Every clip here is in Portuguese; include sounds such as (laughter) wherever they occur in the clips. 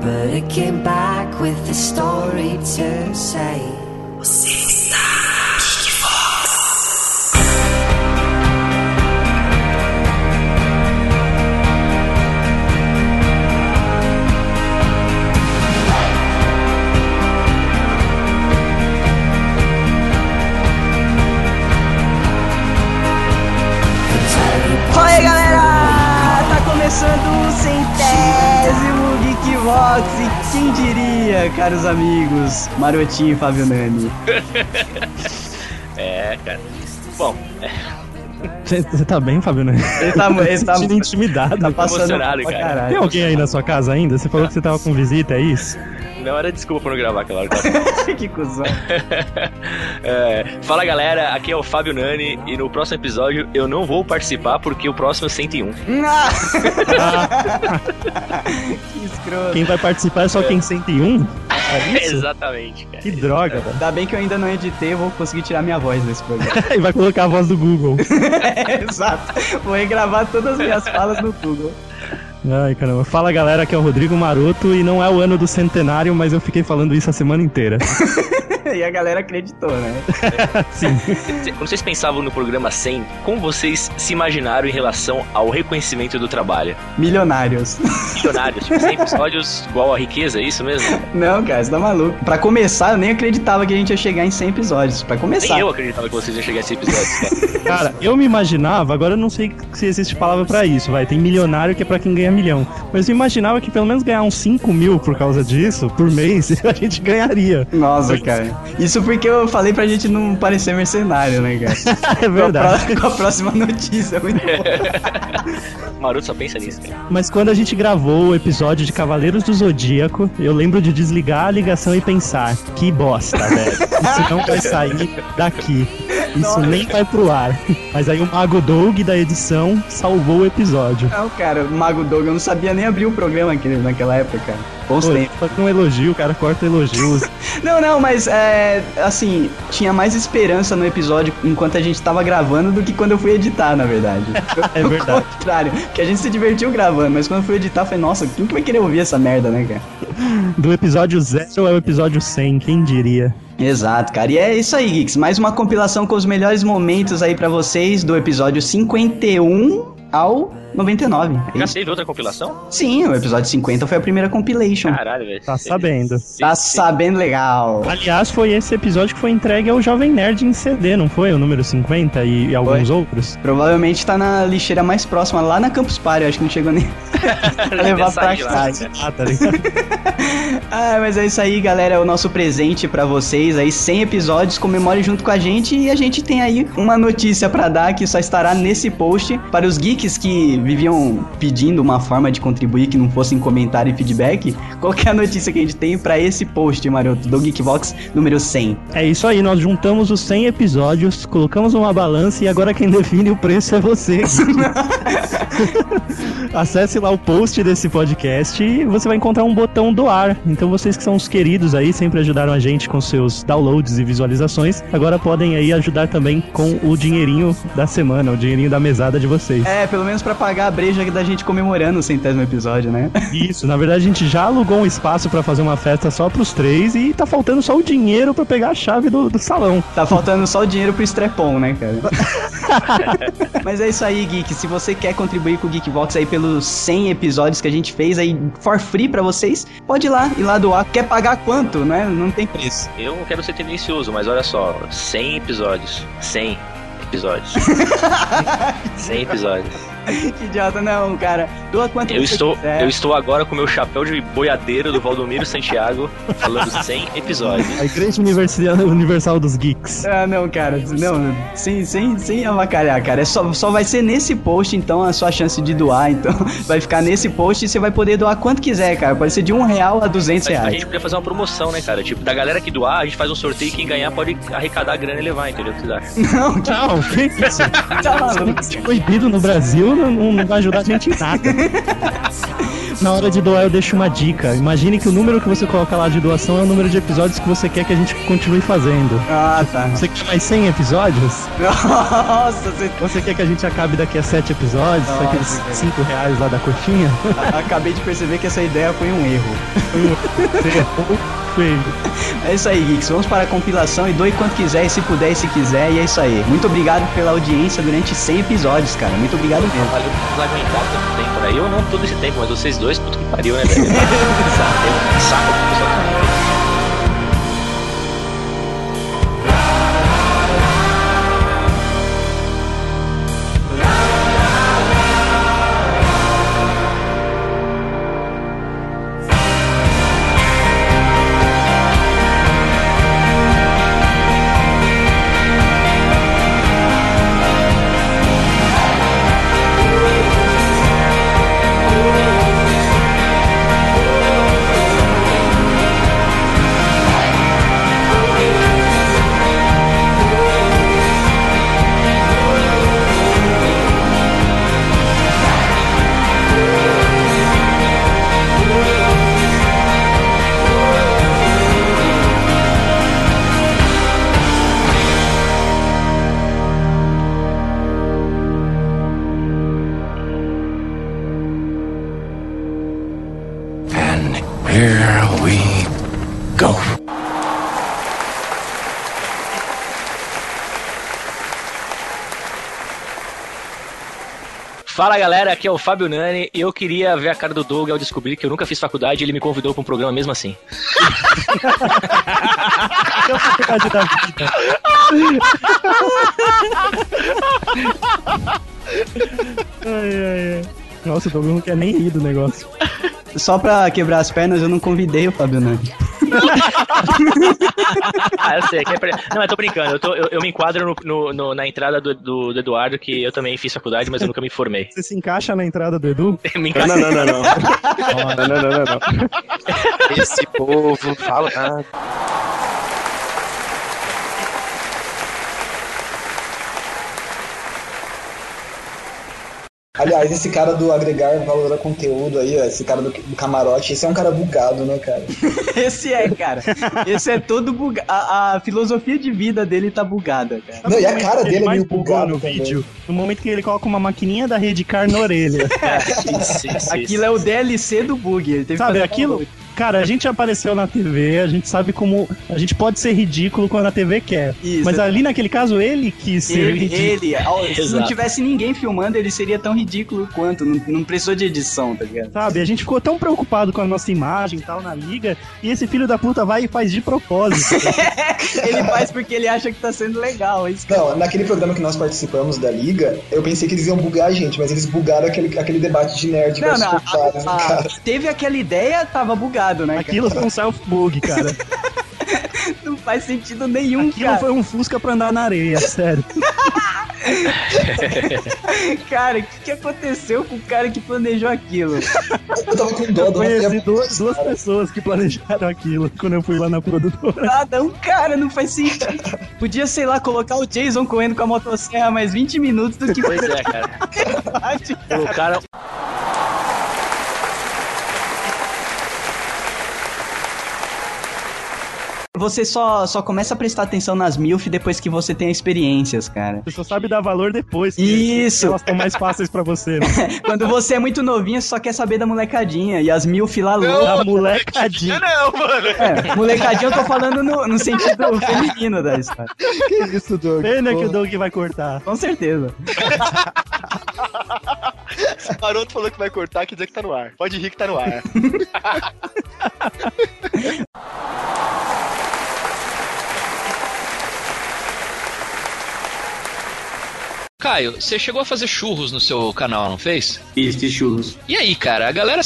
but it came back with a story to say. Fala caros amigos, Marotinho e Fábio Nani. (laughs) É, cara. Bom, Você você tá bem, Fábio? Né? Ele tá, (laughs) ele tá, sentindo intimidado. tá passando emocionado, pra cara. caralho. Tem alguém aí na sua casa ainda? Você falou que você tava com visita, é isso? não era desculpa por não gravar aquela hora. Tá? (laughs) que cuzão. É, fala galera, aqui é o Fábio Nani e no próximo episódio eu não vou participar porque o próximo é 101. Ah! que escroto. Quem vai participar é só quem 101? É isso? Exatamente, cara. Que droga, velho. Ainda bem que eu ainda não editei, eu vou conseguir tirar minha voz desse programa. (laughs) E vai colocar a voz do Google. (laughs) Exato. Vou regravar todas as minhas falas no Google. Ai, caramba. Fala, galera, aqui é o Rodrigo Maroto e não é o ano do centenário, mas eu fiquei falando isso a semana inteira. (laughs) (laughs) E a galera acreditou, né? (laughs) Sim. Quando vocês pensavam no programa 100, como vocês se imaginaram em relação ao reconhecimento do trabalho? Milionários. Milionários, (laughs) tipo, 100 episódios igual a riqueza, é isso mesmo? Não, cara, você tá maluco. Pra começar, eu nem acreditava que a gente ia chegar em 100 episódios. Pra começar. Nem eu acreditava que vocês iam chegar a esse episódio, cara. Cara, eu me imaginava, agora eu não sei se existe palavra pra isso, vai. Tem milionário que é pra quem ganha milhão. Mas eu imaginava que pelo menos ganhar uns 5 mil por causa disso, por mês, a gente ganharia. Nossa, cara. Isso porque eu falei pra gente não parecer mercenário, né, cara? (laughs) É verdade. Com a, pró- com a próxima notícia, muito bom. (laughs) Maroto só pensa nisso, cara. Mas quando a gente gravou o episódio de Cavaleiros do Zodíaco, eu lembro de desligar a ligação e pensar: que bosta, velho. Isso não vai sair daqui. Isso nem vai pro ar. Mas aí o Mago Doug da edição salvou o episódio. Não, cara, o Mago Doug, eu não sabia nem abrir o programa aqui naquela época, cara. Bons Pô, tempos. um elogio, o cara corta elogios. (laughs) Não, não, mas é. Assim, tinha mais esperança no episódio enquanto a gente tava gravando do que quando eu fui editar, na verdade. (laughs) É verdade. O contrário, que a gente se divertiu gravando, mas quando eu fui editar, eu falei, nossa, quem que vai querer ouvir essa merda, né, cara? Do episódio 0 ao episódio 100, quem diria? Exato, cara. E é isso aí, Geeks. Mais uma compilação com os melhores momentos aí pra vocês do episódio 51 ao 99. É Já teve outra compilação? Sim, o episódio 50 foi a primeira compilation. Caralho, velho. Tá sabendo. Tá sabendo legal. Aliás, foi esse episódio que foi entregue ao Jovem Nerd em CD, não foi? O número 50 e, e alguns outros? Provavelmente tá na lixeira mais próxima, lá na Campus Party. Acho que não chegou nem (laughs) a levar pra casa. Ah, tá ligado? (laughs) Ah, mas é isso aí, galera. É o nosso presente pra vocês aí. 100 episódios, comemore junto com a gente. E a gente tem aí uma notícia pra dar que só estará nesse post. Para os geeks que viviam pedindo uma forma de contribuir que não fosse em comentário e feedback, qual que é a notícia que a gente tem pra esse post, Maroto, do Geekbox número 100? É isso aí, nós juntamos os 100 episódios, colocamos uma balança e agora quem (laughs) define o preço é você. (laughs) Acesse lá o post desse podcast e você vai encontrar um botão doar. Então vocês que são os queridos aí, sempre ajudaram a gente com seus downloads e visualizações, agora podem aí ajudar também com o dinheirinho da semana, o dinheirinho da mesada de vocês. É, pelo menos pra pagar a breja da gente comemorando o centésimo episódio, né? Isso, na verdade a gente já alugou um espaço pra fazer uma festa só pros três e tá faltando só o dinheiro pra pegar a chave do, do salão. Tá faltando só o dinheiro pro Strepon, né, cara? (laughs) Mas é isso aí, Geek. Se você quer contribuir com o Geekbox aí pelos 100 episódios que a gente fez aí for free pra vocês, pode ir lá, ir lá doar. Quer pagar quanto, né? Não tem preço. Eu não quero ser tendencioso, mas olha só, 100 episódios. 100 episódios. (laughs) 100 episódios. Que (laughs) idiota, não, cara. Doa quanto Eu estou, quiser. eu estou agora com meu chapéu de boiadeiro do Valdomiro Santiago, falando 100 (laughs) episódios. A Igreja Universi- Universal dos Geeks. Ah, não, cara, não, sem, sem, sem avacalhar, cara. É só, só vai ser nesse post, então, a sua chance de doar. Então, (laughs) vai ficar nesse post e você vai poder doar quanto quiser, cara. Pode ser de um real a duzentos Mas a reais. gente podia fazer uma promoção, né, cara? Tipo, da galera que doar, a gente faz um sorteio e quem ganhar pode arrecadar a grana e levar, entendeu? O que vocês acham? Não, que Não, que isso? tá maluco. Ser proibido no Brasil não, não- não vai ajudar a gente em nada. Na hora de doar, eu deixo uma dica. Imagine que o número que você coloca lá de doação é o número de episódios que você quer que a gente continue fazendo. Ah, tá. Você quer mais 100 episódios? Nossa, você... Você quer que a gente acabe daqui a 7 episódios? Nossa, aqueles cara. 5 reais lá da coxinha? acabei de perceber que essa ideia foi um erro. Feio. É isso aí, Geeks. Vamos para a compilação e doe quanto quiser, e se puder e se quiser, e é isso aí. Muito obrigado pela audiência durante 100 episódios, cara. Muito obrigado mesmo. Valeu por aguentar tanto tempo, né? Eu não todo esse tempo, mas vocês dois, puto que pariu, né, velho? (laughs) Saco, saco com we go. Fala galera, aqui é o Fábio Nani e eu queria ver a cara do Doug ao descobrir que eu nunca fiz faculdade e ele me convidou para um programa mesmo assim. É a faculdade da vida? ai, ai, ai. Nossa, o Douglas não quer nem rir do negócio. Só pra quebrar as pernas, eu não convidei o Fábio Nani. (laughs) Ah, eu sei. é pra- Não, eu tô brincando. Eu, tô- eu- eu me enquadro no- no- no- na entrada do, do- do Eduardo, que eu também fiz faculdade, mas eu nunca me formei. Você se encaixa na entrada do Edu? (laughs) Me (laughs) não, não, não, não. Não, não, não, não, não. Esse povo fala nada. Aliás, esse cara do agregar valor a conteúdo aí, ó, esse cara do, do camarote, esse é um cara bugado, né, cara? (laughs) Esse é, cara. Esse é todo bugado. A, a filosofia de vida dele tá bugada, cara. Não, e a cara Ele dele é meio bugado no também. vídeo. No momento que ele coloca uma maquininha da Redcar na orelha. (laughs) Isso, isso, Aquilo é o DLC do bug. Ele teve que Sabe, fazer aquilo. Cara, a gente apareceu na TV, a gente sabe como. A gente pode ser ridículo quando a TV quer. Isso. Mas ali naquele caso, ele quis ser Ele, ridículo. ele, se não Exato. tivesse ninguém filmando, ele seria tão ridículo quanto. Não, não precisou de edição, tá ligado? Sabe, a gente ficou tão preocupado com a nossa imagem e tal na liga, e esse filho da puta vai e faz de propósito. (laughs) Ele faz porque ele acha que tá sendo legal. é Isso que- Não, naquele programa que nós participamos da Liga, eu pensei que eles iam bugar a gente, mas eles bugaram aquele, aquele debate de nerd Não, não. otários, né, a- a- cara? teve aquela ideia, tava bugado, né? cara? Aquilo foi um self-bug, cara. (laughs) Não faz sentido nenhum, Aquilo cara. foi um Fusca pra andar na areia, sério. (laughs) Cara, o que, que aconteceu com o cara que planejou aquilo? Eu tava com dó, Eu conheci duas, duas pessoas que planejaram aquilo quando eu fui lá na produtora. Nada, um cara, não faz sentido. Podia, sei lá, colocar o Jason correndo com a motosserra mais 20 minutos do que Pois é, cara. (laughs) parte. Colocaram. Você só, só começa a prestar atenção nas MILF depois que você tem experiências, cara. Você só sabe dar valor depois. que- Isso. Elas estão mais fáceis pra você, né? (laughs) Quando você é muito novinho, você só quer saber da molecadinha. E as MILF lá loucas. Da molecadinha. Não, mano. É, molecadinha eu tô falando no, no sentido (laughs) feminino da história. Que isso, Doug? Pena que o. Doug vai cortar. Com certeza. (laughs) Maroto falou que vai cortar, quer dizer que tá no ar. Pode rir que tá no ar. Caio, você chegou a fazer churros no seu canal, não fez? Fiz, fiz churros. E aí, cara, a galera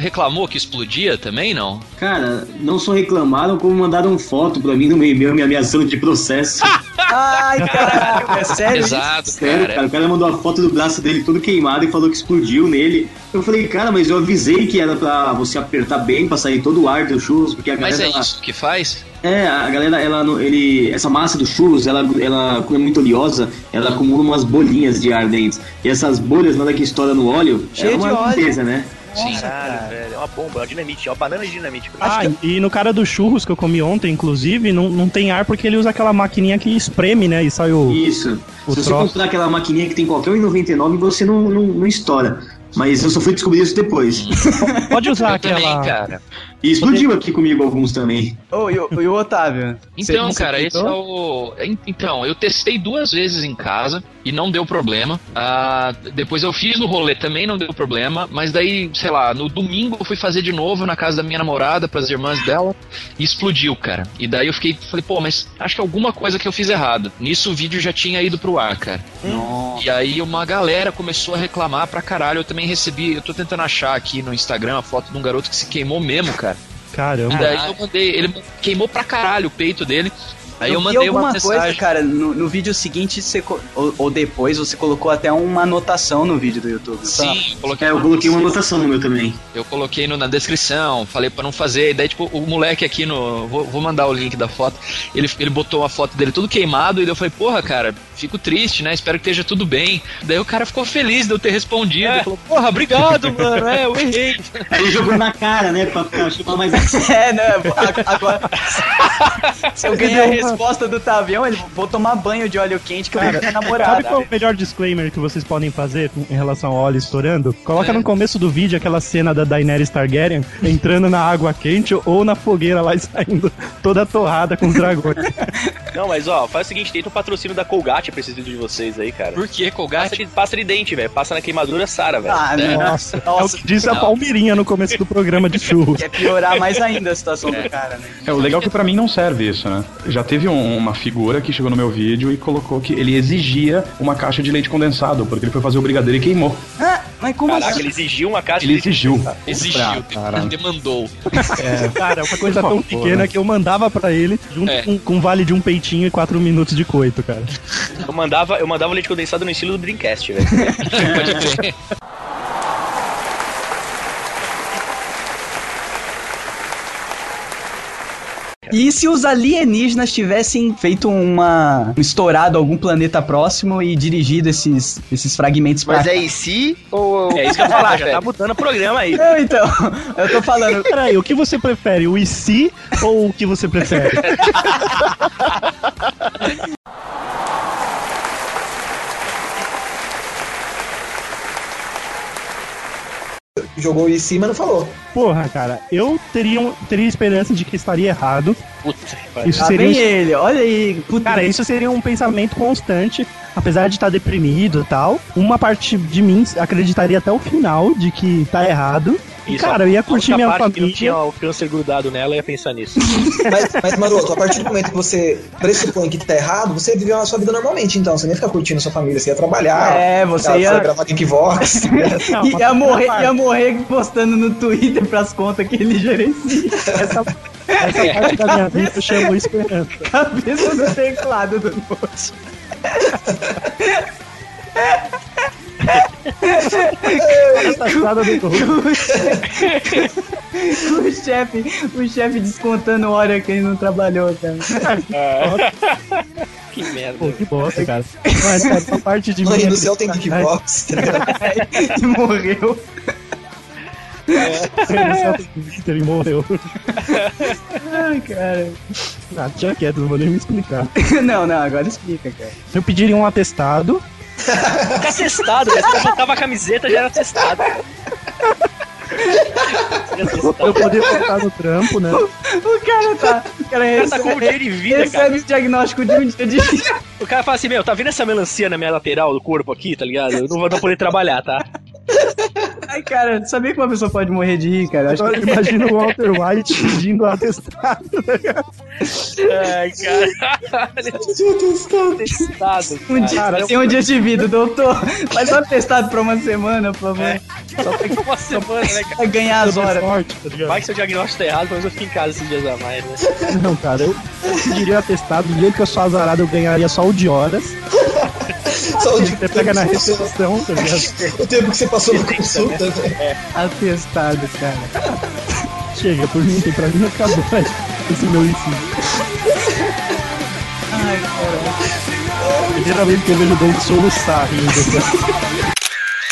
reclamou que explodia também, não? Cara, não só reclamaram, como mandaram foto pra mim no meu e-mail me ameaçando de processo. (laughs) Ai, caralho, é sério? isso? Exato, Sério, cara. cara. O cara mandou a foto do braço dele todo queimado e falou que explodiu nele. Eu falei, cara, mas eu avisei que era pra você apertar bem pra sair todo o ar do churros, porque a Mas galera. é ela- isso que faz? É, a galera, ela, não- ele, essa massa do churros, ela, ela, como é muito oleosa, ela acumula umas bolinhas de ar dentro. E essas bolhas, na hora que estoura no óleo, Cheio é uma limpeza, né? Sim. Caralho, velho. É uma bomba, é uma dinamite, é uma banana de dinamite. Ah, e no cara dos churros que eu comi ontem, inclusive, não, não tem ar porque ele usa aquela maquininha que espreme, né? E sai o. Isso. O Se você troço. comprar aquela maquininha que tem qualquer 1,99, você não, não, não estoura. Mas eu só fui descobrir isso depois. Pode usar Eu também, aquela. cara. E explodiu aqui comigo alguns também. Ô, e, o- e o Otávio? Então, cara, esse tentou? é o. en- Então, eu testei duas vezes em casa e não deu problema. Ah, depois eu fiz no rolê também, não deu problema. Mas daí, sei lá, no domingo eu fui fazer de novo na casa da minha namorada, pras irmãs dela, e explodiu, cara. E daí eu fiquei, falei, pô, mas acho que alguma coisa que eu fiz errado. Nisso o vídeo já tinha ido pro ar, cara. E aí uma galera começou a reclamar pra caralho. Eu também recebi, eu tô tentando achar aqui no Instagram a foto de um garoto que se queimou mesmo, cara. E Caramba. daí eu mandei, ele queimou pra caralho o peito dele. Aí eu, vi mandei uma alguma mensagem. coisa, cara, no, no vídeo seguinte, você ou, ou depois, você colocou até uma anotação no vídeo do YouTube. Sim, eu coloquei, É, eu coloquei uma anotação no meu também. eu coloquei no- na descrição, falei pra não fazer. E daí, tipo, o moleque aqui no. Vou, vou mandar o link da foto. Ele, ele botou uma foto dele todo queimado. E daí eu falei, porra, cara, fico triste, né? Espero que esteja tudo bem. Daí o cara ficou feliz de eu ter respondido. Ele falou, porra, obrigado, (laughs) mano. É, eu errei. Aí ele jogou na cara, né? Pra ficar chamar mais (laughs) É, né? Agora. (laughs) Se eu ganhar a resposta do Tavião, ele vou tomar banho de óleo quente que eu Cara, tenho minha Sabe namorada. qual é o melhor disclaimer que vocês podem fazer em relação ao óleo estourando? Coloca no começo do vídeo aquela cena da Daenerys Targaryen entrando na água quente ou na fogueira lá e saindo toda torrada com os dragões. Não, mas ó, faz o seguinte, tenta um patrocínio da Colgate pra esse vídeo de vocês aí, cara. Por que, Passa Colgate? de, passa de dente, velho. Passa na queimadura, Sara, velho. Ah, É. não. Nossa, é o Nossa, que disse a não. Palmirinha no começo do programa de churros. quer piorar mais ainda a situação do cara, né? É, o legal é que pra mim não serve isso, né? Já teve um- uma figura que chegou no meu vídeo e colocou que ele exigia uma caixa de leite condensado, porque ele foi fazer o brigadeiro e queimou. Ah, mas como Caraca, assim? ele exigiu uma caixa Ele de- exigiu. Exigiu, Ah, caralho. demandou. Cara, é uma coisa tão pequena que eu mandava pra ele junto É. com, com vale de um peitinho e quatro minutos de coito, cara. Eu mandava, eu mandava leite condensado no estilo do Dreamcast, velho. Pode crer. E se os alienígenas tivessem feito uma. estourado algum planeta próximo e dirigido esses, esses fragmentos pra Mas cá? é em si ou. É isso que eu ia falar, já tá mudando o programa aí. Não, então, eu tô falando. Peraí, o que você prefere? O IC ou o que você prefere? (laughs) Jogou em cima e não falou. Porra, cara, eu teria, teria esperança de que estaria errado. Puta pariu. Isso Lá seria. um- ele, olha aí. Puta, Cara, isso seria um pensamento constante, apesar de estar deprimido e tal. Uma parte de mim acreditaria até o final de que tá errado. E, Isso, cara, eu ia curtir minha parte que não família. tinha o câncer grudado nela, eu ia pensar nisso. (laughs) Mas, mas, Maroto, a partir do momento que você pressupõe que tá errado, você viveu a sua vida normalmente, então. Você nem ia ficar curtindo a sua família, você ia trabalhar. É, você cara, ia- gravar Linkvox. (laughs) (laughs) Não, ia morrer, ia morrer postando no Twitter pras contas que ele gerencia. Essa, essa parte da minha vida eu chamo esperança. Cabeça no teclado do Note. Gol. (laughs) O chefe, o chefe descontando hora que ele não trabalhou, cara. que merda. Pô, que bosta, cara. Mas, cara, essa parte de Mãe mim. do céu tem Linkvox. tá ligado? (laughs) E morreu. Ele morreu. Ai, cara. Ah, tinha quieto, não vou nem me explicar. (laughs) Não, não, agora explica, cara. Eu pediria um atestado. Fica testado, velho. Você botava a camiseta, já era testado. Eu poder voltar no trampo, né? O cara tá. O cara O cara tá com dia recebe, de vida, cara. recebe o diagnóstico de um dia de. O cara fala assim, meu, tá vendo essa melancia na minha lateral do corpo aqui, tá ligado? Eu não vou não poder trabalhar, tá? (laughs) Ai, cara, sabia que uma pessoa pode morrer de rir, cara? Acho Agora que... imagina o Walter White (laughs) pedindo atestado. Ai, cara. Testado, Um dia, cara. tem um dia de vida, doutor. Faz só testado pra uma semana, por favor. Só pra, Uma semana, né, cara? pra (laughs) ganhar as horas. Sorte, tá? Vai que seu diagnóstico tá errado, mas eu fico em casa esses dias a mais, né? Não, cara, eu pediria atestado. Do jeito que eu sou azarado, eu ganharia só o de horas. (laughs) Só o de Você pega na recepção, tá ligado? (laughs) o tempo que você passou na consulta. né? Atestado, cara. (laughs) Chega, por mim, tem pra mim acabou esse meu ensino. Ai, cara. Vez que eu vejo o Dante soluçar rindo.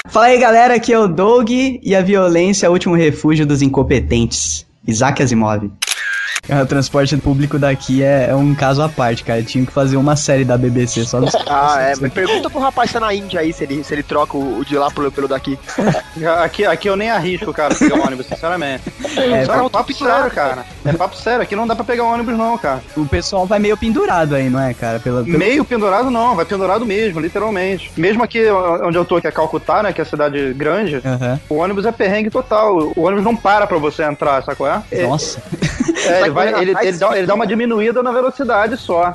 Fala aí, galera. Aqui é o Doug e a violência é o último refúgio dos incompetentes. Isaac Asimov. (laughs) O transporte público daqui é, é um caso à parte, cara. Tinha que fazer uma série da BBC só dos (laughs) (laughs) Ah, é. Mas pergunta pro rapaz que tá na Índia aí se ele, se ele troca o, o de lá pelo, pelo daqui. Aqui, aqui eu nem arrisco, cara, pegar um ônibus, sinceramente. É, é um papo sério, cara. É papo sério, aqui não dá pra pegar um ônibus não, cara. O pessoal vai meio pendurado aí, não é, cara? Pela, pelo- Meio pendurado não, vai pendurado mesmo, literalmente. Mesmo aqui onde eu tô, que é Calcutá, né, que é a cidade grande, Aham. o ônibus é perrengue total. O ônibus não para pra você entrar, sabe qual é? Nossa. É, ele, vai, ele, ele dá, ele dá uma diminuída na velocidade só.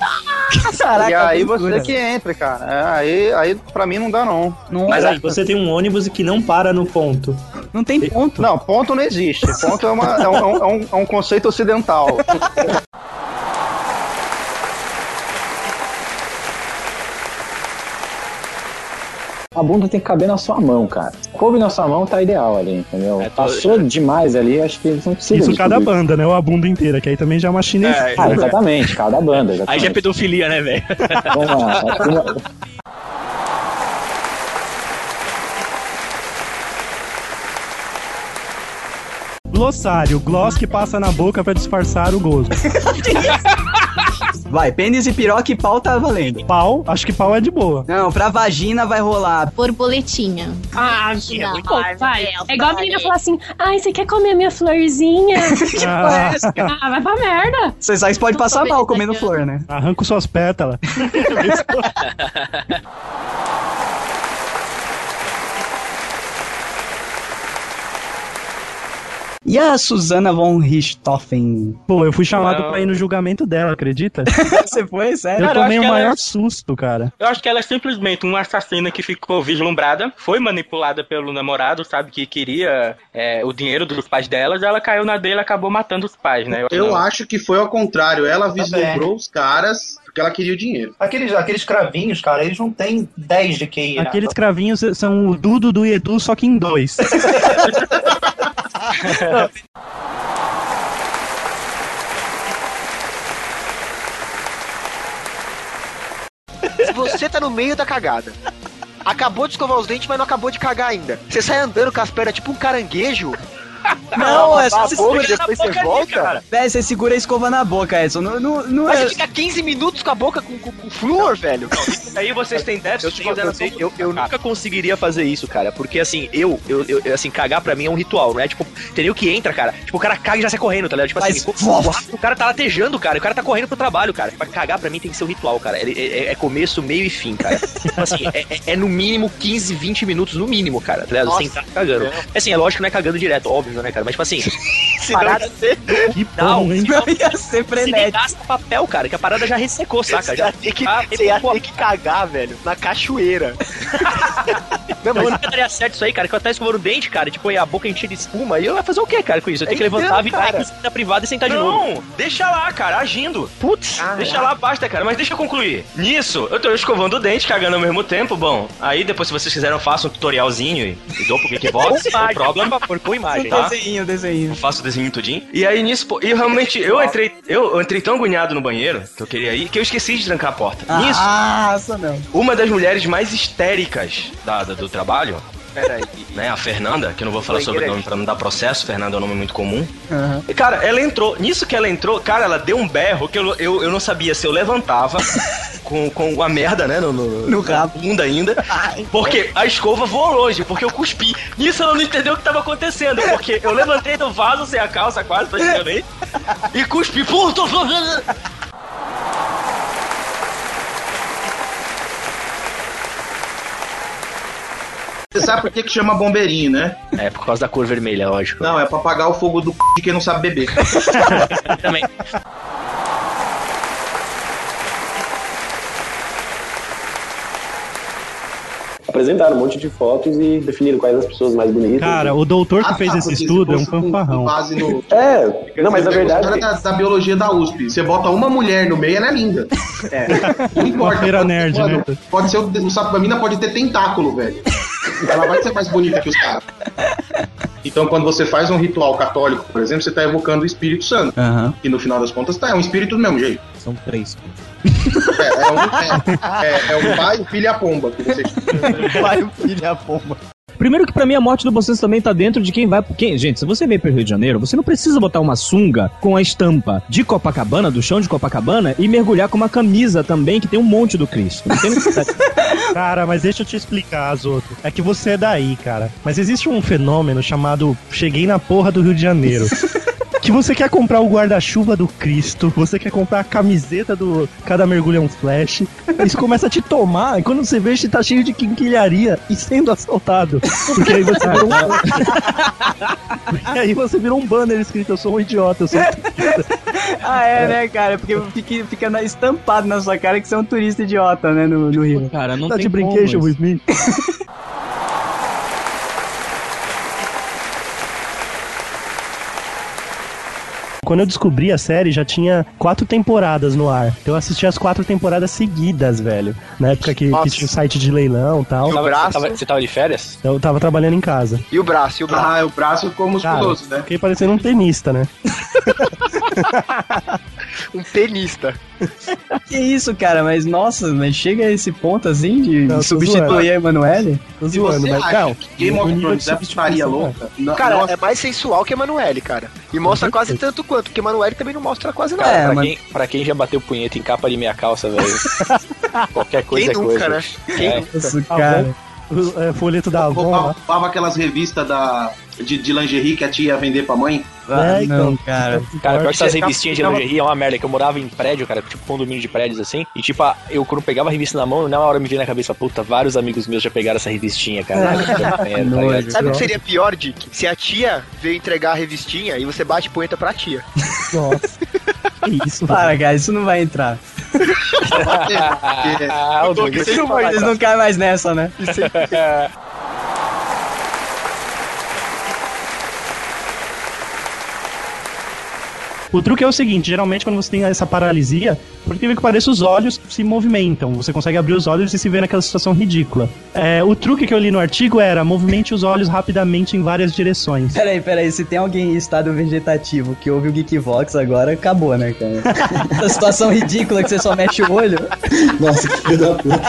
Caraca, e aí você que entra, cara. É, aí, aí pra mim não dá não. Mas aí você tem um ônibus que não para no ponto. Não tem ponto. Não, ponto não existe. Ponto é, uma- é um, é um- é um- é um conceito ocidental. (laughs) A bunda tem que caber na sua mão, cara. Coube na sua mão, tá ideal ali, entendeu? É, tô- Passou demais ali, acho que eles não precisam. Isso cada tudo banda, né? Ou a bunda inteira, que aí também já é uma chinesa. É, Ah, exatamente, cada banda. Aí já é Exatamente. pedofilia, né, velho? Vamos lá. Glossário, gloss que passa na boca pra disfarçar o gozo. (laughs) Vai, pênis e piroca e pau tá valendo. Pau, acho que pau é de boa. Não, pra vagina vai rolar. Borboletinha. Ah, Não, pô, ai, vai. Deus, É igual a menina falar assim: ai, você quer comer a minha florzinha? (laughs) Ah, ah, vai pra merda. Vocês sabem que pode passar mal comendo flor, né? arranco suas pétalas. (laughs) (laughs) E a Susana von Richthofen? Pô, eu fui chamado Não. pra ir no julgamento dela, acredita? (laughs) Você foi, sério? Eu Cara, eu tomei o acho que maior ela- susto, cara. Eu acho que ela é simplesmente uma assassina que ficou vislumbrada, foi manipulada pelo namorado, sabe, que queria é, o dinheiro dos pais delas, ela caiu na dele e acabou matando os pais, né? Eu acho que foi ao contrário. Ela vislumbrou os caras porque ela queria o dinheiro. Aqueles, aqueles cravinhos, cara, eles não têm 10 de QI. né? Aqueles cravinhos são o Dudo do Edu, só que em dois. (laughs) Você tá no meio da cagada, acabou de escovar os dentes, mas não acabou de cagar ainda. Você sai andando com as pernas tipo um caranguejo. Não, é só a você boca, segurar depois na você boca ali, volta. cara. Véi, você segura a escova na boca, Edson. Não, não, não Mas é... você fica 15 minutos com a boca com, com, com flúor, velho. Aí vocês têm Eu, déficit eu, de eu, eu, eu nunca conseguiria fazer isso, cara. Porque assim, eu, eu, eu- assim, cagar pra mim é um ritual, não é? Tipo, entendeu que entra, cara? Tipo, o cara caga e já sai correndo, tá ligado? Tipo assim, Mas- o, o do cara tá latejando, cara. O cara tá correndo pro trabalho, cara. Pra cagar pra mim tem que ser um ritual, cara. Ele- É, é começo, meio e fim, cara. Tipo assim, é, é- é no mínimo 15, 20 minutos, no mínimo, cara. Tá ligado? Nossa. Sem estar cagando. É assim, é lógico que não é cagando direto, óbvio, né, cara? Mas tipo assim, (laughs) parada. Que Não, bom, hein? Não ia ser se frenético. gasta papel, cara, que a parada já ressecou, saca? Você Já que, Ah, você ia ter que cagar, velho, na cachoeira. (laughs) Não, Eu mas nunca daria certo isso aí, cara, que eu até escovando o dente, cara, tipo, e a boca enchia de espuma, e eu ia fazer o quê, cara, com isso? Eu tenho que entendo, levantar, virar na privada e sentar de novo. Não, deixa lá, cara, agindo. Putz, Deixa lá, basta, cara. Mas deixa eu concluir. Nisso, eu tô escovando o dente, cagando ao mesmo tempo. Bom, aí depois, se vocês quiserem, eu faço um tutorialzinho e, e dou pro Não imagem, problema. por com imagem. Tá. Desenho, desenho. Eu faço o desenho tudinho. E aí nisso, pô, e realmente, eu entrei, eu, entrei tão agoniado no banheiro que eu queria ir, que eu esqueci de trancar a porta. Nisso, Ah, essa não. uma das mulheres mais histéricas da, da- do trabalho, peraí. né, a Fernanda, que eu não vou falar sobre o nome pra não dar processo, Fernanda é um nome muito comum. Aham. E, Cara, ela entrou. Nisso que ela entrou, cara, ela deu um berro que eu, eu, eu não sabia se eu levantava (laughs) com, com a merda, né? No, no, No rabo. bunda ainda. (laughs) Porque a escova voou longe, porque eu cuspi. Nisso ela não entendeu o que tava acontecendo. Porque eu levantei do vaso sem a calça quase, praticamente. e cuspi. Pô, Você sabe por que, que chama bombeirinho, né? É, por causa da cor vermelha, lógico. Não, é pra apagar o fogo do c... de quem não sabe beber. (laughs) Também. Apresentaram um monte de fotos e definiram quais as pessoas mais bonitas. Cara, o doutor que Ah, fez tá, esse estudo é um fanfarrão. no- É, não, mas na verdade. caras da, da biologia da USP. Você bota uma mulher no meio, ela é linda. Não (laughs) importa. Uma feira pode- nerd, mano, né? Pode ser o, o sapo da mina pode ter tentáculo, velho. Ela vai ser mais bonita que os caras. Então, quando você faz um ritual católico, por exemplo, você está evocando o Espírito Santo. E no final das contas, tá, é um espírito do mesmo jeito. São três. É, é um, é, é, é um pai, o filho e a pomba. Que você... (laughs) Pai, o filho e a pomba. Primeiro que pra mim a morte do Bocês também tá dentro de quem vai. Quem, gente, se você veio pro Rio de Janeiro, você não precisa botar uma sunga com a estampa de Copacabana, do chão de Copacabana, e mergulhar com uma camisa também que tem um monte do Cristo. (laughs) Cara, mas deixa eu te explicar, Azoto. É que você é daí, cara. Mas existe um fenômeno chamado Cheguei na porra do Rio de Janeiro. (laughs) Que você quer comprar o guarda-chuva do Cristo, você quer comprar a camiseta do Cada Mergulho é um Flash. Isso começa a te tomar, e quando você vê, você tá cheio de quinquilharia e sendo assaltado. Porque aí você virou um. (laughs) Aí você virou um banner escrito: Eu sou um idiota, eu sou um turista. Ah, é, né, cara? Porque fica, fica na- estampado na sua cara que você é um turista idiota, né, no, no Rio. Cara, não Tá tem de brinquedo isso. with (laughs) Quando eu descobri a série, já tinha quatro temporadas no ar. Então eu assisti as quatro temporadas seguidas, velho. Na época que, que tinha o site de leilão e tal. E o braço? Você tava, você tava de férias? Eu tava trabalhando em casa. E o braço, e o braço? Ah, o braço ficou musculoso, né? Fiquei parecendo um tenista, né? (laughs) Um tenista. Que isso, cara? Mas nossa, mas chega a esse ponto assim de Não, substituir zoando. a Emanuele? Tô zoando, você mas acha não. que Game of Thrones é putaria louca, Cara, nossa, é mais sensual que Emanuele, cara. E mostra quase tanto quanto, porque Emanuele também não mostra quase nada. Cara, pra, mas- quem, pra quem já bateu punheta em capa de minha calça, velho. (laughs) qualquer coisa Quem é nunca, coisa. né? Quem É. nunca? Isso, Avon, cara. o, é, folheto da Avon roubava aquelas revistas da, de, de lingerie que a tia ia vender pra mãe. Ah, É, não, então. cara. Cara, pior que essas revistinhas de lingerie é uma merda, que eu morava em prédio, cara, tipo condomínio de prédios assim. E tipo, eu quando pegava a revista na mão, na hora me vinha na cabeça, puta, vários amigos meus já pegaram essa revistinha, cara. Que merda, tá? (laughs) Sabe o que seria pior, Dick? Se a tia veio entregar a revistinha e você bate punheta pra tia. Nossa. (laughs) Que isso, Para, cara, isso não vai entrar. Ah, o Doug, Deus, não cai mais nessa, né? (laughs) O truque é o seguinte, geralmente quando você tem essa paralisia, por incrível que pareça, os olhos se movimentam. Você consegue abrir os olhos e se ver naquela situação ridícula. É, o truque que eu li no artigo era movimente os olhos rapidamente em várias direções. Peraí, peraí, se tem alguém em estado vegetativo que ouve o Geekvox agora, acabou, né, cara? (laughs) Essa situação ridícula que você só mexe o olho. Nossa, que filho da puta.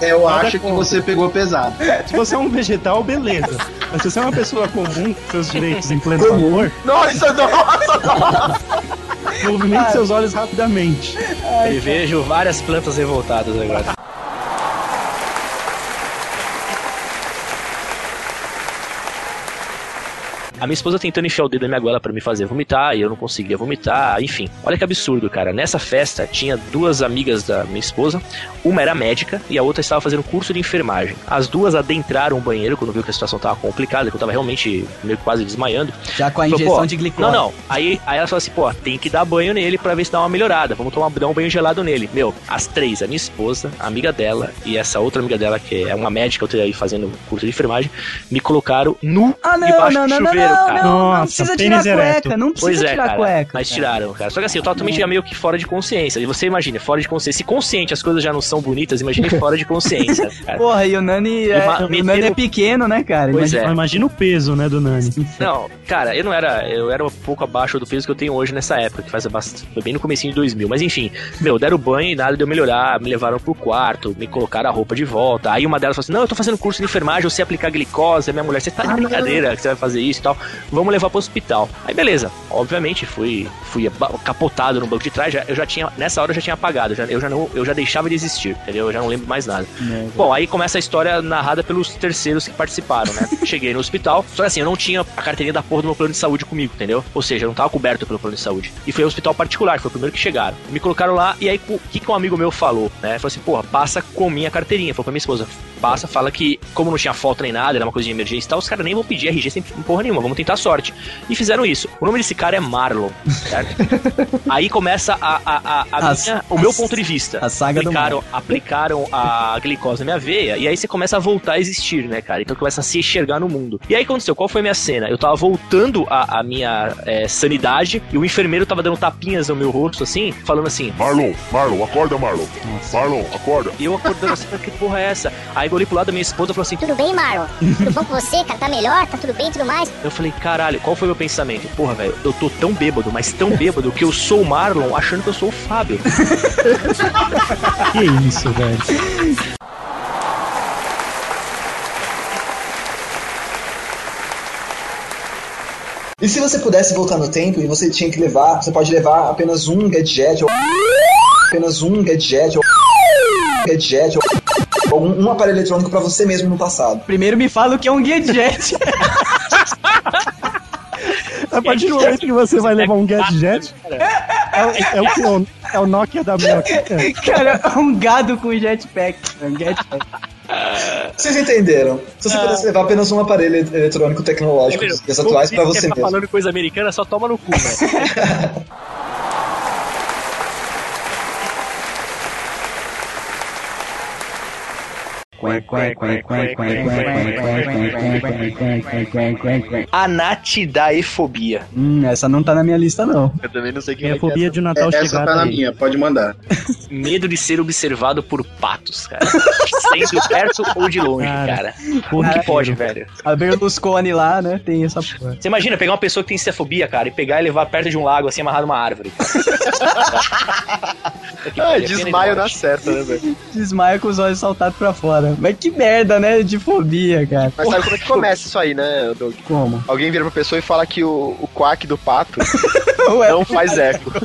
É, eu Nada acho que contra. você pegou pesado. Se você é um vegetal, beleza. Mas se você é uma pessoa comum, com seus direitos em pleno amor, Nossa, nossa, nossa! Movimente seus olhos rapidamente. Eu vejo várias plantas revoltadas agora. A minha esposa tentando enfiar o dedo na minha goela pra me fazer vomitar e eu não conseguia vomitar, enfim. Olha que absurdo, cara. Nessa festa tinha duas amigas da minha esposa, uma era médica e a outra estava fazendo curso de enfermagem. As duas adentraram o banheiro quando viu que a situação tava complicada, que eu tava realmente meio que quase desmaiando. Já com a Falou, injeção de glicose. Não, não. Aí, aí ela falou assim, pô, tem que dar banho nele pra ver se dá uma melhorada. Vamos tomar, dar um banho gelado nele. Meu, as três, a minha esposa, a amiga dela e essa outra amiga dela, que é uma médica, eu tô aí fazendo curso de enfermagem, me colocaram nu Ah, não, debaixo não, do não, não, chuveiro, não, cara. não, não Nossa, precisa tirar a cueca, não precisa Pois é, tirar a cara, cueca. mas cara. tiraram, cara. Só que assim, eu totalmente já meio que fora de consciência. E você imagina, fora de consciência. Se consciente as coisas já não são bonitas, imagine fora de consciência, (laughs) cara. Porra, e o Nani, é, o Nani é pequeno, né, cara? Pois Imagina- é. Imagina o peso, né, do Nani. Não, cara, eu não era. Eu era um pouco abaixo do peso que eu tenho hoje nessa época, que faz bastante. Foi bem no comecinho de 2000. Mas enfim, meu, deram banho e nada de eu melhorar. Me levaram pro quarto, me colocaram a roupa de volta. Aí uma delas falou assim: Não, eu tô fazendo curso de enfermagem, eu sei aplicar glicose. Minha mulher, você tá de brincadeira que você vai fazer isso e tal. Vamos levar pro hospital. Aí beleza, obviamente fui, fui capotado no banco de trás. Já, eu já tinha, nessa hora eu já tinha apagado. Já, eu, já não, eu já deixava de existir, entendeu? Eu já não lembro mais nada. Bom, aí começa a história narrada pelos terceiros que participaram, né? (laughs) Cheguei no hospital, só que assim, eu não tinha a carteirinha da porra do meu plano de saúde comigo, entendeu? Ou seja, eu não tava coberto pelo plano de saúde. E foi um hospital particular, foi o primeiro que chegaram. Me colocaram lá, e aí o que, que um amigo meu falou, né? Falou assim, porra, passa com minha carteirinha. Falou pra minha esposa, passa, fala que, como não tinha foto nem nada, era uma coisa de emergência e tal, os caras nem vão pedir RG sem porra nenhuma, vamos tentar a sorte. E fizeram isso. O nome desse cara é Marlon, certo? (laughs) Aí começa a, a, a, a As- minha- o meu ponto de vista. a saga do aplicaram, aplicaram a glicose na minha veia, e aí você começa a voltar a existir, né, cara? Então começa a se enxergar no mundo. E aí aconteceu, qual foi a minha cena? Eu tava voltando a, a minha é, sanidade, e o enfermeiro tava dando tapinhas no meu rosto, assim, falando assim: Marlon, Marlon, acorda, Marlon. Marlon, acorda. E eu acordando assim, que porra é essa? Aí eu olhei pro lado da minha esposa e falou assim: Tudo bem, Marlon? Tudo bom com você, cara? Tá melhor? Tá tudo bem e tudo mais? Eu (laughs) falei, caralho, qual foi o meu pensamento? Porra, velho, eu tô tão bêbado, mas tão bêbado que eu sou o Marlon achando que eu sou o Fábio. (laughs) Que isso, velho. E se você pudesse voltar no tempo e você tinha que levar, você pode levar apenas um gadget ou apenas um gadget ou gadget ou um, um aparelho eletrônico pra você mesmo no passado. Primeiro me fala o que é um gadget. (laughs) A partir do momento que você vai levar um gadget, é, o- é o que? É o- É o Nokia da minhoca. (laughs) Cara, é um gado com jetpack. É um jetpack. Vocês entenderam? Se você pudesse levar apenas um aparelho eletrônico tecnológico dos dias atuais pra você tá mesmo. falando coisa americana, só toma no cu, velho. (laughs) Anatidaefobia. Hum, essa não tá na minha lista, não. Eu também não sei o que É a é fobia de Natal Essa chegar tá na minha, pode mandar. (laughs) Medo de ser observado por patos, cara. Sendo perto ou de longe, Cara, cara. porra, Como que pode, velho? A Berlusconi lá, né? Tem essa porra. Você imagina pegar uma pessoa que tem cefobia, cara, e pegar e levar perto de um lago, assim, amarrado numa árvore. (laughs) (laughs) Ah, desmaio na certa, né, velho? Desmaia com os olhos saltados pra fora. Mas que merda, né? De fobia, cara. Mas sabe (laughs) como é que começa isso aí, né, Doug? Como? Alguém vira pra pessoa e fala que o, o quack do pato (laughs) não faz eco. (laughs)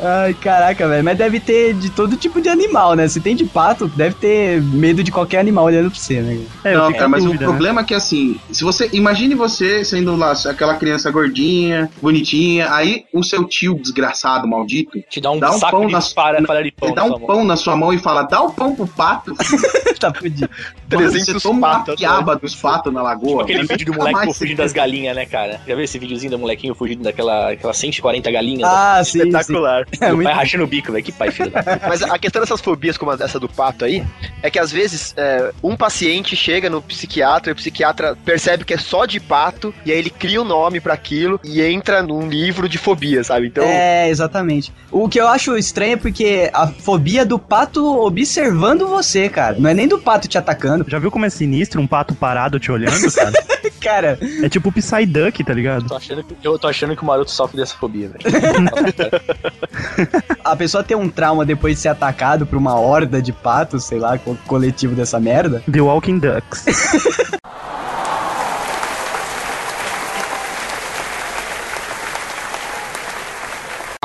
Ai, caraca, velho. Mas deve ter de todo tipo de animal, né? Se tem de pato, deve ter medo de qualquer animal olhando pra você, né? não, cara, mas dúvida, o problema é que assim, se você. Imagine você sendo lá aquela criança gordinha, bonitinha, aí o seu tio desgraçado, maldito, te dá um saco de para- para de pão dá na um mão. pão na sua mão e fala: dá o pão pro pato. (laughs) tá fudido. Mano, 300 você toma uma patos, piaba dos patos na lagoa. Aquele nunca vídeo do moleque fugindo das galinhas, né, cara? Já viu esse videozinho do molequinho fugindo daquela aquelas 140 galinhas? Ah, sim, Espetacular. E o pai rachando o bico, velho. Que pai, filho da... Mas a questão dessas fobias, como essa do pato aí, é que às vezes é, um paciente chega no psiquiatra e o psiquiatra percebe que é só de pato, e aí ele cria um nome pra aquilo e entra num livro de fobia, sabe? Então. É, exatamente. O que eu acho estranho é porque a fobia do pato observando você, cara. Não é nem do pato te atacando. Já viu como é sinistro um pato parado te olhando, cara? (laughs) cara. É tipo o Psyduck, tá ligado? Tô achando que, eu tô achando que o Maroto sofre dessa fobia, velho. (laughs) A pessoa ter um trauma depois de ser atacado por uma horda de patos, sei lá, co- coletivo dessa merda. The Walking Ducks. (laughs)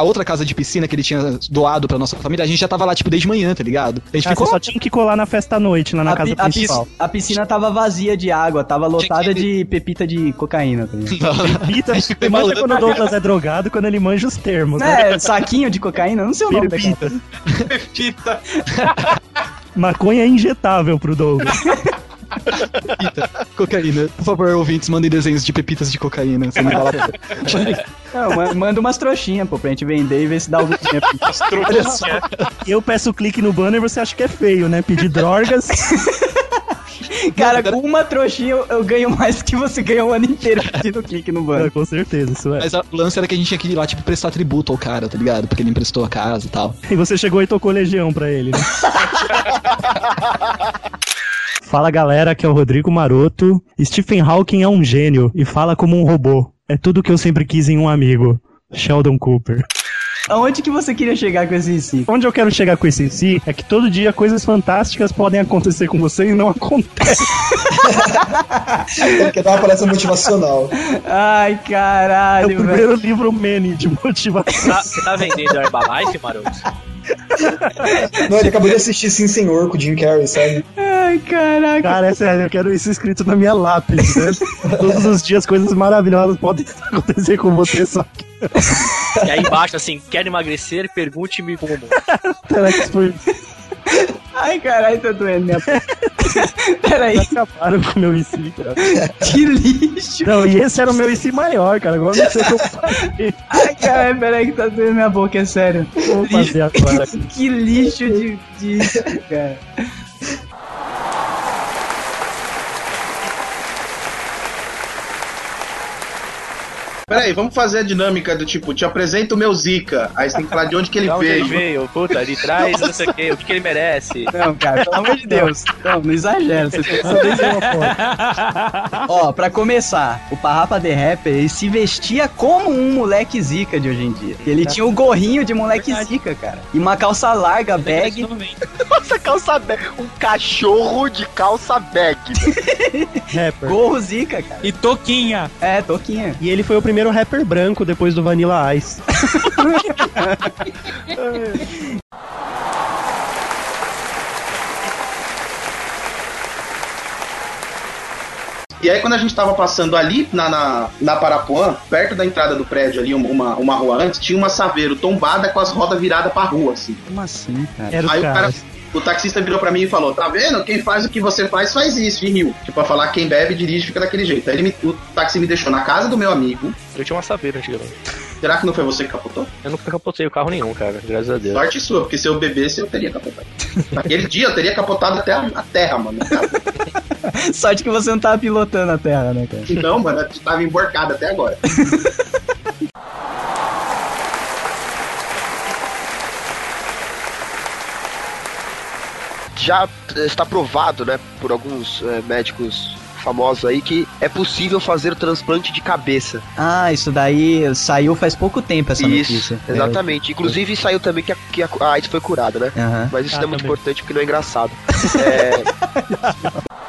A outra casa de piscina que ele tinha doado pra nossa família, a gente já tava lá, tipo, desde manhã, tá ligado? A gente Ah, ficou só tinha que colar na festa à noite, lá na a, casa pi- a principal. a piscina tava vazia de água, tava lotada de pepita de cocaína. Tá? Pepita, (laughs) você manja quando o Douglas é drogado, quando ele manja os termos, né? É, saquinho de cocaína, não sei o nome Pepita. daquela. Maconha é injetável pro Douglas. (laughs) Pepita, cocaína. Por favor, ouvintes, mandem desenhos de pepitas de cocaína. Você me fala. (laughs) Não, ma- manda umas trouxinhas, pô, pra gente vender e ver se dá algum tempo. Olha só. Eu peço clique no banner e você acha que é feio, né? Pedir drogas. (laughs) Cara, com uma trouxinha eu, eu ganho mais que você ganha o ano inteiro pedindo clique no banco. com certeza, isso é. Mas a- o lance era que a gente tinha que ir lá, tipo, prestar tributo ao cara, tá ligado? Porque ele emprestou a casa e tal. E você chegou e tocou legião pra ele, né? (laughs) Fala galera, aqui é o Rodrigo Maroto. Stephen Hawking é um gênio e fala como um robô. É tudo que eu sempre quis em um amigo. Sheldon Cooper. Aonde que você queria chegar com esse si? Onde eu quero chegar com esse em si é que todo dia coisas fantásticas podem acontecer com você e não acontecem. Ele quer dar uma palestra motivacional. Ai, É caralho, o velho. primeiro livro Manny de motivação. Tá- Você tá vendendo Herbalife, Maroto? Não, ele acabou de assistir Sim Senhor com o Jim Carrey, sabe? Ai, caraca. Cara, é sério, eu quero isso escrito na minha lápis, né? Todos os dias coisas maravilhosas podem (laughs) acontecer com você, só que. E aí embaixo, assim, quer emagrecer? Pergunte-me como. Telex por- Ai, caralho, tá doendo minha (laughs) boca. Peraí. Acabaram com o meu IC, cara. Que lixo. Não, e esse era o meu IC maior, cara. Agora não sei o que eu. Ai, caralho, peraí que tá doendo minha boca, é sério. Vou fazer agora. (laughs) que lixo de, de cara. Peraí, vamos fazer a dinâmica do tipo, te apresento o meu Zika. Aí você tem que falar de onde que ele onde veio. ele veio, puta, de trás, não sei o que, o que, que ele merece. Não, cara, pelo amor de Deus. Não, não exagera. Vocês foto. Ó, pra começar, o Parrapa The Rapper, ele se vestia como um moleque zica de hoje em dia. Ele tinha o gorrinho de moleque zica, cara. E uma calça larga, bag. Nossa, calça bag. Um cachorro de calça bag. (laughs) Rapper. Gorro zica, cara. E Toquinha. É, Toquinha. E ele foi o primeiro rapper branco depois do Vanilla Ice. E aí, quando a gente tava passando ali na, na, na Parapuã, perto da entrada do prédio ali, uma, uma rua antes, tinha uma saveiro tombada com as rodas viradas pra rua, assim. Como assim, cara? Era Aí o cara, caras. O taxista virou pra mim e falou: Tá vendo? Quem faz o que você faz, faz isso, e riu. Tipo, pra falar quem bebe, dirige, fica daquele jeito. Aí ele me- o táxi me deixou na casa do meu amigo. Eu tinha uma saveira antigamente. Será que não foi você que capotou? Eu nunca capotei o carro nenhum, cara, graças a Deus. Sorte sua, porque se eu bebesse, eu teria capotado. (laughs) Naquele dia eu teria capotado até a, a terra, mano. (laughs) Sorte que você não tava pilotando a terra, né, cara? Não, mano, eu tava emborcado até agora. (laughs) Já eh, está provado, né, por alguns eh, médicos famosos aí que é possível fazer o transplante de cabeça. Ah, isso daí saiu faz pouco tempo essa Isso, notícia. exatamente. Inclusive saiu também que a, que a, a AIDS foi curada, né? Aham. Mas isso Ah, não é muito também. importante porque não é engraçado. (laughs) É, (laughs)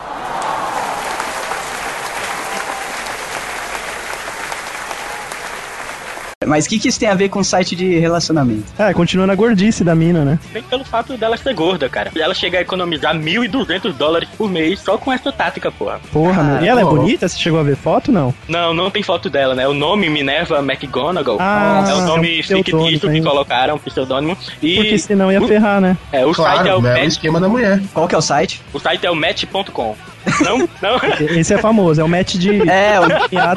Mas o que, que isso tem a ver com site de relacionamento? É, continua na gordice da mina, né? Bem pelo fato dela ser gorda, cara. Ela chega a economizar 1.200 dólares por mês só com essa tática, porra. Porra, meu. E ela é bonita? Você chegou a ver foto não? Não, não tem foto dela, né? O nome Minerva McGonagall Ah, é o é nome um pseudônimo fictício que colocaram, pseudônimo. E Porque senão ia o- ferrar, né? É, o site é o match, esquema da mulher. Qual que é o site? o site é o match.com. Não, não. Esse é famoso, é o match de. É, o,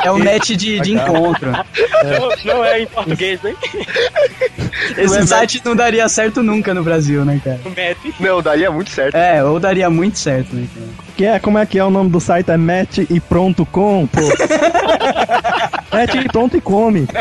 é o match de, de encontro. Não, não é em português, hein? Esse site não daria certo nunca no Brasil, né, cara? O match. não, daria muito certo. É, ou daria muito certo, né, cara? Que é, como é que é o nome do site? É match e pronto com, pô. (laughs) match e pronto e come. (laughs)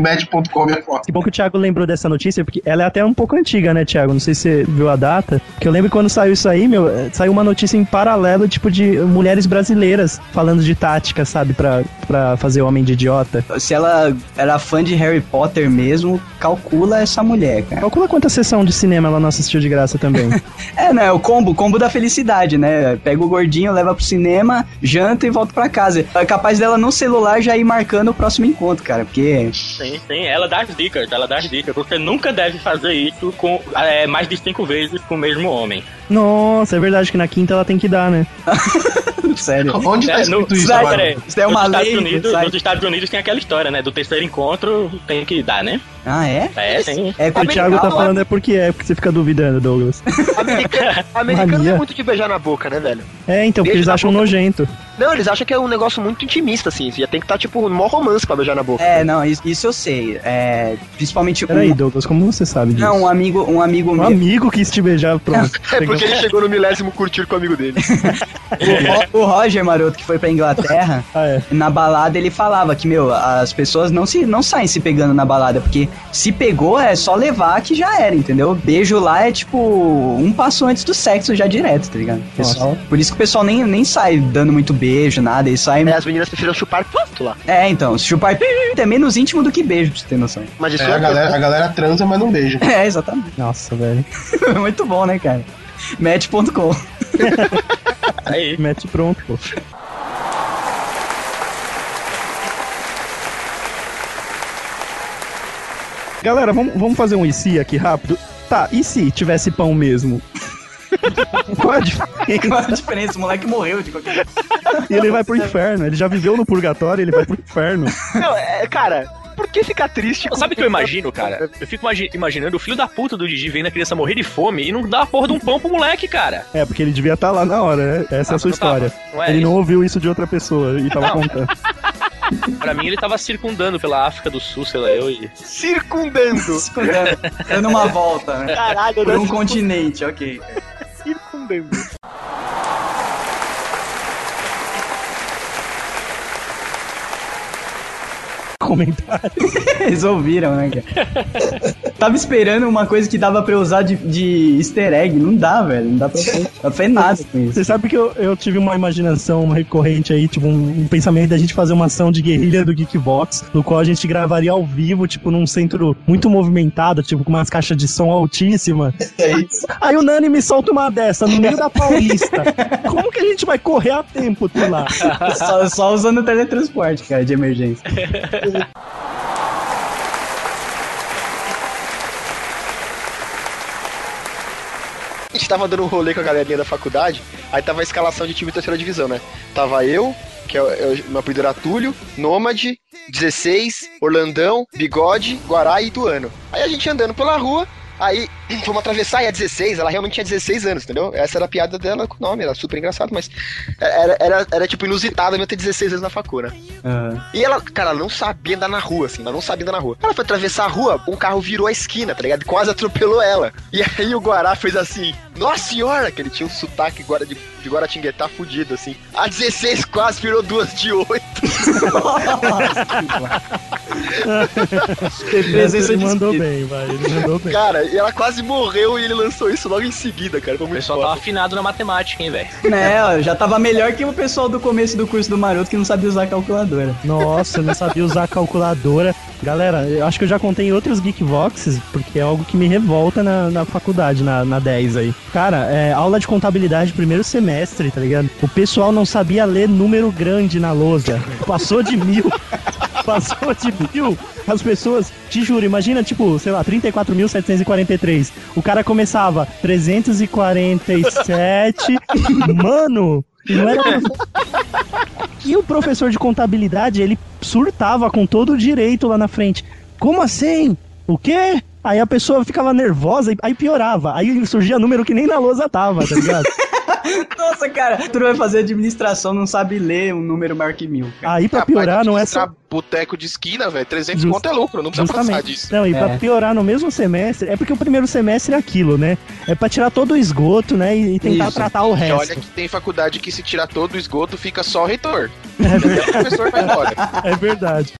Match.com é foda. Que bom que o Thiago lembrou dessa notícia, porque ela é até um pouco antiga, né, Thiago? Não sei se você viu a data. Porque eu lembro que quando saiu isso aí, meu, eh, saiu uma notícia em paralelo, tipo, de mulheres brasileiras falando de tática, sabe? Pra, pra fazer o homem de idiota. Se ela era fã de Harry Potter mesmo, calcula essa mulher, cara. Calcula quanta sessão de cinema ela não assistiu de graça também. (laughs) É, né? O combo, combo da felicidade, né? Pega o gordinho, leva pro cinema, janta e volta pra casa. É capaz dela no celular já ir marcando o próximo encontro, cara. Porque. Sim, sim, ela dá as dicas, ela dá as dicas. Você nunca deve fazer isso com é, mais de cinco vezes com o mesmo homem. Nossa, é verdade que na quinta ela tem que dar, né? (laughs) Sério. Onde tá É, escrito no- isso Peraí, agora? peraí. Isso é uma nos Estados lei, Unidos, sai. Nos Estados Unidos tem aquela história, né? Do terceiro encontro tem que dar, né? Ah, é? É, tem. É O Thiago tá falando é porque é, porque você fica duvidando, Douglas. (laughs) Americano, americano não é muito de beijar na boca, né, velho? É, então, porque Beijo eles acham boca. nojento. Não, eles acham que é um negócio muito intimista, assim. Você já tem que estar, tipo, no maior romance pra beijar na boca. É, não, isso, isso eu sei. É, principalmente um, Peraí, Douglas, como você sabe disso? não, um amigo, um amigo Um meu. amigo quis te beijar, pronto. (laughs) É porque ele chegou no milésimo curtir com o amigo dele. (laughs) O, o Roger Maroto, que foi pra Inglaterra, (laughs) Ah, é. na balada ele falava que, meu, as pessoas não, se, não saem se pegando na balada, porque se pegou é só levar que já era, entendeu? Beijo lá é tipo um passo antes do sexo já direto, tá ligado? Pessoal, por isso que o pessoal nem, nem sai dando muito beijo, nada, eles saem. É, as meninas preferem chupar pato lá. É, então, se chupar é menos íntimo do que beijo, pra você ter noção. Mas isso É, a, galera, a galera transa, mas não beija. (laughs) É, exatamente. Nossa, velho. muito bom, né, cara? Match.com. (laughs) Aí. Mete pronto, pô. Galera, vamos, vamos fazer um e se aqui rápido? Tá, e se tivesse pão mesmo? (laughs) Qual a diferença? Qual a diferença? O moleque morreu de qualquer E ele vai pro inferno. Ele já viveu no purgatório, ele vai pro inferno. Não, é, cara, Por que ficar triste? Sabe o que eu imagino, cara? Eu fico imagi- imaginando o filho da puta do Didi vendo a criança morrer de fome e não dá a porra de um pão pro moleque, cara. É, porque ele devia estar lá na hora, né? Essa é a sua mas não tava. história. Não é ele isso. não ouviu isso de outra pessoa e tava Não. contando. (laughs) Pra mim, ele tava circundando pela África do Sul, sei lá, eu e. Circundando. Circundando. Dando uma volta, né? Caralho, Por um continente, ok. (laughs) Circundando. Comentário. (laughs) Eles ouviram, né, cara? (laughs) Tava esperando uma coisa que dava pra eu usar de, de easter egg. Não dá, velho. Não dá pra fazer, nada com isso. Você sabe que eu, eu tive uma imaginação recorrente aí, tipo, um, um pensamento da gente fazer uma ação de guerrilha do Geekbox, no qual a gente gravaria ao vivo, tipo, num centro muito movimentado, tipo, com umas caixas de som altíssima. (laughs) É isso. Aí o Nani me solta uma dessa no meio da Paulista. (laughs) Como que a gente vai correr a tempo de lá? (laughs) Só, só usando teletransporte, cara, de emergência. A gente tava dando um rolê com a galerinha da faculdade, aí tava a escalação de time terceira divisão, né? Tava eu, que é, o- é meu apelido era Túlio, Nômade, 16, Orlandão, Bigode, Guará e Ituano. Aí a gente andando pela rua, aí (clears throat) fomos atravessar e a 16, ela realmente tinha 16 anos, entendeu? Essa era a piada dela com o nome, era super engraçado, mas era, era, era tipo inusitado eu ter 16 anos na facu, né? E ela, cara, ela não sabia andar na rua, assim, ela não sabia andar na rua. Ela foi atravessar a rua, um carro virou a esquina, tá ligado? Quase atropelou ela. E aí o Guará fez assim, nossa senhora, que ele tinha um sotaque de, de Guaratinguetá fudido, assim. A 16 quase virou duas de 8. (laughs) ele mandou bem, vai. Ele mandou bem. Cara, e ela quase morreu e ele lançou isso logo em seguida, cara. Foi O muito pessoal foda. tava afinado na matemática, hein, velho. Né, ó, já tava melhor que o pessoal do começo do curso do Maroto que não sabia usar calculadora. Nossa, eu não sabia usar a calculadora. Galera, eu acho que eu já contei em outros Geekboxes, porque é algo que me revolta na, na faculdade, na, na 10 aí. Cara, é, aula de contabilidade, primeiro semestre, tá ligado? O pessoal não sabia ler número grande na lousa. Passou de mil. (laughs) Passou de mil. As pessoas, te juro, imagina, tipo, sei lá, 34.743. O cara começava 347. (laughs) Mano, e não era. (laughs) E o professor de contabilidade, ele surtava com todo o direito lá na frente. Como assim? O quê? Aí a pessoa ficava nervosa e aí piorava. Aí surgia número que nem na lousa tava, tá ligado? (laughs) (laughs) Nossa, cara, tu vai fazer administração, não sabe ler um número maior que mil. cara. Aí pra piorar não é só. Boteco de esquina, velho. 300 Just- conto é lucro, não precisa passar Justamente. disso. Não, e pra É. piorar no mesmo semestre, é porque o primeiro semestre é aquilo, né? É pra tirar todo o esgoto, né? E, e tentar Isso. tratar o E resto. olha que tem faculdade que se tirar todo o esgoto, fica só o reitor. (laughs) o professor vai embora. É verdade.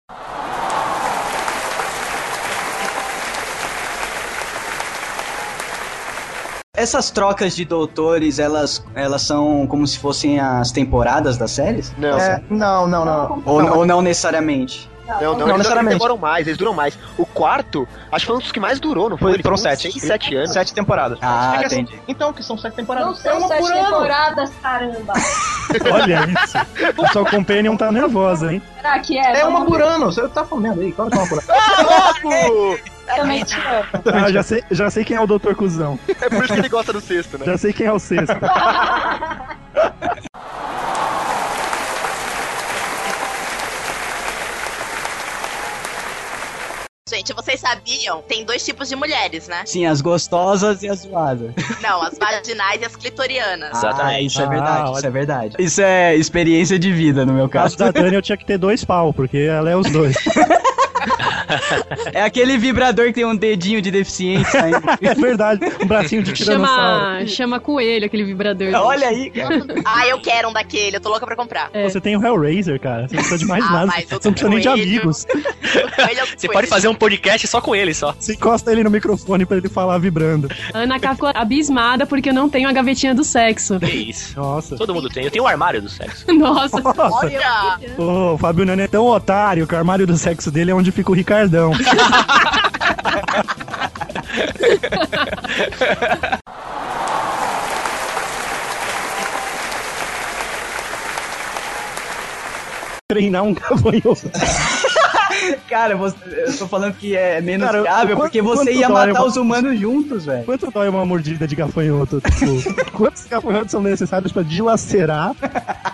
Essas trocas de doutores, elas, elas são como se fossem as temporadas das séries? Não. É, não, não, não. Ou Não, ou não necessariamente? Não, não, Não eles, necessariamente. eles demoram mais, eles duram mais. O quarto, acho que foi um dos que mais durou, não foi? Foram sete. seis, sete anos. Sete temporadas. Ah, É que assim, entendi. Então, que são sete Não temporadas. são uma sete temporadas, caramba. (laughs) Olha isso. A sua companion tá nervosa, hein? Será que é? É uma por ano. Você tá falando aí. Claro que é uma por ano. (laughs) Também te amo. Ah, já sei, já sei quem é o doutor Cusão. É por isso que ele gosta do sexto, né? Já sei quem é o sexto. (laughs) Gente, vocês sabiam? Tem dois tipos de mulheres, né? Sim, as gostosas e as zoadas. Não, as vaginais e as clitorianas. Ah, isso é Ah, verdade, isso olha. é verdade. Isso é experiência de vida, no meu No caso caso. da Dani, eu tinha que ter dois pau, porque ela é os dois. (laughs) É aquele vibrador que tem um dedinho de deficiente saindo. (laughs) É verdade, um bracinho de tiranossauro. Chama, chama coelho aquele vibrador. Olha aí, cara. Ah, eu quero um daquele, eu tô louca pra comprar. É. Você tem o Hellraiser, cara. Você não precisa de mais Ah, nada. Você não precisa nem de coelho. amigos. (laughs) Você pode fazer um podcast só com ele, só. Você encosta ele no microfone pra ele falar vibrando. Ana K ficou abismada porque eu não tenho a gavetinha do sexo. Que isso. Nossa. Todo mundo tem. Eu tenho o armário do sexo. (laughs) Nossa. Nossa. Olha! Ô, o Fábio Nani é tão otário que o armário do sexo dele é onde fica o Ricardão. Treinar um gafanhoto. (laughs) Cara, você- eu tô falando que é menos Cara, viável porque você ia matar os humanos juntos, velho. Quanto dói uma mordida de gafanhoto? Tipo, (laughs) quantos gafanhotos são necessários pra dilacerar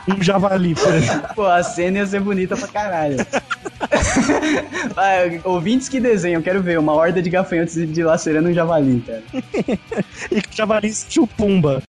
um javali, por exemplo? Pô, a cena ia ser bonita pra caralho. (laughs) Ah, ouvintes que desenham, quero ver uma horda de gafanhotos dilacerando um javali, cara. e javali chupumba.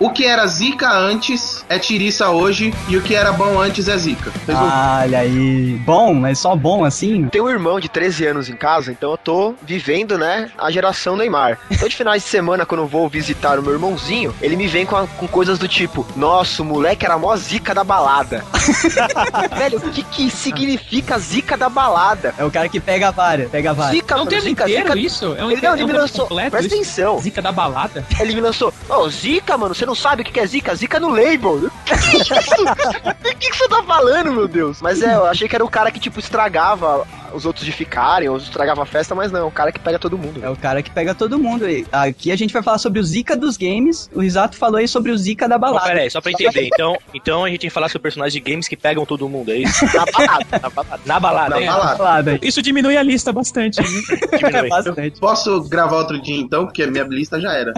O que era zica antes é tiriça hoje e o que era bom antes é zica. Olha aí. Bom, mas só bom assim? Tenho um irmão de 13 anos em casa, então eu tô vivendo, né, a geração Neymar. Então de finais de semana, quando eu vou visitar o meu irmãozinho, ele me vem com, a- com coisas do tipo, nossa, o moleque era a mó zica da balada. (laughs) Velho, o que que significa zica da balada? É o cara que pega a vara, pega a vara. Zica, É um mano, termo zica, inteiro zica. isso? É um ele, inte- não, é ele um me lançou. completo Presta isso? atenção. Zica da balada? Ele me lançou. Ô, zica, mano, você não sabe o que é zica? Zica no label. O (laughs) que, isso? O que que você tá falando, meu Deus? Mas é, eu achei que era o cara que, tipo, estragava os outros de ficarem, ou estragava a festa, mas não, é o cara que pega todo mundo. É o cara que pega todo mundo. E Aqui a gente vai falar sobre o Zika dos games. O Risato falou aí sobre o Zika da balada. pera aí, só pra entender. Então, então a gente tem que falar sobre personagens de games que pegam todo mundo, é isso? (laughs) Na balada, na balada. Na balada, Na hein? balada. Isso diminui a lista bastante. (laughs) Diminui. Bastante. Posso gravar outro dia então, porque a minha lista já era.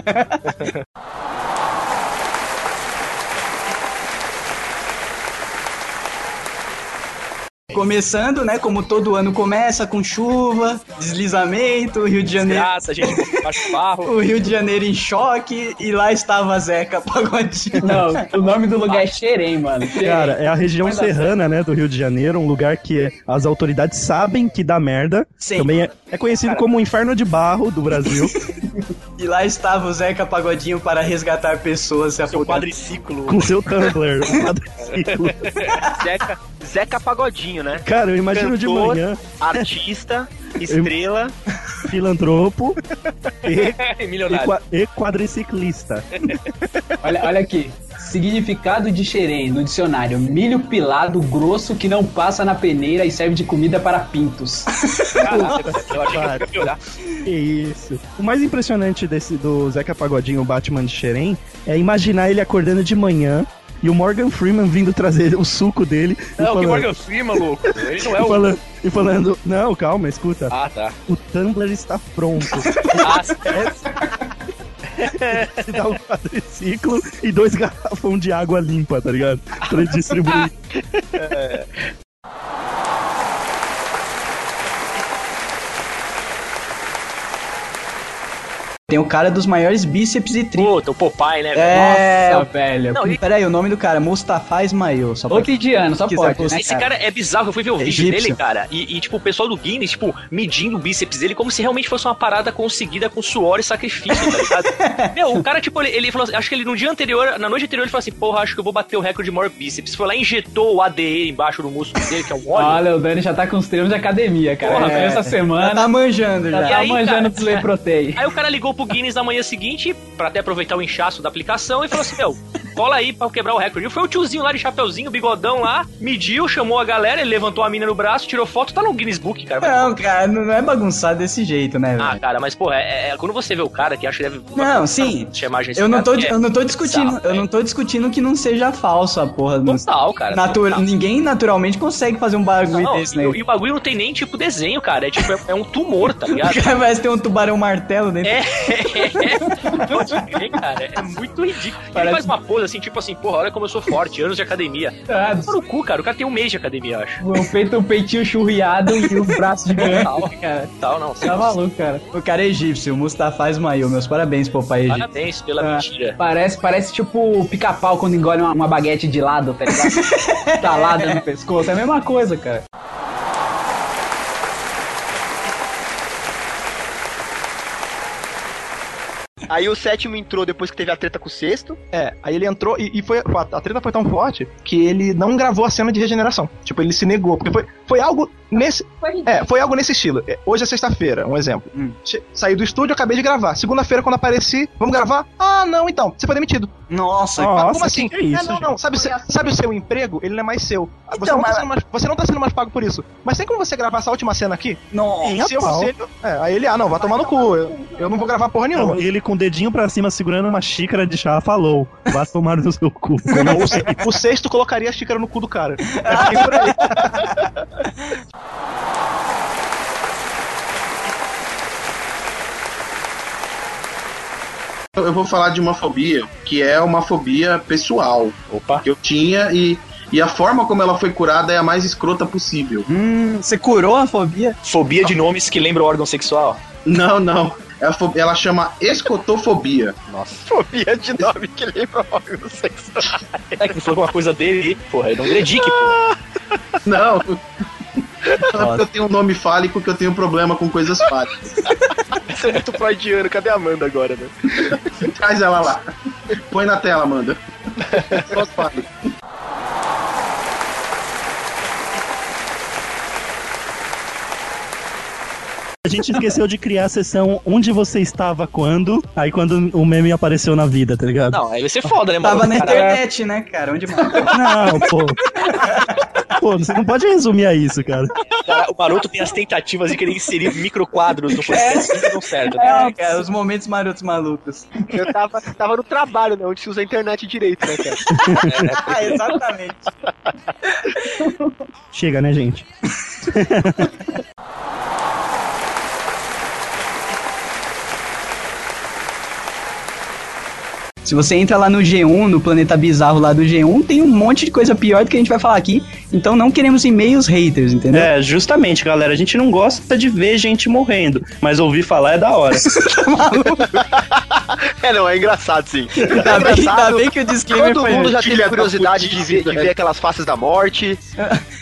Começando, né? Como todo ano começa, com chuva, deslizamento, Rio de Janeiro. Graça, gente, baixo barro. (laughs) O Rio de Janeiro em choque e lá estava Zeca Pagodinho. Não, o nome do lugar é Xerém, mano. Xerém. Cara, é a região serrana, né, do Rio de Janeiro, um lugar que as autoridades sabem que dá merda. Sim. Também é, é conhecido como o inferno de barro do Brasil. (laughs) E lá estava o Zeca Pagodinho para resgatar pessoas se Seu afogando. quadriciclo. com seu Tumblr, um quadriciclo. (laughs) Zeca, Zeca Pagodinho, né? Cara, eu imagino de Cantor, manhã, Artista, (laughs) estrela. filantropo e, (laughs) e, Milionário. qua- e quadriciclista. Olha, olha aqui. Significado de xerém no dicionário: milho pilado grosso que não passa na peneira e serve de comida para pintos. Caraca, (laughs) eu achei que. Que isso. O mais impressionante desse do Zeca Pagodinho, o Batman de Xerém, é imaginar ele acordando de manhã e o Morgan Freeman vindo trazer o suco dele. e Não, que falando- Morgan Freeman, louco. Ele não é (laughs) e o. falando, e falando, não, calma, escuta. Ah, tá. O Tumblr está pronto. (laughs) Ah, Se (laughs) dá um quadriciclo e dois garrafão de água limpa, tá ligado? Pra distribuir. (laughs) Tem o cara dos maiores bíceps e tríceps. Puta, o Popeye, né? É, Nossa, velho. Não, e- Peraí, o nome do cara, Mustafa Ismail. Só Outro indiano, só pode. postar. né, Esse cara é bizarro, eu fui ver o vídeo Egípcio. dele, cara, e, e, tipo, o pessoal do Guinness, tipo, medindo o bíceps dele como se realmente fosse uma parada conseguida com suor e sacrifício, tá ligado? (laughs) Meu, o cara, tipo, ele, ele falou assim, acho que ele no dia anterior, na noite anterior, ele falou assim, porra, acho que eu vou bater o recorde de maior bíceps. Foi lá e injetou o ADE embaixo do músculo dele, que é um óleo. Olha, o Dani já tá com os termos de academia, cara. Porra, Ele é. essa Já semana. tá manjando Já já. Tá aí, manjando cara? pro Whey Protein. Aí o cara ligou pro Guinness na manhã seguinte, pra até aproveitar o inchaço da aplicação, e falou assim: Meu, cola aí pra quebrar o recorde. E foi o tiozinho lá de chapeuzinho, bigodão lá, mediu, chamou a galera, ele levantou a mina no braço, tirou foto, tá no Guinness Book, cara. Não, cara, não é bagunçado desse jeito, né, Ah, velho? cara, mas porra, é, é- quando você vê o cara que acha que deve. Não, sim. Chamar gente Eu não, tô, é eu não tô discutindo, eu não tô discutindo que não seja falso a porra. Não- Total, cara. Natu- total. Ninguém naturalmente consegue fazer um bagulho Não, desse, e, né? e o bagulho não tem nem tipo desenho, cara. É tipo, é, é um tumor, tá (laughs) ligado? Parece ter um tubarão martelo dentro. É, (laughs) pode crer, cara. É muito ridículo. Ele Parece- faz uma pose assim, tipo assim, porra, olha como eu sou forte, anos de academia. Ah, no cu, cara. O cara tem um mês de academia, eu acho. O peito, o peitinho churriado e o braço gigante, Total. cara. Tal, não. Tá maluco, cara. O cara é egípcio, o Mustafa Ismail. Meus parabéns, Popeye egípcio. Parabéns pela Ah, mentira. Parece, parece tipo o pica-pau quando engole uma, uma baguete de lado, tá ligado? (laughs) Talada no pescoço. É a mesma coisa, cara. Aí o sétimo entrou depois que teve a treta com o sexto. É, aí ele entrou e, e foi a, treta foi tão forte que ele não gravou a cena de regeneração. Tipo, ele se negou, porque foi, foi algo nesse. É, foi algo nesse estilo. É, Hoje é sexta-feira, um exemplo. Che- Saí do estúdio, acabei de gravar. Segunda-feira, quando apareci, vamos gravar? Ah, não, então, você foi demitido. Nossa, Nossa, como assim? é isso, não, não, sabe, o seu- sabe o seu emprego? Ele não é mais seu. você, Então, não tá mas- sendo mais, você não tá sendo mais pago por isso. Mas tem como você gravar essa última cena aqui? Nossa. Se eu fosse ele, é, aí ele, ah, não, vai tomar no cu. Eu, eu não vou gravar porra nenhuma. Não, ele com o dedinho pra cima segurando uma xícara de chá falou: Vá tomar no seu cu. (laughs) Não, o, o sexto colocaria a xícara no cu do cara. Por aí. Eu vou falar de uma fobia que é uma fobia pessoal. Opa. Que eu tinha e, e a forma como ela foi curada é a mais escrota possível. Hum, você curou a fobia? Fobia de nomes que lembram órgão sexual. Não, não. Ela, chama escotofobia. Nossa. Fobia de nome que lembra órgão sexual. É que ele falou uma coisa dele, porra, ele (laughs) não pô. Não. É eu tenho um nome fálico que eu tenho problema com coisas fálicas. Isso é muito freudiano. Cadê a Amanda agora, né? Traz ela lá. Põe na tela, Amanda. Só (laughs) fálico. A gente esqueceu de criar a sessão onde você estava quando, aí quando o meme apareceu na vida, tá ligado? Não, aí vai ser foda, né, Tava mano? na Cara, internet, né, cara? Onde mais? Não, pô. Pô, você não pode resumir a isso, cara. cara, o Maroto tem as tentativas de querer inserir microquadros no podcast que não certo. É, cara, os momentos marotos malucos. Eu tava, tava no trabalho, né? Onde se usa a internet direito, né, cara? (laughs) Ah, exatamente. Chega, né, gente? (laughs) Se você entra lá no G1, no planeta bizarro lá do G1, tem um monte de coisa pior do que a gente vai falar aqui. Então não queremos e-mails haters, entendeu? É, justamente, galera. A gente não gosta de ver gente morrendo, mas ouvir falar é da hora. (laughs) (laughs) É, não, é engraçado, sim. Ainda É bem- engraçado. ainda bem que o disclaimer Todo foi mundo já teve da curiosidade de ver, de ver aquelas faces da morte.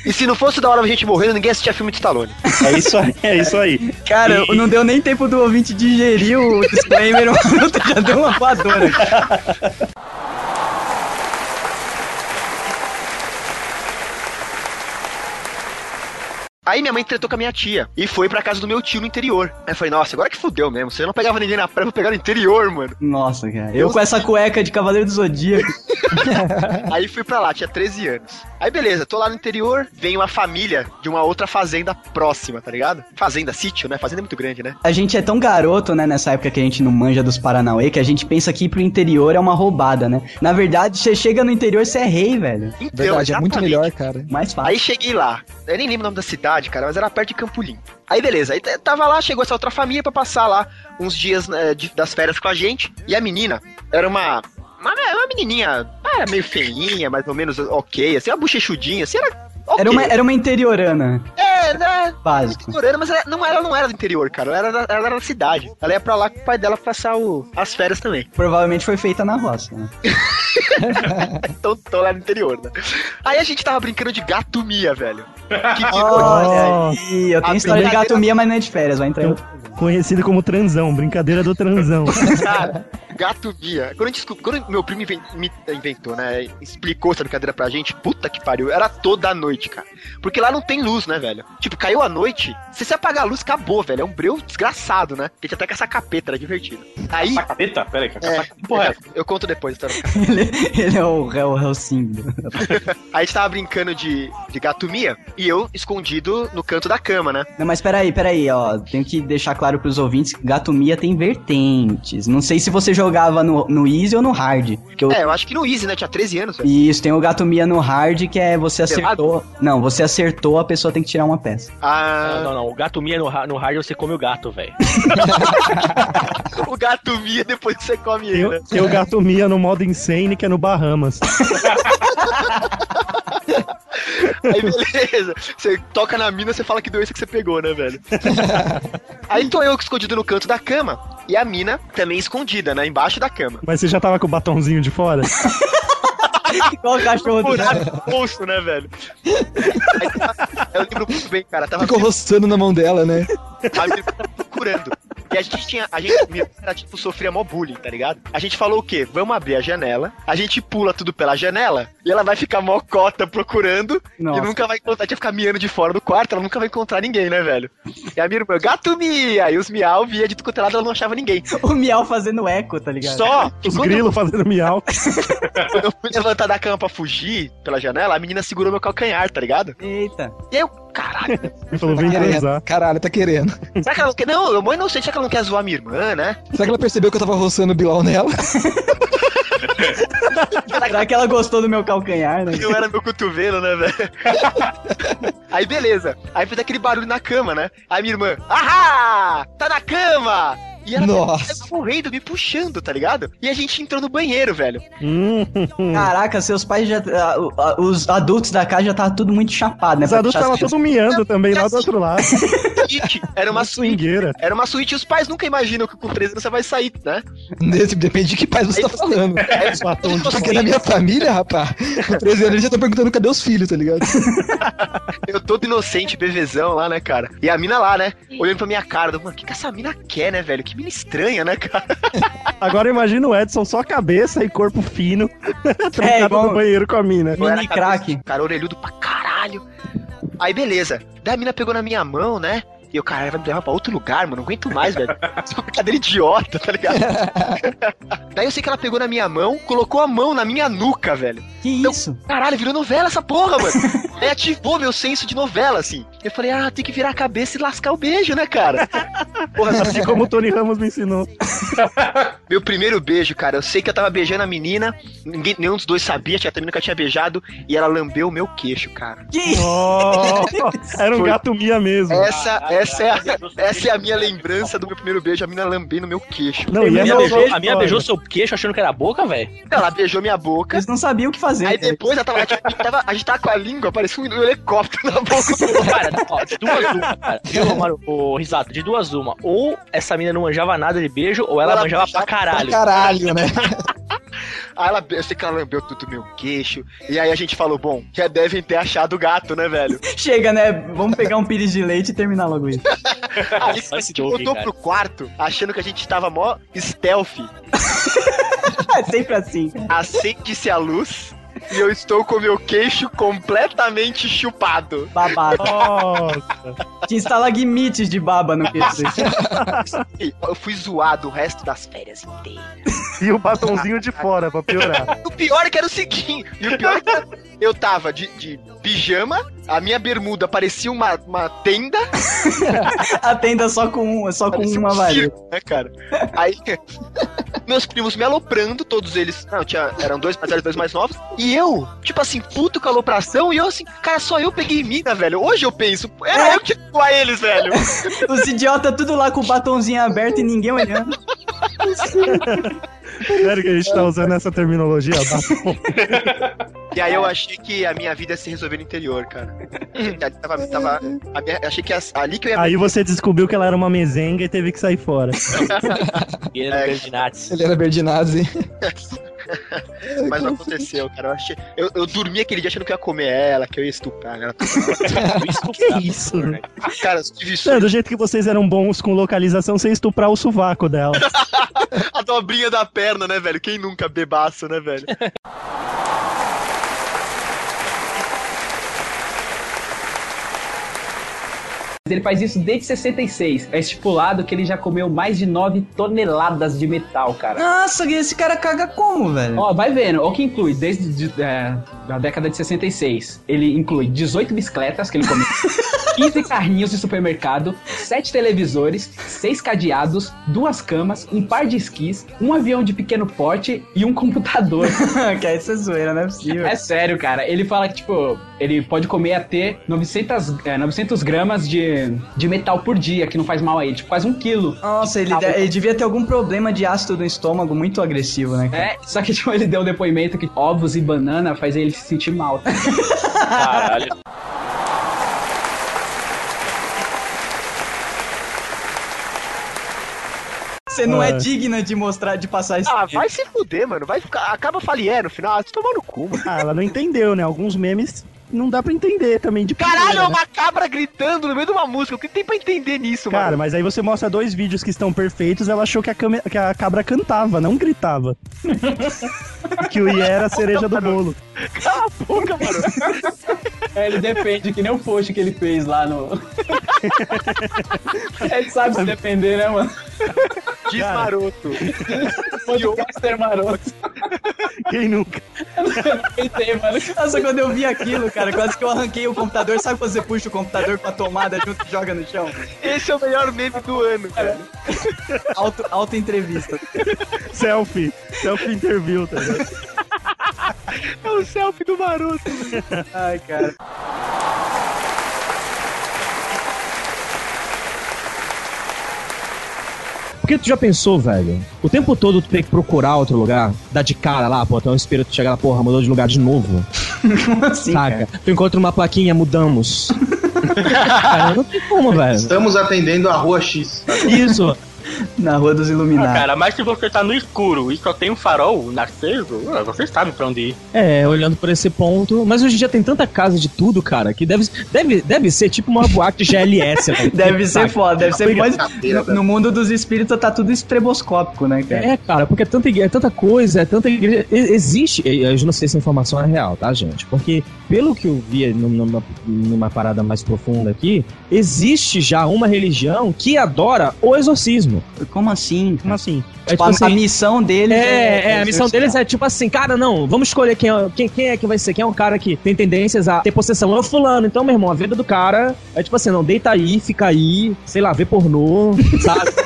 E se não fosse da hora a gente morrendo, ninguém assistia filme de Stallone. É isso aí, é isso aí. Cara, não deu nem tempo do ouvinte digerir o disclaimer, (laughs) o Maroto já deu uma voadora. Aí minha mãe tretou com a minha tia e foi pra casa do meu tio no interior. Aí eu falei, nossa, agora que fudeu mesmo. Você não pegava ninguém na praia, eu vou pegar no interior, mano. Nossa, cara. Eu com essa cueca de Cavaleiro do Zodíaco. (laughs) Aí fui pra lá, tinha 13 anos. Aí beleza, tô lá no interior, vem uma família de uma outra fazenda próxima, tá ligado? Fazenda, sítio, né? Fazenda é muito grande, né? A gente é tão garoto, né, nessa época que a gente não manja dos Paranauê, que a gente pensa que ir pro interior é uma roubada, né? Na verdade, você chega no interior, você é rei, velho. Então, exatamente. cara. Mais fácil. Aí cheguei lá. Eu nem lembro o nome da cidade, cara, mas era perto de Campo. Aí beleza, aí tava lá, chegou essa outra família pra passar lá uns dias né, de- das férias com a gente. E a menina era uma. Uma, uma menininha, era meio feinha, mais ou menos ok, assim, uma bochechudinha, assim, era. Ok. Era, uma, era uma interiorana. É, né? Básico. Interiorana, mas ela não, ela não era do interior, cara. Ela era, da- ela era da cidade. Ela ia pra lá com o pai dela passar o- as férias também. Provavelmente foi feita na roça, né? (laughs) então, tô lá no interior, né? Aí a gente tava brincando de gato mia, velho. Que (laughs) que Olha aí, eu tenho A história de brincadeira- gato mia, mas não é de férias, vai entrar em outro. Conhecido como transão, brincadeira do transão. (laughs) Cara, gato Bia. Quando, gente quando meu primo inventou, né? Explicou essa brincadeira pra gente, puta que pariu. Era toda a noite, cara. Porque lá não tem luz, né, velho? Tipo, caiu a noite, se você apagar a luz, acabou, velho. É um breu desgraçado, né? Tem até com essa capeta, era divertido. Aí. Capeta? Peraí, que É, porra é eu, eu conto depois do (laughs) ele, ele é o réu, réu símbolo. (laughs) Aí a gente tava brincando de, de gato Mia e eu escondido no canto da cama, né? Não, mas peraí, peraí, ó. Tenho que deixar claro pros ouvintes que Gato Mia tem vertentes. Não sei se você jogava no, no Easy ou no Hard. Que eu... É, eu acho que no Easy, né? Tinha 13 anos, velho. Isso, tem o Gato Mia no Hard, que é você Pelado? Não, você acertou, a pessoa tem que tirar uma peça. Ah, Não, não, não. O gato mia no, no hard você come o gato, velho. (laughs) o gato Mia depois você come ele, né? Tem, tem o gato Mia no modo insane, que é no Bahamas. (laughs) Aí beleza, você toca na mina, você fala que doença que você pegou, né, velho? (laughs) Aí tô eu escondido no canto da cama e a mina também escondida, né, embaixo da cama. Mas você já tava com o batonzinho de fora? (laughs) Igual o cachorro do bolso, né, velho? Aí, tava- eu lembro muito bem, cara, tava Ficou roçando na mão dela, né? tava procurando. E a gente tinha. A gente era, tipo, sofria mó bullying, tá ligado? A gente falou o quê? Vamos abrir a janela, a gente pula tudo pela janela e ela vai ficar mó cota procurando Nossa. e nunca vai encontrar. Tinha que ficar miando de fora do quarto, ela nunca vai encontrar ninguém, né, velho? E a minha irmã, gato mia! E os miau via de tudo é ela não achava ninguém. O Miau fazendo eco, tá ligado? Só Os grilos fazendo miau. (laughs) quando eu fui levantar da cama pra fugir pela janela, a menina segurou meu calcanhar, tá ligado? Eita. E aí eu, caralho. Ele falou, vem Tá querendo. transar. Caralho, tá querendo. Será que ela não quer. Não, eu mãe não sei, será que ela não quer zoar minha irmã, né? Será que ela percebeu que eu tava roçando o Bilal nela? (laughs) Será que ela gostou do meu calcanhar, né? Não era meu cotovelo, né, velho? (laughs) Aí beleza. Aí fez aquele barulho na cama, né? Aí minha irmã, ahá! Tá na cama! E ela Nossa. correndo, me puxando, tá ligado? E a gente entrou no banheiro, velho. Caraca, seus pais já. Os adultos da casa já estavam tudo muito chapado, né? Os adultos estavam todos miando também lá do outro lado. (laughs) Suíte, Era uma suíte. Swingueira. Era uma suíte e os pais nunca imaginam que com 13 anos você vai sair, né? Nesse- Depende de que pais você tá falando. (laughs) Batom de Porque na minha família, rapaz, com 13 anos eles já estão perguntando cadê os filhos, tá ligado? (laughs) Eu todo inocente, bevezão lá, né, cara? E a mina lá, né? Olhando pra minha cara, mano, o que, que essa mina quer, né, velho? Que mina estranha, né, cara? (laughs) Agora imagina o Edson só cabeça e corpo fino, É, igual no banheiro com a mina. Era cabeça- Cara, orelhudo pra caralho. Aí, beleza. Daí a mina pegou na minha mão, né? E eu, cara, vai me levar pra outro lugar, mano. Não aguento mais, velho. Isso é uma brincadeira idiota, tá ligado? (laughs) Daí eu sei que ela pegou na minha mão, colocou a mão na minha nuca, velho. Que isso? Caralho, virou novela essa porra, mano. (laughs) Aí ativou meu senso de novela, assim. Eu falei, ah, tem que virar a cabeça e lascar o beijo, né, cara? (laughs) Porra, Assim como o Tony Ramos me ensinou. Meu primeiro beijo, cara, eu sei que eu tava beijando a menina, ninguém, nenhum dos dois sabia, tinha também nunca tinha beijado, e ela lambeu o meu queixo, cara. Oh, era um Foi- gato Mia mesmo. Essa, essa, é a, essa é a minha lembrança do meu primeiro beijo, a mina lambendo meu queixo. a, minha beijou, a minha beijou seu queixo achando que era a boca, velho? Ela beijou minha boca. Eles não sabiam o que fazer. Aí depois ela tava, tipo, a, gente tava, a gente tava com a língua, parecia um helicóptero na boca. (laughs) Cara, ó, de duas uma, cara. Viu? Ô, Risato, de duas uma. Ou essa mina não manjava nada de beijo, ou ela, Ela manjava pra caralho. Pra caralho, né? (laughs) Aí ela, eu sei que ela lambeu tudo meu queixo. E aí a gente falou, bom, já devem ter achado o gato, né, velho? (laughs) Chega, né? Vamos pegar um pires de leite e terminar logo isso. (laughs) Aí a gente voltou pro quarto, achando que a gente tava mó stealth. (laughs) É sempre assim. Acende-se a luz. E eu estou com meu queixo completamente chupado. Babado. Tinha estalagmites de baba no queixo. Eu fui zoado o resto das férias inteiras. E o batonzinho de fora, pra piorar. (laughs) O pior é que era o seguinte, e o pior é que era- eu tava de, de pijama, a minha bermuda parecia uma, uma tenda. (laughs) A tenda só com, só com uma um varinha. né, cara? Aí, (laughs) meus primos me aloprando, todos eles, não, tinha, eram dois mais velhos, dois mais novos, e eu, tipo assim, puto com a alopração, e eu assim, cara, só eu peguei mina, velho. Hoje eu penso, era eu que tinha que zoar eles, velho. Os idiotas tudo lá com o batonzinho aberto e ninguém olhando. Sério que a gente tá usando essa terminologia? Batom. E aí eu achei que a minha vida ia se resolver no interior, cara. tava, tava, a minha- achei que as- ali que eu ia Aí você descobriu que ela era uma mezenga e teve que sair fora. (laughs) E ele era Berdinazzi. Ele era Berdinazzi. (laughs) Mas não aconteceu, cara. Eu, achei, eu, eu dormi aquele dia achando que eu ia comer ela, que eu ia estuprar ela. (laughs) que isso? Cara, eu tive Não, do jeito que vocês eram bons com localização, você ia estuprar o sovaco dela. (laughs) a dobrinha da perna, né, velho? Quem nunca bebaço, né, velho? Ele faz isso desde 66. É estipulado que ele já comeu mais de 9 toneladas de metal, cara. Nossa, esse cara caga como, velho? Ó, vai vendo. O que inclui desde de, é, a década de 66. Ele inclui 18 bicicletas que ele comeu. (laughs) 15 carrinhos de supermercado, 7 televisores, 6 cadeados, duas camas, um par de esquis, um avião de pequeno porte e um computador. (laughs) que é essa zoeira, não é possível. É sério, cara. Ele fala que, tipo, ele pode comer até 900, é, 900 gramas de, de metal por dia, que não faz mal a ele. Tipo, quase um quilo. Nossa, ele, de- ele devia ter algum problema de ácido no estômago muito agressivo, né? cara? É, só que (laughs) tipo, ele deu um depoimento que ovos e banana faz ele se sentir mal. Caralho. Você não é Ah. digna de mostrar, de passar isso. Ah, vai se fuder, mano. Vai ficar, acaba falier no final. Ah, tu tomou no cu, mano. Ah, ela não entendeu, né? Alguns memes não dá pra entender também de Caralho, é primeira, né? uma cabra gritando no meio de uma música. O que tem pra entender nisso, Cara, mano? mas aí você mostra dois vídeos que estão perfeitos, ela achou que a, came- que a cabra cantava, não gritava. (laughs) que o Ié era a cereja do bolo. Cala a boca, mano. É, ele defende, que nem o post que ele fez lá no. (laughs) ele sabe se defender, né, mano? Diz maroto. Podcaster maroto. Quem nunca? Pensei, mano. Nossa, quando eu vi aquilo, cara, quase que eu arranquei o computador. Sabe quando você puxa o computador com a tomada junto e joga no chão? Esse é o melhor meme do ano, cara. Auto, auto entrevista. Selfie. Selfie interview, tá ligado? É o selfie do maroto. Ai, cara. Porque tu já pensou, velho? O tempo todo tu tem que procurar outro lugar, dar de cara lá, pô, tem um espírito chega lá, porra, mudou de lugar de novo. (laughs) Como assim, Saca? Tu encontra uma plaquinha, mudamos. (laughs) cara, não tem como, velho. Estamos atendendo a rua X. Isso. Na Rua dos Ah, Iluminados. cara, mas se você tá no escuro e só tem um farol aceso, ah, você sabe pra onde ir. É, olhando por esse ponto. Mas hoje em dia tem tanta casa de tudo, cara, que deve, deve, deve ser tipo uma boate GLS. velho. (laughs) Deve ser foda, deve ser mais. No, no mundo dos espíritos tá tudo estreboscópico, né, cara? É, cara, porque é tanta, é tanta coisa, é tanta igreja. e- Existe, eu não sei se a informação é real, tá, gente? Porque, pelo que eu vi num- numa, numa parada mais profunda aqui, existe já uma religião que adora o exorcismo. Como assim? Como assim? Tipo, a- a missão deles É, é- é, a missão deles é tipo assim, cara, não, vamos escolher quem é, quem, quem é que vai ser, quem é um cara que tem tendências a ter possessão. É o fulano. Então, meu irmão, a vida do cara é tipo assim, não, deita aí, fica aí, sei lá, vê pornô, sabe? (laughs)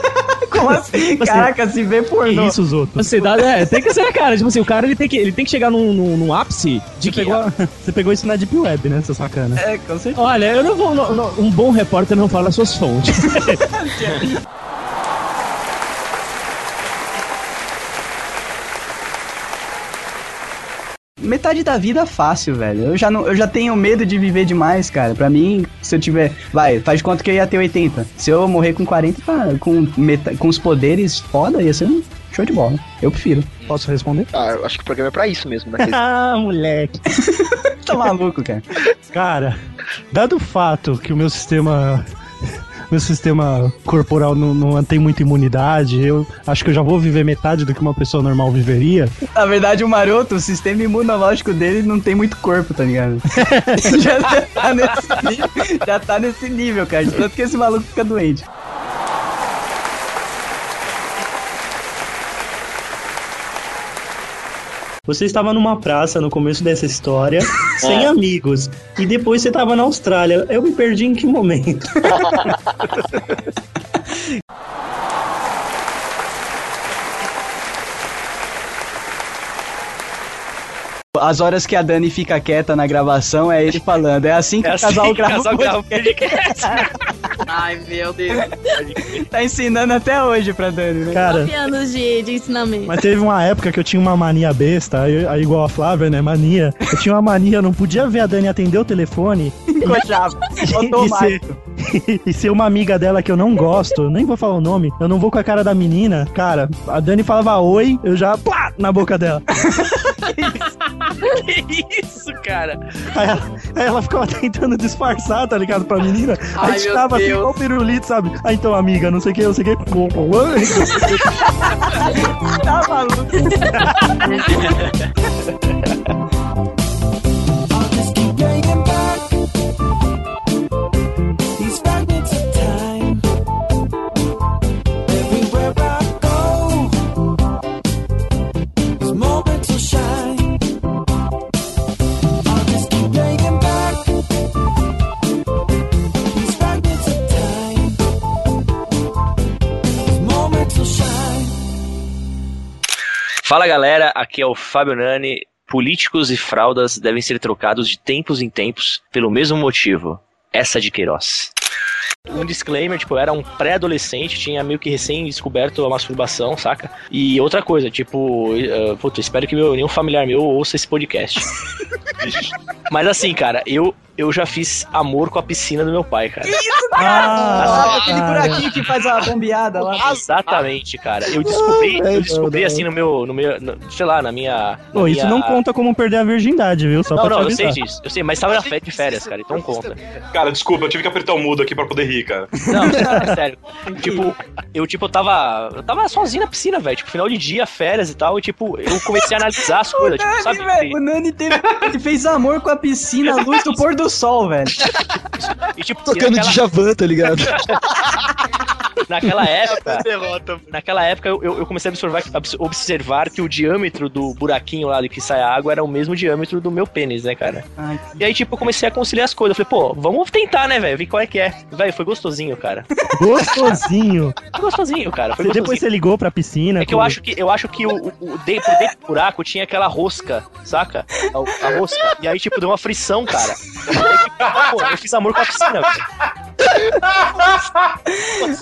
Como assim? Caraca, se vê pornô. Isso, os outros. Você dá, é, tem que ser, cara. Tipo assim, o cara ele tem que, ele tem que chegar num, num, num ápice de que. pegou- (laughs) Você pegou isso na Deep Web, né, seu sacana? É, com certeza. Olha, eu não vou. não- não- um bom repórter não fala as suas fontes. (laughs) Metade da vida fácil, velho. Eu já, não, eu já tenho medo de viver demais, cara. Pra mim, se eu tiver. Vai, faz de conta que eu ia ter 80. Se eu morrer com 40, tá, com, meta, com os poderes foda, ia ser um show de bola. Eu prefiro. Posso responder? Ah, eu acho que o programa é pra isso mesmo, né? (laughs) ah, moleque. (laughs) tá maluco, cara. Cara, dado o fato que o meu sistema. Meu sistema corporal não, não tem muita imunidade, eu acho que eu já vou viver metade do que uma pessoa normal viveria. Na verdade, o maroto, o sistema imunológico dele não tem muito corpo, tá ligado? (laughs) já, tá nesse já tá nesse nível, cara. De tanto que esse maluco fica doente. Você estava numa praça no começo dessa história, (laughs) sem amigos, e depois você estava na Austrália. Eu me perdi em que momento? (laughs) As horas que a Dani fica quieta na gravação é ele falando. É assim que É o assim casal o grava casal grava podcast. (laughs) Ai, meu Deus. tá ensinando até hoje pra Dani, né? Cara, Nove anos de, de ensinamento. Mas teve uma época que eu tinha uma mania besta, aí, aí igual a Flávia, né? Mania. Eu tinha uma mania, eu não podia ver a Dani atender o telefone. Encoxava. Automático. (laughs) e ser uma amiga dela que eu não gosto, nem vou falar o nome, eu não vou com a cara da menina. Cara, a Dani falava oi, eu já plá, na boca dela. (laughs) que isso, cara? Aí ela, aí ela ficava tentando disfarçar, tá ligado, pra menina. Ai, aí tirava assim, o pirulito, sabe? Ah, então, amiga, não sei o que, não sei o que. (laughs) tá maluco. Fala galera, aqui é o Fábio Nani. Políticos e fraldas devem ser trocados de tempos em tempos pelo mesmo motivo. Essa de Queiroz. Um disclaimer, tipo, eu era um pré-adolescente, tinha meio que recém-descoberto a masturbação, saca? E outra coisa, tipo, uh, puta, espero que meu, nenhum familiar meu ouça esse podcast. (laughs) Mas assim, cara, eu, eu já fiz amor com a piscina do meu pai, cara. Ah, aquele buraquinho que faz a bombeada lá. Exatamente, cara. Eu descobri, eu descobri assim no meu, no meu, no- sei lá, na minha. Pô, isso minha- não conta como perder a virgindade, viu? Só Não, pra não, te eu sei disso. Eu sei, mas tava na fé de férias, cara, então conta. Cara, desculpa, eu tive que apertar o mudo aqui pra poder rir, cara. (laughs) Não, é sério. Tipo, eu tipo eu tava, eu tava sozinho na piscina, velho, tipo final de dia, férias e tal, e tipo, eu comecei a analisar as coisas, tipo, sabe? velho, o Nani teve, ele fez amor com a piscina à luz do pôr do sol, velho. E tipo, Tocando naquela- Djavan, tá ligado? (laughs) (laughs) Naquela época, naquela época eu, eu comecei a observar, observar que o diâmetro do buraquinho lá de que sai a água era o mesmo diâmetro do meu pênis, né, cara? Ai, E aí, tipo, eu comecei a conciliar as coisas. Eu falei, pô, vamos tentar, né, velho? Ver qual é que é. Velho, foi gostosinho, cara. Gostosinho. (laughs) Foi gostosinho, cara. Foi gostosinho. depois você ligou pra piscina. É que eu acho que, eu acho que o, o, o de- por dentro do buraco tinha aquela rosca, saca? A, a rosca. E aí, tipo, deu uma frição, cara. Aí, tipo, pô, eu fiz amor com a piscina, velho.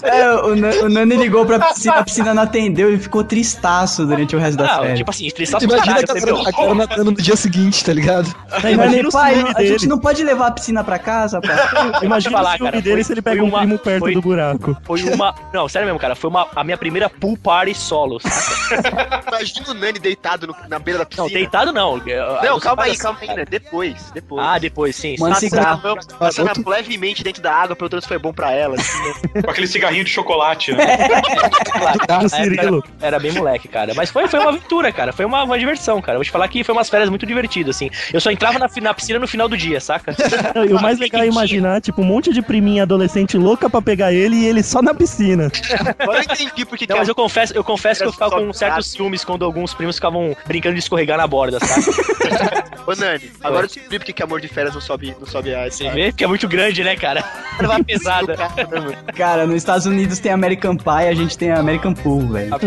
É, o, Na- o Nani ligou pra piscina, a piscina não atendeu e ficou tristaço durante o resto da Não, férias. tipo assim, tristaço imagina caralho, a cara, a cara matando no dia seguinte, tá ligado? Nani, imagina o pai, a gente dele. não pode levar a piscina pra casa, pai. Imagina falar, o ciúme cara, dele foi- se ele pega um uma- primo perto foi- do buraco. Foi uma. Não, sério mesmo, cara. Foi uma, a minha primeira pool party solo. Imagina o Nani deitado no- na beira da piscina. Não, deitado não. Não, calma aí, calma aí, né? Depois, depois. Ah, depois, sim. Mano, cigarro. Passando, passando levemente dentro da água, perguntando se foi bom pra ela. assim, né? (laughs) Com aquele cigarrinho de chocolate, né? (laughs) Na época Cirilo. Era, era bem moleque, cara. Mas foi, foi uma aventura, cara. Foi uma, uma diversão, cara. Vou te falar que foi umas férias muito divertidas, assim. Eu só entrava na, na piscina no final do dia, saca? (laughs) E o mais legal é imaginar, tipo, um monte de priminha adolescente louca pra pegar ele e ele só na piscina. Eu entendi porque Não, que mas eu confesso, eu confesso que eu ficava com certos ciúmes quando alguns primos ficavam brincando de escorregar na borda, sabe? (laughs) Ô, Nani, agora eu descobri porque que amor de férias não sobe, não sobe a Você vê? Porque é muito grande, né, cara? Levar pesada. Cara, nos Estados Unidos tem American Pie, a gente tem American Pool, velho. (laughs)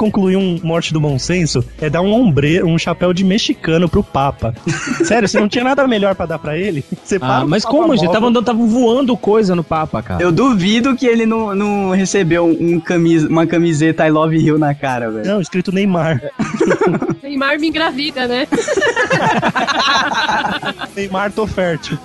Concluir um morte do bom senso é dar um ombreiro, um chapéu de mexicano pro Papa. (laughs) Sério, você não tinha nada melhor pra dar pra ele? (laughs) Você para Ah, mas como, gente? Tava andando, tava voando coisa no Papa, cara. Eu duvido que ele não, não recebeu um camis, uma camiseta I Love You na cara, velho. Não, escrito Neymar. (laughs) Neymar me engravida, né? Neymar tô fértil.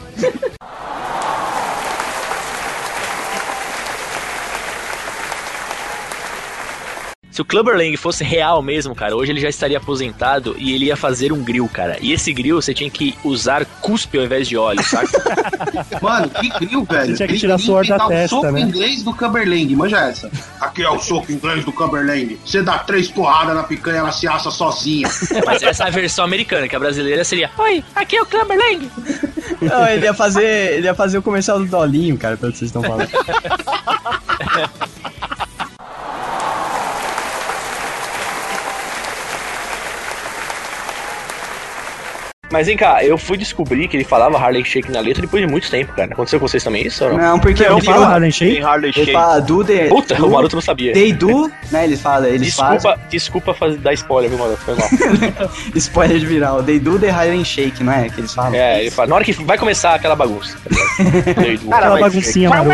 Se o Clubber Lang fosse real mesmo, cara, hoje ele já estaria aposentado e ele ia fazer um grill, cara. E esse grill você tinha que usar cuspe ao invés de óleo, saca? (laughs) Mano, que grill, velho. Você tinha que tirar suor da inventar o testa, soco né? inglês do Cumberland, manja essa. Aqui é o soco inglês do Cumberland. Você dá três porradas na picanha, ela se assa sozinha. Mas essa é a versão americana, que a brasileira seria Oi, aqui é o Clubber Lang. (laughs) Não, ele ia fazer, ele ia fazer o comercial do Dolinho, cara, pelo que vocês estão falando. (laughs) Mas vem cá, eu fui descobrir que ele falava Harley Shake na letra depois de muito tempo, cara. Aconteceu com vocês também isso ou não? Não, porque Ele eu fala Harlem Shake? Tem Harley Ele Shake. fala do de. Puta, do, o Maroto não sabia. They do, né? Eles falam, eles Desculpa, desculpa fazer, dar spoiler, viu, Maroto? Foi mal. (laughs) Spoiler de viral. They do the Harlem Shake, não é? Que eles falam. É, ele fala, na hora que vai começar aquela bagunça. (laughs) Aquela baguncinha marota.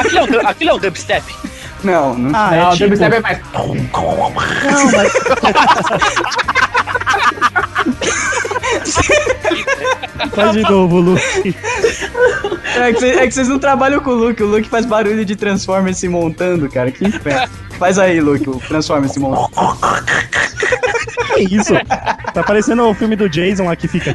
aquilo, é um, aquilo é um dubstep. Não, não. Ah, Não, é o tipo... dubstep é mais. Não, mas... (laughs) (laughs) Faz de novo, Luke. É que, cê- é que vocês não trabalham com o Luke. O Luke faz barulho de Transformers se montando, cara. Que inferno. Faz aí, Luke, o Transformers se montando. Que isso? Tá parecendo o filme do Jason lá que fica...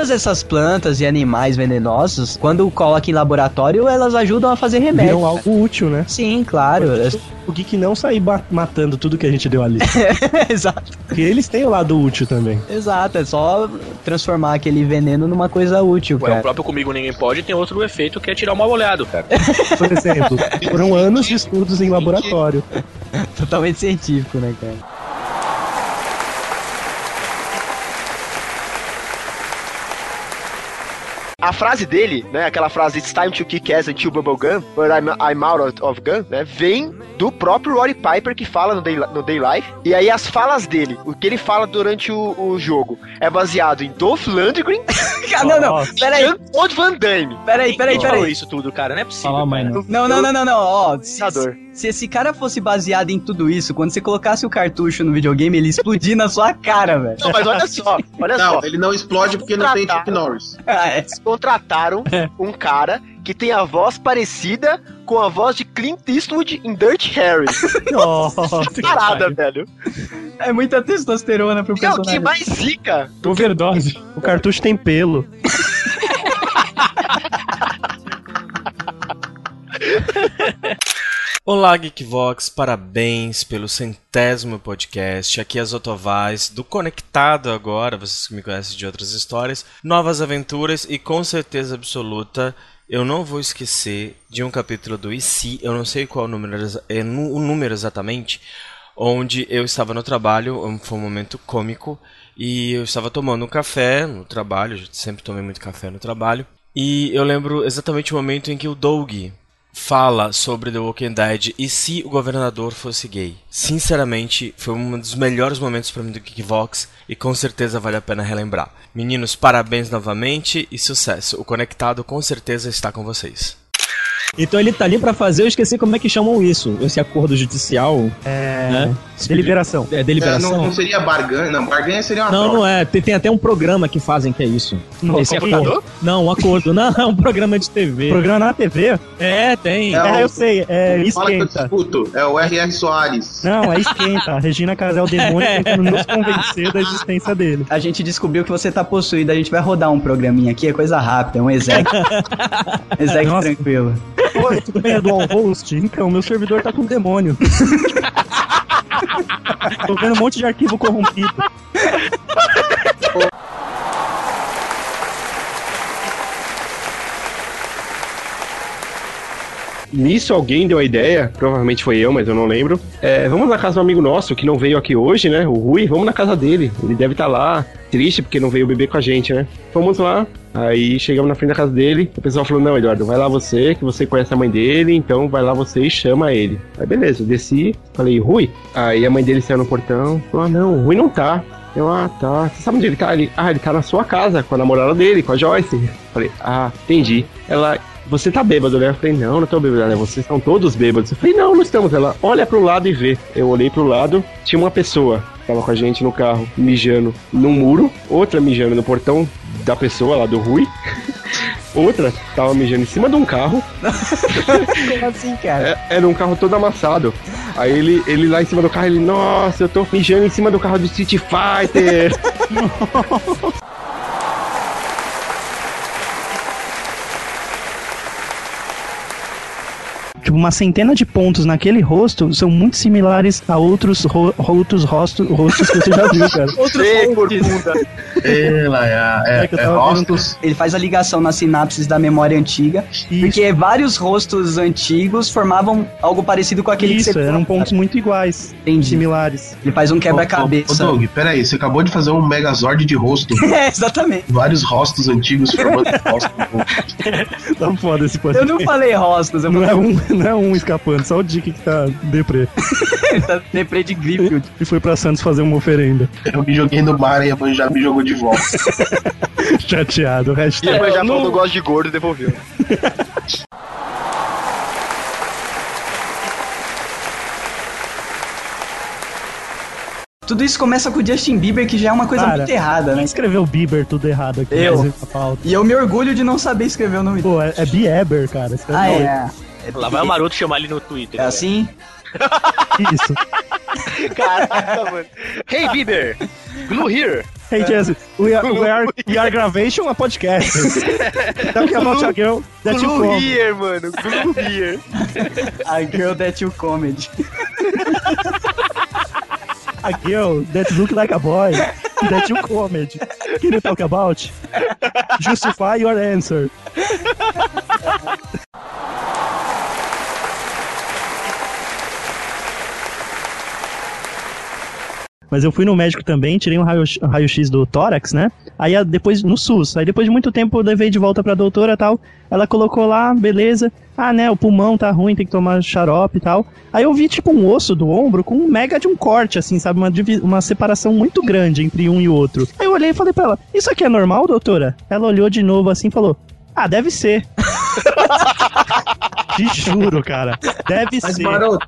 Todas essas plantas e animais venenosos, quando coloca em laboratório, elas ajudam a fazer remédio. Viram algo útil, né? Sim, claro. O Geek não sair matando tudo que a gente deu ali. (laughs) Exato. Porque eles têm o lado útil também. Exato, é só transformar aquele veneno numa coisa útil, Ué, o cara. próprio Comigo Ninguém Pode tem outro efeito que é tirar o mal olhado, cara. (laughs) Por exemplo, foram anos de estudos em laboratório. (laughs) Totalmente científico, né, cara? A frase dele, né, aquela frase It's time to kick ass until bubblegum, but I'm, I'm out of gun, né, vem do próprio Roddy Piper que fala no Day, no Day Life. E aí as falas dele, o que ele fala durante o, o jogo, é baseado em Dolph Lundgren (laughs) Ah, não, não, e peraí. Jean-Claude Van Damme. Peraí, peraí, Quem falou peraí. isso tudo, cara? Não é possível. Fala, mãe, não. Não, não, não, não, não. Ó, Senador. Se esse cara fosse baseado em tudo isso, quando você colocasse o cartucho no videogame, ele explodir na sua cara, velho. Não, mas olha só, olha Não, só. ele não explode porque não tem Chuck Contrataram. Norris. Ah, é. Eles contrataram um cara que tem a voz parecida com a voz de Clint Eastwood em Dirt Harry. (laughs) Nossa, Parada, velho. É muita testosterona pro E é o que personagem. mais zica. Overdose. o cartucho tem pelo. (laughs) Olá, Geekvox, parabéns pelo centésimo podcast. Aqui é Zotovaz, do Conectado Agora, vocês que me conhecem de outras histórias, novas aventuras e com certeza absoluta eu não vou esquecer de um capítulo do IC, eu não sei qual número, é o número exatamente, onde eu estava no trabalho, foi um momento cômico, e eu estava tomando um café no trabalho, sempre tomei muito café no trabalho, E eu lembro exatamente o momento em que o Doug fala sobre The Walking Dead e se o governador fosse gay. Sinceramente, foi um dos melhores momentos para mim do Kickvox e com certeza vale a pena relembrar. Meninos, parabéns novamente e sucesso. O Conectado com certeza está com vocês. Então ele tá ali pra fazer, eu esqueci como é que chamam isso. Esse acordo judicial. É. Né? Deliberação. É, deliberação. É, não, não seria barganha, não. Barganha seria uma Não, troca. não é. Tem, tem até um programa que fazem que é isso. No Esse acordo. Não, um acordo. (laughs) Não, é um programa de TV. Programa na TV? É, tem. É, o- eu sei, é Fala que eu esquenta. discuto. É o R.R. Soares. Não, é esquenta. A (laughs) Regina Casel Demônio tentando nos convencer da existência dele. A gente descobriu que você tá possuído, a gente vai rodar um programinha aqui, é coisa rápida, é um exec. (laughs) exec Nossa. tranquilo. Oi, tudo bem, é dual host? Então, meu servidor tá com demônio. (laughs) Tô vendo um monte de arquivo corrompido. Nisso alguém deu a ideia, provavelmente foi eu, mas eu não lembro. É, vamos na casa do amigo nosso que não veio aqui hoje, né? O Rui, vamos na casa dele. Ele deve estar lá, triste porque não veio beber com a gente, né? Fomos lá, aí chegamos na frente da casa dele. O pessoal falou: Não, Eduardo, vai lá você, que você conhece a mãe dele, então vai lá você e chama ele. Aí beleza, desci, falei: Rui. Aí a mãe dele saiu no portão, falou: Ah, não, o Rui não tá. Eu, ah, tá. Você sabe onde ele tá? Ele, ah, ele tá na sua casa, com a namorada dele, com a Joyce. Falei, ah, entendi. Ela, você tá bêbado, né? Eu falei, não, não tô bêbado, né? Vocês estão todos bêbados. Eu falei, não, não estamos. Ela, olha pro lado e vê. Eu olhei pro lado, tinha uma pessoa que tava com a gente no carro, mijando num muro, outra mijando no portão da pessoa lá do Rui. (laughs) Outra tava mijando em cima de um carro. (laughs) Como assim, cara? É, era um carro todo amassado. Aí ele, ele lá em cima do carro, ele, nossa, eu tô mijando em cima do carro do Street Fighter. (laughs) Tipo, uma centena de pontos naquele rosto são muito similares a outros, ro outros rosto rostos que você já viu, cara. (laughs) Outros corcunda. Ela é, É eu tava rostos. Ele faz a ligação nas sinapses da memória antiga, porque vários rostos antigos formavam algo parecido com aquele Isso, que você eram pontos muito iguais, Entendi. similares. Ele faz um Ô, ô, quebra-cabeça. Doug, peraí, você acabou de fazer um Megazord de rosto. (laughs) É, exatamente. Vários rostos antigos formando (laughs) rosto. Tá foda esse Eu podcast. não falei rostos, eu Não é, falei um, não é um escapando, só o Dick que tá deprê. (laughs) tá deprê de Griffield. E foi pra Santos fazer uma oferenda. Eu me joguei no mar e a mãe já me jogou de volta. (laughs) Chateado, E hashtag. depois já não- falou, não gosto de gordo e devolveu. (laughs) Tudo isso começa com o Justin Bieber, que já é uma coisa Cara, muito errada, né? Quem escreveu Bieber tudo errado aqui? Eu. Pauta? E eu me orgulho de não saber escrever o nome dele. Pô, é, é Bieber, cara. Escreve Ah, é. Lá vai o Maroto chamar ele no Twitter. É assim? Isso. (laughs) Caraca, mano. Hey, Bieber! Glue here! Hey, Jesse, we are, we are, we are gravation a podcast. (laughs) Talking about a girl that you Glue come. here, mano. Glue here. A Girl That You Comedy. (laughs) A girl that look like a boy that you comment. Can you talk about? Justify your answer. Mas eu fui no médico também, tirei um raio- raio-x do tórax, né? Aí a- depois, no SUS. Aí depois de muito tempo eu levei de volta pra doutora e tal. Ela colocou lá, beleza. Ah, né, o pulmão tá ruim, tem que tomar xarope e tal. Aí eu vi, tipo, um osso do ombro com um mega de um corte, assim, sabe? Uma, uma separação muito grande entre um e o outro. Aí eu olhei e falei pra ela, isso aqui é normal, doutora? Ela olhou de novo assim e falou, ah, deve ser. (laughs) Te juro, cara. Deve Mas, ser. maroto,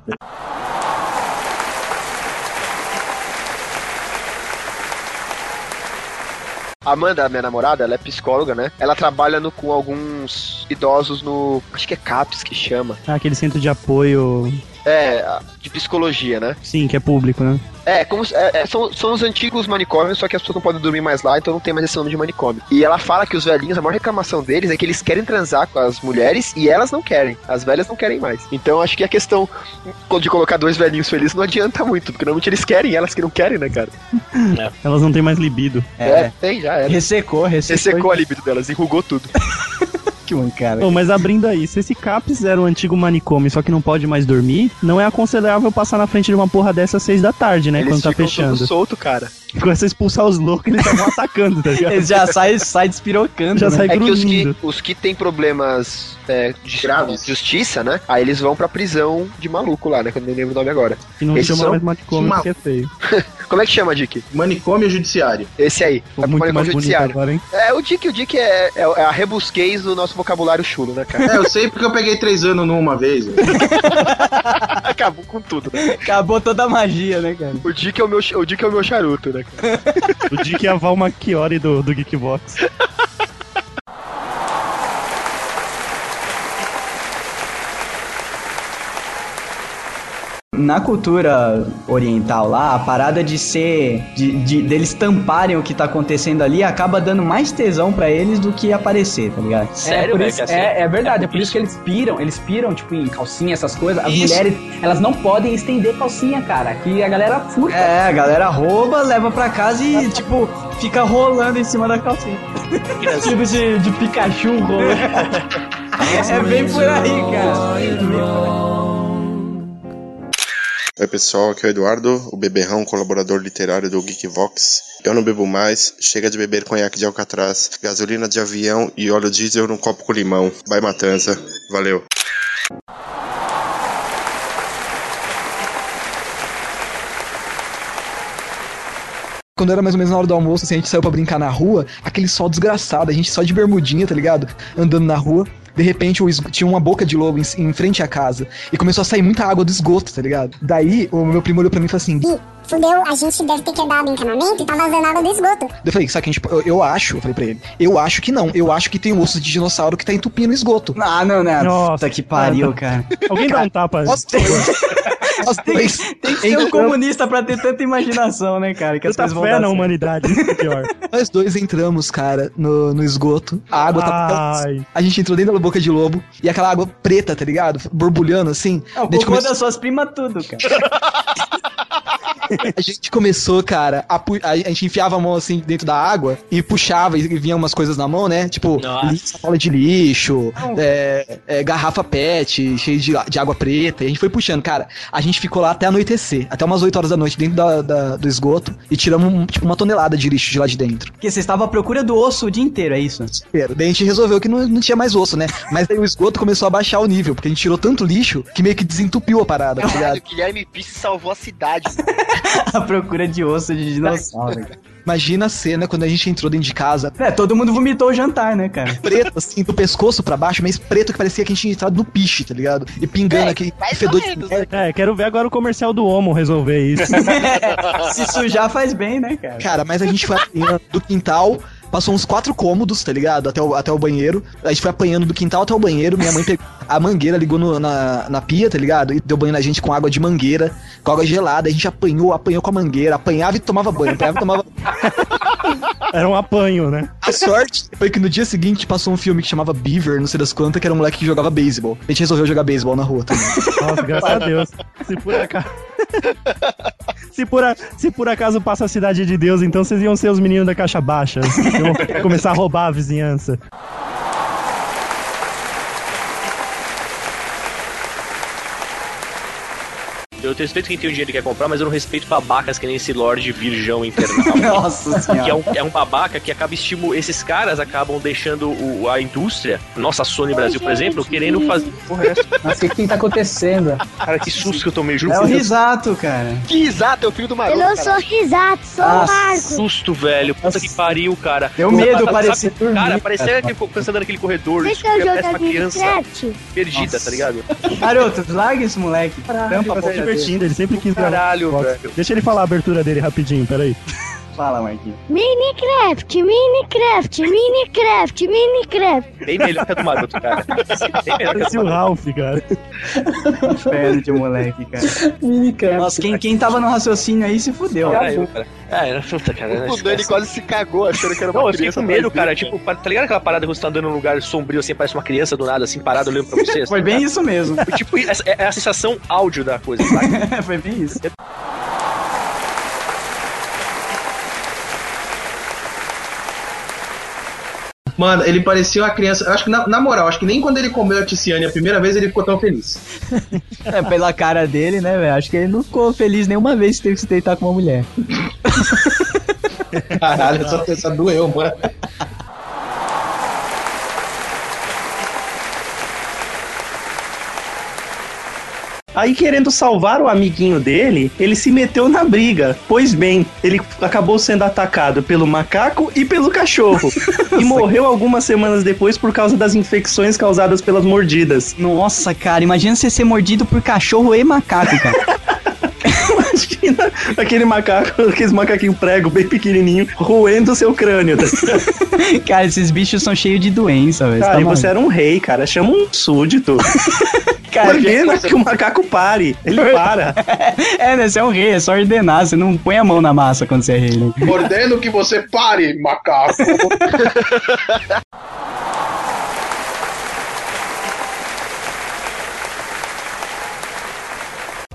Amanda, minha namorada, ela é psicóloga, né? Ela trabalha no- com alguns idosos no. Acho que é CAPS que chama. Ah, aquele centro de apoio, É, de psicologia, né? sim, que é público, né? É, como é, é, são, são os antigos manicômios, só que as pessoas não podem dormir mais lá, então não tem mais esse nome de manicômio. E ela fala que os velhinhos, a maior reclamação deles é que eles querem transar com as mulheres e elas não querem. As velhas não querem mais. Então acho que a questão de colocar dois velhinhos felizes não adianta muito, porque normalmente eles querem, elas que não querem, né, cara? (laughs) Elas não têm mais libido. É, tem, já era. Ressecou, ressecou. Ressecou a libido delas, enrugou tudo. (laughs) Que mancada. Bom, mas abrindo aí, se esse CAPS era o antigo manicômio, só que não pode mais dormir, não é aconselhável passar na frente de uma porra dessa às seis da tarde, né? Eles quando tá fechando. tudo solto, cara. (laughs) Começa a expulsar os loucos, eles estavam atacando, tá ligado? Eles já saem sai despirocando. Já né? sai É que os que, os que tem problemas é, de justiça, né? Aí eles vão pra prisão de maluco lá, né? Que eu não lembro o nome agora. Que não Esses chama são- mais manicômio, Mal- porque é feio. (laughs) Como é que chama, Dick? Manicômio judiciário. Esse aí. Ficou pro muito manicômio mais judiciário. agora, hein? É, o Dick, o Dick é, é, é a rebusquez do nosso vocabulário chulo, né, cara? É, eu sei porque eu peguei três anos numa vez. (laughs) Acabou com tudo, né? Acabou toda a magia, né, cara? O Dick é o meu, o Dick é o meu charuto, né, cara? O Dick é a Val Machiori do, do Geekbox. Na cultura oriental lá, a parada de ser. De, de- deles tamparem o que tá acontecendo ali acaba dando mais tesão pra eles do que aparecer, tá ligado? é, por isso, é, é verdade, é por isso que eles piram, eles piram, tipo, em calcinha, essas coisas. As Isso. mulheres, elas não podem estender calcinha, cara, que a galera furta. É, a galera rouba, leva pra casa e, tipo, fica rolando em cima da calcinha. Tipo de, de Pikachu rolando. (laughs) É bem por aí, cara. Oi pessoal, aqui é o Eduardo, o beberrão, colaborador literário do Geekvox. Eu não bebo mais, chega de beber conhaque de alcatraz, gasolina de avião e óleo diesel num copo com limão. Vai matança, valeu. Quando era mais ou menos na hora do almoço, assim, a gente saiu pra brincar na rua, aquele sol desgraçado, a gente só de bermudinha, tá ligado? Andando na rua. De repente, o tinha uma boca de lobo em, em frente à casa. E começou a sair muita água do esgoto, tá ligado? Daí, o meu primo olhou pra mim e falou assim: Ih, fudeu, a gente deve ter quebrado o encanamento e tá vazando água do esgoto. Eu falei, sabe que a gente. Eu, eu acho, eu falei pra ele, eu acho que não. Eu acho que tem um osso de dinossauro que tá entupindo o esgoto. Ah, não, né? Nossa, que pariu, cara. Alguém dá um tapa. Nós dois. (laughs) Nós dois. Tem que ser um comunista pra ter tanta imaginação, né, cara? Que as coisas vão fé dar na certo. humanidade, isso é pior. (laughs) Nós dois entramos, cara, no, no esgoto. A água tá. Ai. A gente entrou dentro da boca de lobo e aquela água preta, tá ligado? Borbulhando assim. É o Daí a gente cocô come- das suas primas tudo, cara. (laughs) A gente começou, cara, a, a gente enfiava a mão assim dentro da água e puxava e vinha umas coisas na mão, né? Tipo, sacola de lixo, é, é, garrafa pet, cheia de, de água preta. E a gente foi puxando, cara. A gente ficou lá até anoitecer, até umas 8 horas da noite dentro da- da- do esgoto e tiramos tipo, uma tonelada de lixo de lá de dentro. Porque você estava à procura do osso o dia inteiro, é isso? Inteiro. Daí a gente resolveu que não, não tinha mais osso, né? Mas daí o esgoto começou a baixar o nível, porque a gente tirou tanto lixo que meio que desentupiu a parada, tá ligado? O Guilherme Pisse salvou a cidade. (laughs) (laughs) a procura de osso de dinossauro. cara. Imagina a cena quando a gente entrou dentro de casa. É, todo mundo vomitou o jantar, né, cara? Preto, assim, do pescoço pra baixo, mas preto que parecia que a gente tinha entrado no piche, tá ligado? E pingando aquele fedor de merda. É, quero ver agora o comercial do Homo resolver isso. (laughs) Se sujar faz bem, né, cara? Cara, mas a gente foi do quintal, passou uns quatro cômodos, tá ligado? Até o, até o banheiro. A gente foi apanhando do quintal até o banheiro. Minha mãe pegou a mangueira, ligou no- na, na pia, tá ligado? E deu banho na gente com água de mangueira, com água gelada. A gente apanhou, apanhou com a mangueira, apanhava e tomava banho, apanhava e tomava Era um apanho, né? A sorte foi que no dia seguinte passou um filme que chamava Beaver, não sei das quantas, que era um moleque que jogava beisebol. A gente resolveu jogar beisebol na rua também. (laughs) Nossa, graças a Deus. Se por acaso. (laughs) Se por, a- se por acaso passa a cidade de Deus, então vocês iam ser os meninos da caixa baixa. Iam começar a roubar a vizinhança. Eu respeito quem tem o dinheiro e quer comprar, mas eu não respeito babacas que nem esse Lorde Virgão Infernal. (laughs) Nossa senhora. Que é um, é um babaca que acaba estimulando. Esses caras acabam deixando o- a indústria, nossa Sony Brasil, por exemplo, querendo fazer. Porra, é essa? Nossa, o que que tá acontecendo? Cara, que susto que eu tomei, juro É o risato, cara. Que risato, é o filho do Eu maroto. não cara. sou risato, sou Ah, Marco. susto, velho. Puta que pariu, cara. Deu Pô, medo, parecia dormir, Cara, parecia que eu pensando naquele corredor. Vocês Isso estão parece uma jogando criança perdida, tá ligado? Garoto, larga esse moleque. Tampa a boca divertindo, ele sempre quis. Caralho, velho. Deixa ele falar a abertura dele rapidinho, peraí. Fala, Marquinhos. Minecraft, Minecraft, Minecraft, Minecraft. Bem melhor que a do maroto, cara. Bem melhor que a Parece do o. Ralph, cara. Inferno de moleque, cara. Minecraft. Nossa, quem, quem tava no raciocínio aí se fudeu. Caralho, cara. Ah, era puta, cara. O Dani quase se cagou achando que era uma Não, eu fiquei com medo, cara. Tipo, tá ligado aquela parada que você tá andando num lugar sombrio, assim, parece uma criança do nada, assim, parado olhando pra você? Foi bem isso mesmo. Tipo, essa- é a sensação áudio da coisa, sabe? (laughs) Foi bem isso. Mano, ele parecia uma criança. eu Acho que, na, na moral, acho que nem quando ele comeu a Tiziane a primeira vez ele ficou tão feliz. É, pela cara dele, né, velho? Acho que ele não ficou feliz nenhuma vez que teve que se deitar com uma mulher. Caralho, essa, essa doeu, mano. Aí, querendo salvar o amiguinho dele, ele se meteu na briga. Pois bem, ele acabou sendo atacado pelo macaco e pelo cachorro. (laughs) e morreu algumas semanas depois por causa das infecções causadas pelas mordidas. Nossa, cara, imagina você ser mordido por cachorro e macaco, cara. (laughs) Imagina aquele macaco, (laughs) aqueles macaquinhos prego bem pequenininho, roendo o seu crânio. tá (laughs) cara, esses bichos são cheios de doença, velho. Cara, Tá e você era um rei, cara. Chama um súdito. (laughs) Cara, Ordena que o macaco pare. Ele para. é, né? Você é um rei, é só ordenar. Você não põe a mão na massa quando você é rei, né? Ordeno que você pare, macaco.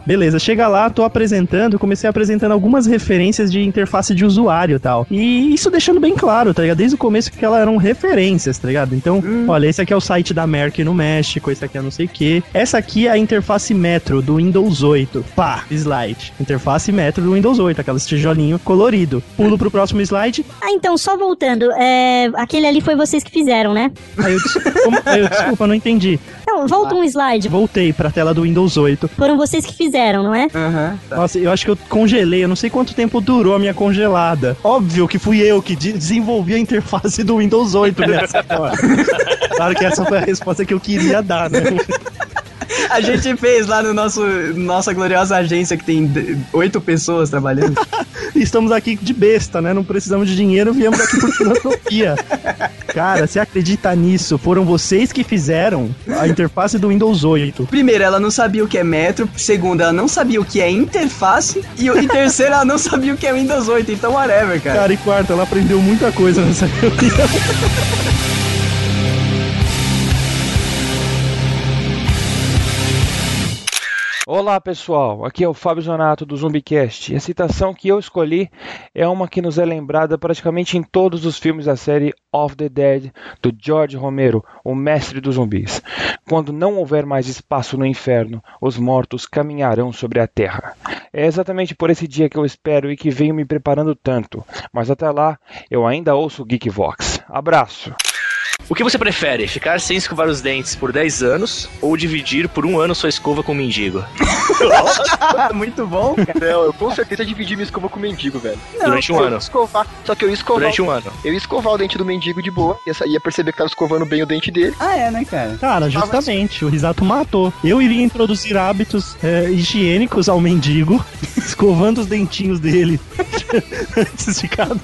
Beleza, chega lá, tô apresentando, comecei apresentando algumas referências de interface de usuário e tal. E isso deixando bem claro, tá ligado? Desde o começo que elas eram referências, tá ligado? Então, olha, esse aqui é o site da Merck no México, esse aqui é não sei o que. Essa aqui é a interface Metro do Windows 8. Pá, slide. Interface Metro do Windows 8, aquelas tijolinho colorido. Pulo pro próximo slide. Ah, então, só voltando, é, aquele ali foi vocês que fizeram, né? Aí eu, des- (laughs) como- aí eu, desculpa, não entendi. Não, volta um slide. Voltei pra tela do Windows 8. Foram vocês que fizeram, não é? Nossa, eu acho que eu congelei, eu não sei quanto tempo durou a minha congelada. Óbvio que fui eu que de- desenvolvi a interface do Windows 8 nessa hora. Claro que essa foi a resposta que eu queria dar, né? (laughs) (laughs) A gente fez lá no nosso nossa gloriosa agência que tem oito pessoas trabalhando. (laughs) Estamos aqui de besta, né? Não precisamos de dinheiro, viemos aqui por filantropia. (laughs) Cara, você acredita nisso? Foram vocês que fizeram a interface do Windows 8. Primeiro, ela não sabia o que é metro. Segundo, ela não sabia o que é interface. E, e terceiro, ela não sabia o que é Windows 8. Então, whatever, cara. Cara, e quarto, ela aprendeu muita coisa nessa reunião. Olá pessoal, aqui é o Fábio Zonato do Zumbicast a citação que eu escolhi é uma que nos é lembrada praticamente em todos os filmes da série Of the Dead do George Romero, o mestre dos zumbis. Quando não houver mais espaço no inferno, os mortos caminharão sobre a terra. É exatamente por esse dia que eu espero e que venho me preparando tanto, mas até lá eu ainda ouço o Geekvox. Abraço! O que você prefere? Ficar sem escovar os dentes por 10 anos ou dividir por um ano sua escova com um mendigo? Muito bom, cara. Não, eu com certeza dividi minha escova com o mendigo, velho. Durante um eu ano. Escovar, só que eu ia escovar. Durante um ano. Eu ia escovar o dente do mendigo de boa. Ia, ia perceber que tava escovando bem o dente dele. Ah, é, né, cara? Cara, justamente, o Risato matou. Eu iria introduzir hábitos é, higiênicos ao mendigo, (laughs) escovando os dentinhos dele (laughs) antes de cada (laughs)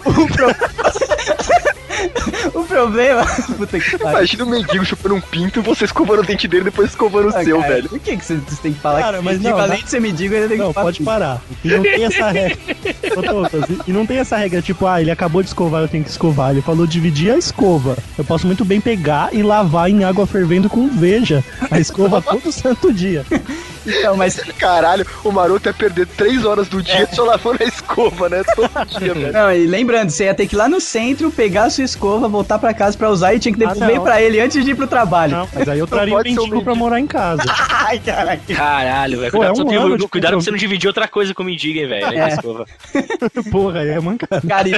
O problema. (laughs) Puta que pariu. Imagina o mendigo chupando um pinto, você escovando o dente dele e depois escovando o Ah, seu, cara, velho. Por que, que você você tem que falar Cara, que mas mendigo, não, além dá- de ser mendigo, ele tem Não, que pode parar. (laughs) E não tem essa regra. E não tem essa regra, tipo, ah, ele acabou de escovar, eu tenho que escovar. Ele falou dividir a escova. Eu posso muito bem pegar e lavar em água fervendo com veja. A escova (laughs) todo santo dia. Então, mas. (laughs) Caralho, o maroto ia perder três horas do dia só lavando a escova, né? Todo dia, (laughs) velho. Não, e lembrando, você ia ter que ir lá no centro, pegar a sua escova, voltar pra casa pra usar e tinha que devolver não. pra ele antes de ir pro trabalho. Não, mas aí eu traria o mendigo pra morar em casa. (laughs) Ai, caralho. Caralho, velho. Cuidado, é um tem- ano cuidado pra você não dividir outra coisa com o mendigo, hein, velho. É. É. Escova. Porra, aí é mancada. Cara, e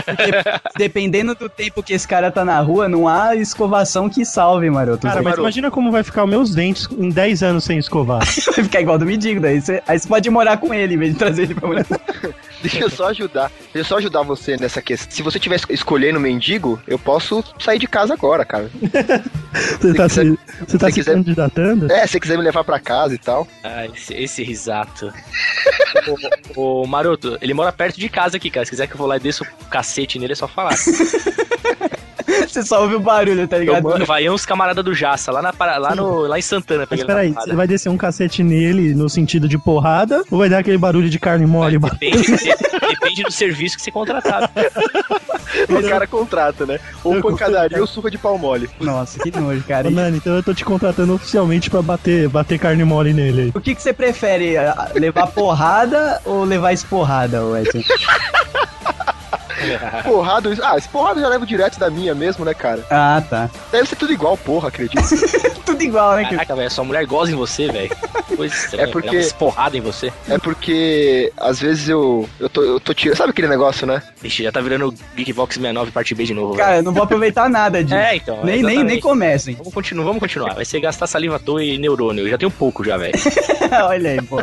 dependendo do tempo que esse cara tá na rua, não há escovação que salve, maroto. Cara, mas vai- imagina como vai ficar os meus dentes em 10 anos sem escovar. vai ficar igual do mendigo, daí você, aí você pode morar com ele em vez de trazer ele pra morar. (laughs) Deixa eu só ajudar. Deixa eu só ajudar você nessa questão. Se você estiver escolhendo mendigo, eu posso sair de casa agora, cara. (laughs) Você tá, quiser- se, você tá se se quiser- candidatando? É, se você quiser me levar pra casa e tal. Ah, esse, esse risato. (laughs) o, o Maroto, ele mora perto de casa aqui, cara. Se quiser que eu vou lá e desça o cacete nele, é só falar. (laughs) Você só ouve o barulho, tá ligado? mano, vai uns camarada do Jaça, lá, na, lá, no, lá em Santana. Mas peraí, você vai descer um cacete nele no sentido de porrada ou vai dar aquele barulho de carne mole? (laughs) Depende, depende do serviço que você contratar. (laughs) O cara contrata, né? Ou pancadaria ou surra de pau mole. Nossa, que nojo, cara. Ô, Nani, então eu tô te contratando oficialmente pra bater, bater carne mole nele aí. O que, que você prefere? Levar porrada ou levar esporrada, Edson? (laughs) Porrada, ah, esse porrada eu já levo direto da minha mesmo, né, cara? Ah, tá. Deve ser tudo igual, porra, acredito. (laughs) tudo igual, né? Caraca, velho, sua mulher goza em você, velho. Pois É porque- Ela porrada em você. É porque às vezes eu, eu tô, eu tô tirando. Sabe aquele negócio, né? Ixi, já tá virando Geekbox 69 parte B de novo. Cara, velho. eu não vou aproveitar nada disso. É, então. Nem, nem, nem comecem. Vamos continuar, vamos continuar. Vai ser gastar saliva à toa e neurônio. Eu já tenho pouco já, velho. (laughs) Olha aí, pô.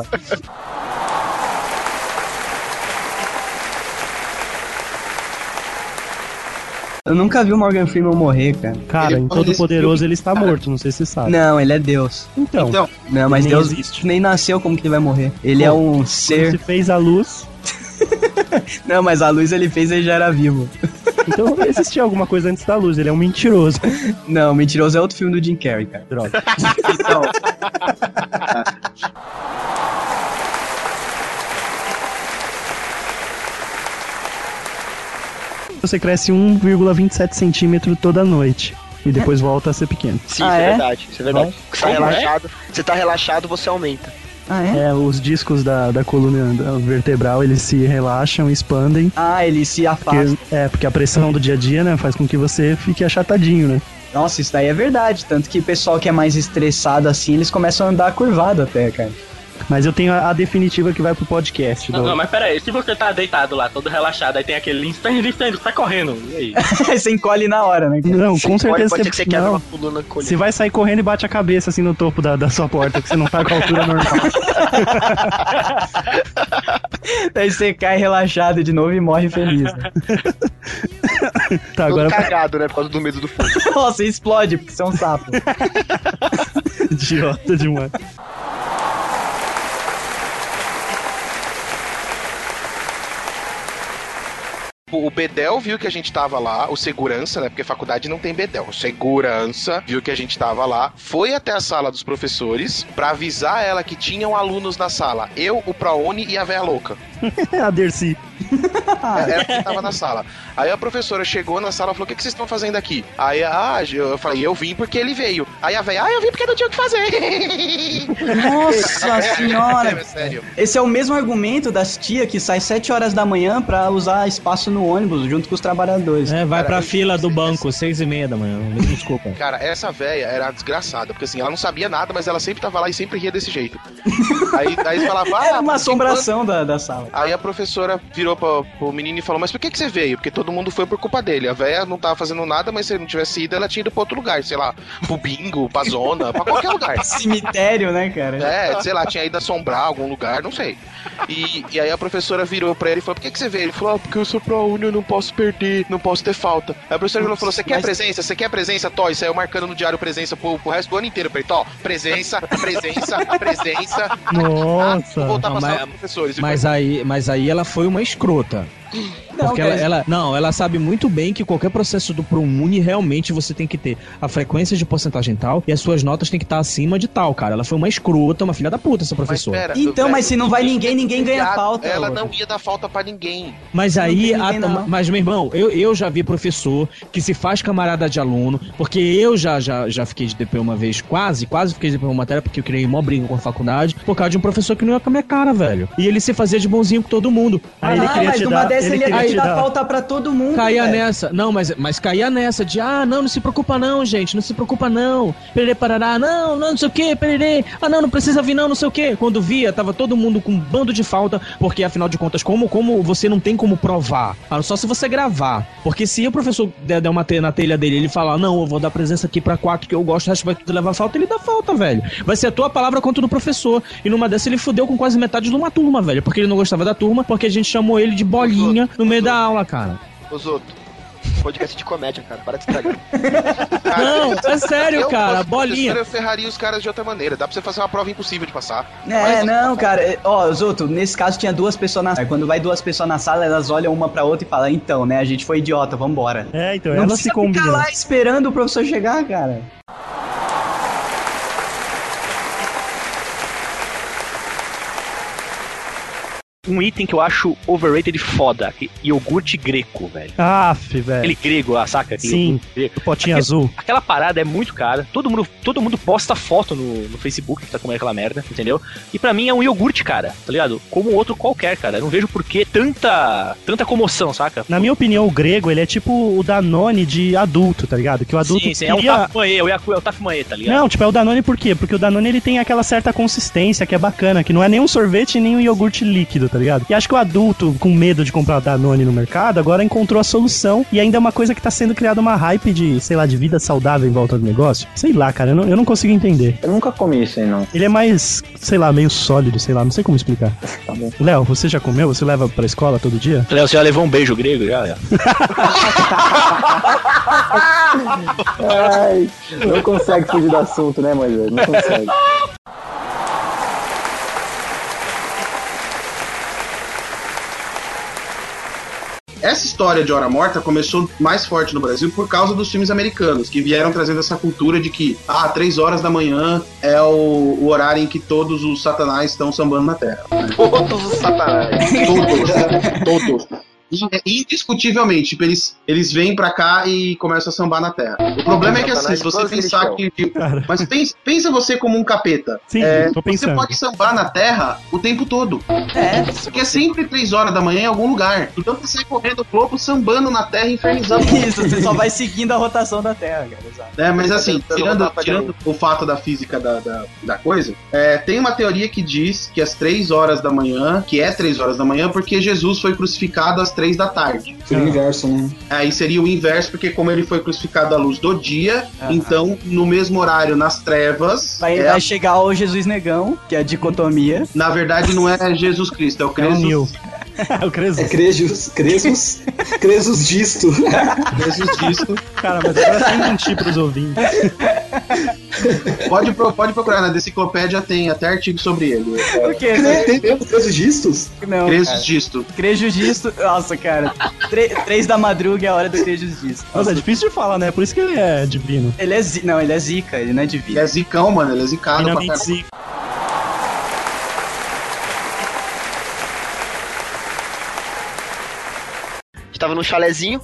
Eu nunca vi o Morgan Freeman morrer, cara. Cara, em Todo Poderoso ele está morto, não sei se você sabe. Não, ele é Deus. Então, Não, mas nem Deus existe. nem nasceu como que ele vai morrer. Ele é um ser. se fez a luz, (laughs) Não, mas a luz ele fez ele já era vivo. então existia alguma coisa antes da luz, ele é um mentiroso. Não, Mentiroso é outro filme do Jim Carrey, cara. Droga. (laughs) Então, (laughs) Você cresce 1,27 centímetro toda noite. E depois volta a ser pequeno. Sim, Ah, isso é? é? verdade. Isso é verdade. Você tá é? relaxado, você tá relaxado, você aumenta. ah, é? É, os discos da, da coluna da vertebral, eles se relaxam, expandem. Ah, ele se afasta. Porque, é, porque a pressão do dia a dia, né, faz com que você fique achatadinho, né? Nossa, isso daí é verdade. Tanto que o pessoal que é mais estressado assim, eles começam a andar curvado até, cara. Mas eu tenho a, a definitiva que vai pro podcast. Não, do- não, mas pera aí, se você tá deitado lá, todo relaxado, aí tem aquele estende, estende, sai correndo. E aí? Aí (laughs) você encolhe na hora, né? Não, com Pode, certeza pode que você quebra não. uma coluna colhida. Você vai sair correndo e bate a cabeça assim no topo da, da sua porta, que você não tá com a altura normal. (laughs) Daí você cai relaxado de novo e morre feliz. né? Tá, Todo agora cagado, né? Por causa do medo do fogo. (laughs) Nossa, explode porque você é um sapo. idiota demais. O Bedel viu que a gente tava lá, o segurança, né? Porque faculdade não tem Bedel. O segurança viu que a gente tava lá, foi até a sala dos professores pra avisar ela que tinham alunos na sala. Eu, o Praone e a véia louca. (laughs) a Dercy. (laughs) Era quem tava na sala. Aí a professora chegou na sala e falou: O que, que vocês estão fazendo aqui? Aí ah, eu falei: Eu vim porque ele veio. Aí a véia, ah, eu vim porque não tinha o que fazer. (laughs) Nossa senhora! É, sério. Esse é o mesmo argumento das tia que sai 7 horas da manhã pra usar espaço no ônibus junto com os trabalhadores. É, vai Cara, pra fila do banco, seis e meia da manhã. Me desculpa. (laughs) Cara, essa véia era desgraçada, porque assim, ela não sabia nada, mas ela sempre tava lá e sempre ria desse jeito. (laughs) Aí, aí falava, ah, Era uma assombração da, da sala. Aí a professora virou pra, pro menino e falou: Mas por que, que você veio? Porque todo mundo foi por culpa dele. A véia não tava fazendo nada, mas se ele não tivesse ido, ela tinha ido pra outro lugar, sei lá, pro bingo, pra zona, pra qualquer (laughs) lugar. Cemitério, né, cara? É, sei lá, tinha ido assombrar algum lugar, não sei. E, e aí a professora virou pra ele e falou: Por que, que você veio? Ele falou: ah, Porque eu sou pro Uni, eu não posso perder, não posso ter falta. Aí a professora virou e falou: Você quer Mas- presença? Você quer presença, Toy? Saiu marcando no diário presença pro, pro resto do ano inteiro. Falei: Tó, presença, presença, (laughs) presença. Nossa. Vou voltar pra Não, sala dos professores. Mas aí, mas aí ela foi uma escrota. Não, Porque ela, ela- não, ela sabe muito bem que qualquer processo do ProUni realmente você tem que ter a frequência de porcentagem tal e as suas notas têm que estar acima de tal, cara. Ela foi uma escrota, uma filha da puta, essa professora. pera, Então, mas se não vai ninguém, ninguém ganha falta. Ela não ia dar falta pra ninguém. Mas aí, tem a- ninguém, mas meu irmão, eu, eu já vi professor que se faz camarada de aluno, porque eu já, já, já fiquei de DP uma vez, quase, quase fiquei de DP uma matéria, porque eu criei uma briga com a faculdade, por causa de um professor que não ia com a minha cara, velho. E ele se fazia de bonzinho com todo mundo. Aí ele ah, queria mas te dar- dessa ele ele ia te te dar falta pra todo mundo. Caía velho. nessa, não, mas, mas caía nessa de, ah, não, não se preocupa não, gente, não se preocupa não, pererê parará, não, não, não sei o que, pererê, ah, não, não precisa vir não, não sei o que. Quando via, tava todo mundo com um bando de falta, porque afinal de contas, como, como você não tem como provar, ah, só se você gravar, porque se o professor der, der uma telha na telha dele, ele falar, não, eu vou dar presença aqui pra quatro que eu gosto, o resto vai tudo levar falta, ele dá falta, velho. Vai ser a tua palavra contra o do professor. E numa dessa ele fudeu com quase metade de uma turma, velho, porque ele não gostava da turma, porque a gente chamou ele de bolinha no meio da aula, cara. Os outros. Podcast de comédia, cara. Para de estragar. (laughs) Não, é sério, eu, cara, bolinha. professor, Eu ferraria os caras de outra maneira. Dá pra você fazer uma prova impossível de passar. É, não, cara. é, Ó, Zoto, nesse caso tinha duas pessoas na sala. Quando vai duas pessoas na sala, elas olham uma pra outra e falam, então, né, a gente foi idiota, vambora. É, então, Não ela se precisa combina. ficar lá esperando o professor chegar, cara. Um item que eu acho overrated foda. que- Iogurte greco, velho. Aff, velho. Aquele grego lá, saca? Aquele Sim, grego. o potinho Aquele- azul. Aquela parada é muito cara. Todo mundo, todo mundo posta foto no, no Facebook que tá comendo aquela merda, entendeu? E pra mim é um iogurte, cara, tá ligado? Como outro qualquer, cara. Eu não vejo por que tanta, tanta comoção, saca? Na minha opinião, o grego, ele é tipo o Danone de adulto, tá ligado? Que o adulto sim, sim, é um queria... tafumanhê, é o tafumanhê, tá ligado? Não, tipo, é o Danone por quê? Porque o Danone ele tem aquela certa consistência que é bacana, que não é nem um sorvete nem um iogurte líquido, tá ligado? E acho que o adulto, com medo de comprar Danone no mercado, agora encontrou a solução e ainda é uma coisa que tá sendo criada uma hype de, sei lá, de vida saudável em volta do negócio. Sei lá, cara, eu não, eu não consigo entender. Eu nunca comi isso aí, não. Ele é mais, sei lá, meio sólido, sei lá, não sei como explicar. (laughs) Tá bom. Léo, você já comeu? Você leva pra escola todo dia? Léo, você já levou um beijo grego já? já? (laughs) Ai, não consegue fugir do assunto, né, Moisés? Não consegue. (laughs) Essa história de Hora Morta começou mais forte no Brasil por causa dos filmes americanos, que vieram trazendo essa cultura de que, ah, três horas da manhã é o, o horário em que todos os satanás estão sambando na Terra. Todos os satanás. (laughs) Todos. Todos. Indiscutivelmente, tipo, eles, eles vêm pra cá e começam a sambar na Terra. O problema é que assim, se você pensar que. que- mas pensa, pensa você como um capeta. Sim, É, tô você pensando. pode sambar na Terra o tempo todo. É. Porque é sempre três horas da manhã em algum lugar. Então você sai correndo o globo, sambando na Terra, infernizando. (laughs) Isso, você só vai seguindo a rotação da Terra, cara. Exato. É, mas assim, tirando, tirando o fato da física da, da, da coisa, é, tem uma teoria que diz que às três horas da manhã, que é três horas da manhã, porque Jesus foi crucificado às três da tarde. Seria o inverso, né? Aí seria o inverso, porque como ele foi crucificado à luz do dia, então no mesmo horário, nas trevas. Vai, é- vai chegar o Jesus Negão, que é a dicotomia. Na verdade, não é Jesus Cristo, é o Cresus. o Cresus. É Cresus, Cresus, Cresus disto. Jesus disto. Cara, mas agora tem um tipo pros ouvintes. Pode, pro- pode procurar, na Deciclopédia tem até artigo sobre ele. O quê? Tem mesmo Cresus distos? Não, Cresus cara. disto. Crejo disto. Nossa, cara. Tre- três da madruga é a hora do Crejo disto. Nossa, é difícil de falar, né? Por isso que ele é divino. Ele é zi... Não, ele é zica, ele não é divino. Ele é zicão, mano, ele é zicado Finalmente zica. Estava num chalezinho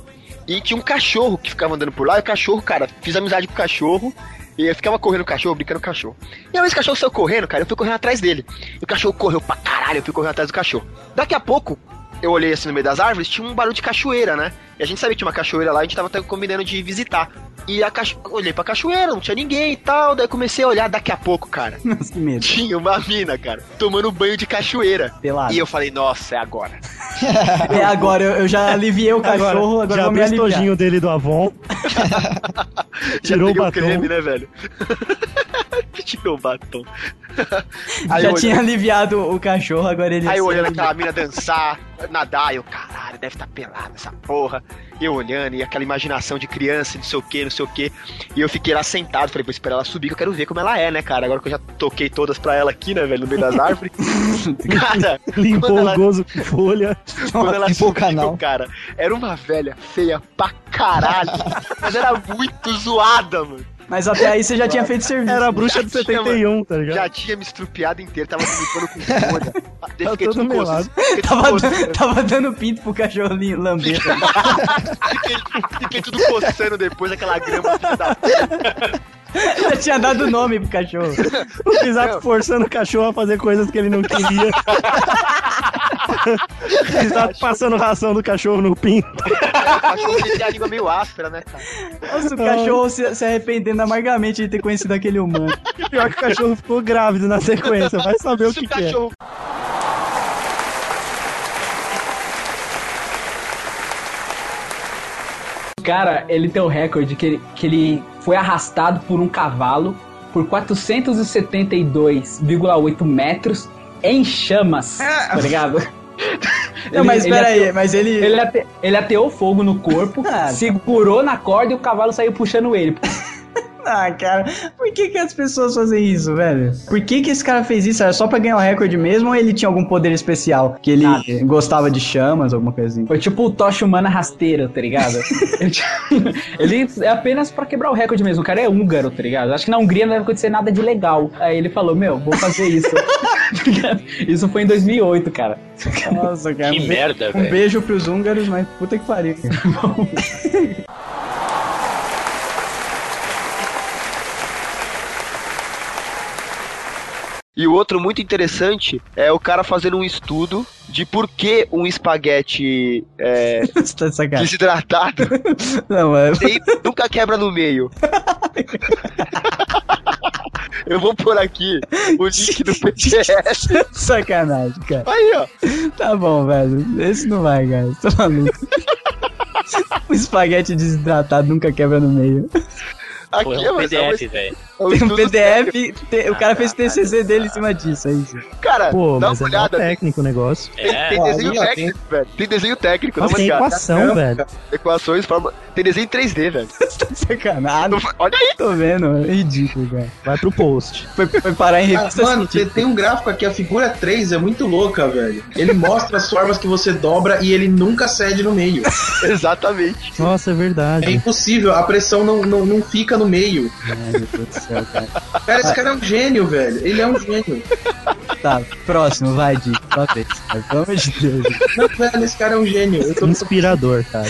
e tinha um cachorro que ficava andando por lá. E o cachorro, cara, fiz amizade com o cachorro. E eu ficava correndo o cachorro, brincando com o cachorro. E aí esse cachorro saiu correndo, cara, eu fui correndo atrás dele. E o cachorro correu pra caralho, eu fui correndo atrás do cachorro. Daqui a pouco, eu olhei assim no meio das árvores, tinha um barulho de cachoeira, né? E a gente sabia que tinha uma cachoeira lá, a gente tava até combinando de visitar. E a cacho... olhei pra cachoeira, não tinha ninguém e tal. Daí comecei a olhar daqui a pouco, cara. (laughs) Nossa, que medo. Tinha uma mina, cara, tomando banho de cachoeira. Pelado. E eu falei, nossa, é agora. (laughs) É agora, eu, eu já aliviei o cachorro, agora, já vou me aliviar. dele do Avon. (laughs) (laughs) Tirou o batom. creme, né, velho? Tirou o batom. (laughs) Aí já tinha aliviado o cachorro, agora ele... Aí eu olhando aquela mina dançar, nadar, eu, caralho, deve estar tá pelada essa porra. E eu olhando, e aquela imaginação de criança, não sei o que, não sei o que. E eu fiquei lá sentado, falei, vou esperar ela subir, que eu quero ver como ela é, né, cara? Agora que eu já toquei todas pra ela aqui, né, velho, no meio das árvores. (laughs) cara, Limpou quando o ela- gozo com folha. (laughs) quando ela Limpou o subiu, canal. cara, era uma velha feia pra caralho. mas era muito zoada, mano. Mas até aí você já tinha feito serviço. Era a bruxa Já tinha, 71, tá ligado? Já tinha me estrupiado inteiro, tava me limpando com folha. (laughs) Fiquei todo tudo melado. tudo (laughs) Tava, coçando. tava dando pinto pro cachorro lamber. (laughs) Fiquei, fiquei tudo coçando depois daquela grama da (laughs) já tinha dado nome pro cachorro. O Pisato forçando o cachorro a fazer coisas que ele não queria. (laughs) o Pisato passando ração do cachorro no pinto. O cachorro tem a língua meio áspera, né, cara? Nossa, o cachorro se, se arrependendo amargamente de ter conhecido aquele humano. Pior que o cachorro ficou grávido na sequência. Vai saber o que, o que é. Cara, ele tem o recorde que ele, que ele foi arrastado por um cavalo por 472,8 metros em chamas, tá ligado? (laughs) Não, mas Ele- ele pera aí, ateou- mas ele- Ele, ate- ele ateou fogo no corpo, (laughs) Ah, segurou na corda e o cavalo saiu puxando ele. Ah, cara, por que, que as pessoas fazem isso, velho? Por que, que esse cara fez isso? Era só pra ganhar o recorde mesmo ou ele tinha algum poder especial? Que ele gostava de chamas, alguma coisa assim? Foi tipo o tocha humana rasteira, tá ligado? (laughs) ele, é apenas pra quebrar o recorde mesmo. O cara é húngaro, tá ligado? Acho que na Hungria não deve acontecer nada de legal. Aí ele falou, meu, vou fazer isso. (laughs) isso foi em 2008, cara. Nossa, cara. Que um merda, Um velho. beijo pros húngaros, mas puta que pariu. (laughs) E o outro muito interessante é o cara fazendo um estudo de por que um espaguete é, (laughs) tá desidratado (laughs) Não, nunca quebra no meio. (laughs) Eu vou pôr aqui o link do PDF. Sacanagem, cara. Aí, ó. Tá bom, velho. Esse não vai, cara. Tô maluco. o espaguete desidratado nunca quebra no meio. Aqui Pô, é um é PDF, velho. é um Tem um PDF, te- o cara fez o TCC dele em cima disso, é isso. Cara, Pô, dá mas uma é olhada. Tem, técnico o negócio. tem- tem É, desenho ali, ó, técnico, velho. Tem desenho técnico, Nossa, dá uma tem equação, velho. Equações, forma... tem desenho em 3D, velho. (laughs) Tá de sacanagem. Olha aí. Tô vendo, é ridículo, cara. Vai pro post. Foi, foi parar em Cara, revista mano, você tem um gráfico aqui, a figura 3 é muito louca, velho. Ele mostra as formas que você dobra e ele nunca cede no meio. (laughs) Exatamente. Nossa, é É verdade. impossível, a pressão não, não, não fica no meio. Ai, meu Deus do céu, cara. Cara, esse cara é um gênio, velho. Ele é um gênio. Tá, próximo, vai, Di. Só vez, cara. Pelo amor de Deus. Não, velho, esse cara é um gênio. Tô Inspirador, cara.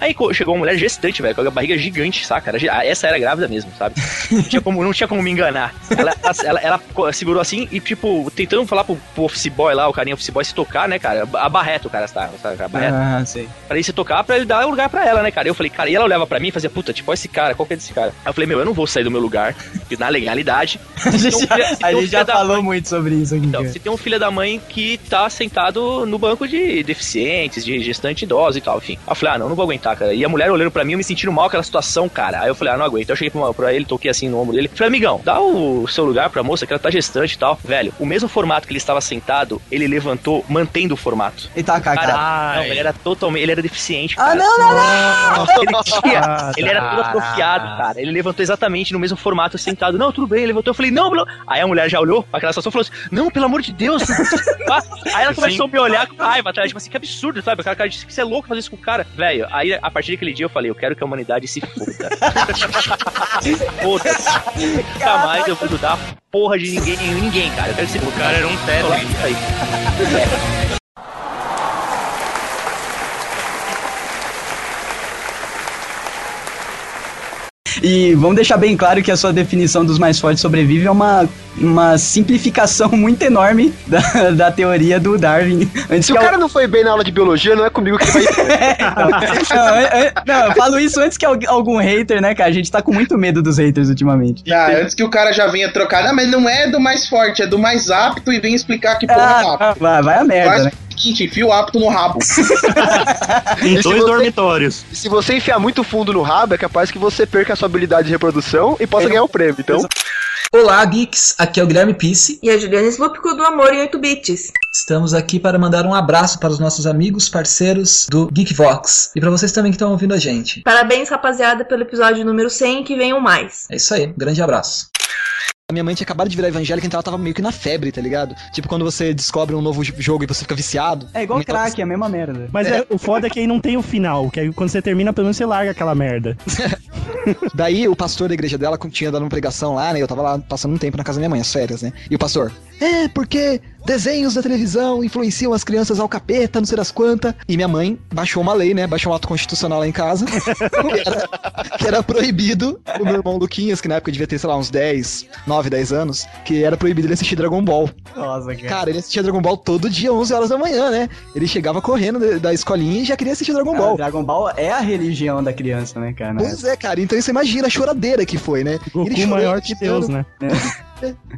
Aí chegou uma mulher gestante, velho, com a barriga gigante, saca? Ah, essa era grávida mesmo, sabe? Não tinha como, não tinha como me enganar. Ela, ela, ela- ela segurou assim e, tipo, tentando falar pro, pro office boy lá, o carinha office boy, se tocar, né, cara? A Barreto, o cara, sabe? sabe a Barreto. Ah, sei. Pra ele se tocar, pra ele dar lugar pra ela, né, cara? Eu falei, cara, e ela olhava pra mim e fazia, puta, tipo, esse cara, qual que é desse cara? Aí eu falei, meu, eu não vou sair do meu lugar, porque na legalidade. (laughs) A gente já, a gente filha já falou mãe- muito sobre isso aqui, Então, você tem um filho da mãe que tá sentado no banco de deficientes, de gestante idosa e tal, enfim. Aí eu falei, ah, não, não vou aguentar, cara. E a mulher olhando pra mim, eu me sentindo mal aquela situação, cara. Aí eu falei, ah, não aguento. Eu cheguei pra, pra ele, toquei assim no ombro dele. Falei, amigão, dá o seu lugar pra moça, que ela tá gestante e tal. Velho, o mesmo formato que ele estava sentado, ele levantou, mantendo o formato. Ele tá cagado. Cara, não, ele era totalmente, ele era deficiente. Ah, cara. não, não, não! Ele, tinha, Ah, ele era todo tá. atrofiado, cara. Ele levantou exatamente no mesmo formato, sentado. Não, tudo bem, ele levantou. Eu falei, não, não. Aí a mulher já olhou pra aquela situação e falou assim: Não, pelo amor de Deus. não pode ficar." Aí ela começou a me olhar com raiva, tá? Tipo assim, que absurdo, sabe? O cara, cara disse que você é louco fazer isso com o cara. Velho, aí a partir daquele dia eu falei: Eu quero que a humanidade se foda. (laughs) Foda-se. Nunca mais eu vou ajudar porra de ninguém, ninguém, cara. Eu quero que se O cara era um teto. E vamos deixar bem claro que a sua definição dos mais fortes sobrevive é uma, uma simplificação (laughs) muito enorme da, da teoria do Darwin. Antes Se o al- cara não foi bem na aula de biologia, não é comigo que vai. (laughs) não, é- não, eu falo isso antes que al- algum hater, né, cara? A gente tá com muito medo dos haters ultimamente. Ah, antes que o cara já venha trocar, ah, mas não é do mais forte, é do mais apto e vem explicar que porra é Ah, apto. vai, vai a merda, né? Seguinte, enfia o apto no rabo. (laughs) Em E se dois você- dormitórios. Se você enfiar muito fundo no rabo, é capaz que você perca a sua habilidade de reprodução e possa ganhar o prêmio. Então, Olá, Geeks! Aqui é o Guilherme Pisse. E a Juliana Slupko do Amor em 8 Bits. Estamos aqui para mandar um abraço para os nossos amigos, parceiros do Geekvox. E para vocês também que estão ouvindo a gente. Parabéns, rapaziada, pelo episódio número 100 e que venham mais. É isso aí, um grande abraço. A minha mãe tinha acabado de virar evangélica, então ela tava meio que na febre, tá ligado? Tipo quando você descobre um novo jogo e você fica viciado. É igual crack, é a mesma merda. Mas é, o foda é que aí não tem o final, que aí quando você termina, pelo menos você larga aquela merda. (laughs) Daí o pastor da igreja dela tinha dado uma pregação lá, né? Eu tava lá passando um tempo na casa da minha mãe, as férias, né? E o pastor, é, porque desenhos da televisão influenciam as crianças ao capeta, não sei das quantas. E minha mãe baixou uma lei, né? Baixou um ato constitucional lá em casa, (laughs) que, era, que era proibido o meu irmão Luquinhas, que na época devia ter, sei lá, uns 10, 9, 10 anos, que era proibido ele assistir Dragon Ball. Nossa, cara. Cara, ele assistia Dragon Ball todo dia, 11 horas da manhã, né? Ele chegava correndo da- escolinha e já queria assistir Dragon Ball. Dragon Ball é a religião da criança, né, cara? Pois é, cara. Então você imagina a choradeira que foi, né? Goku Ele maior que Deus, gritando.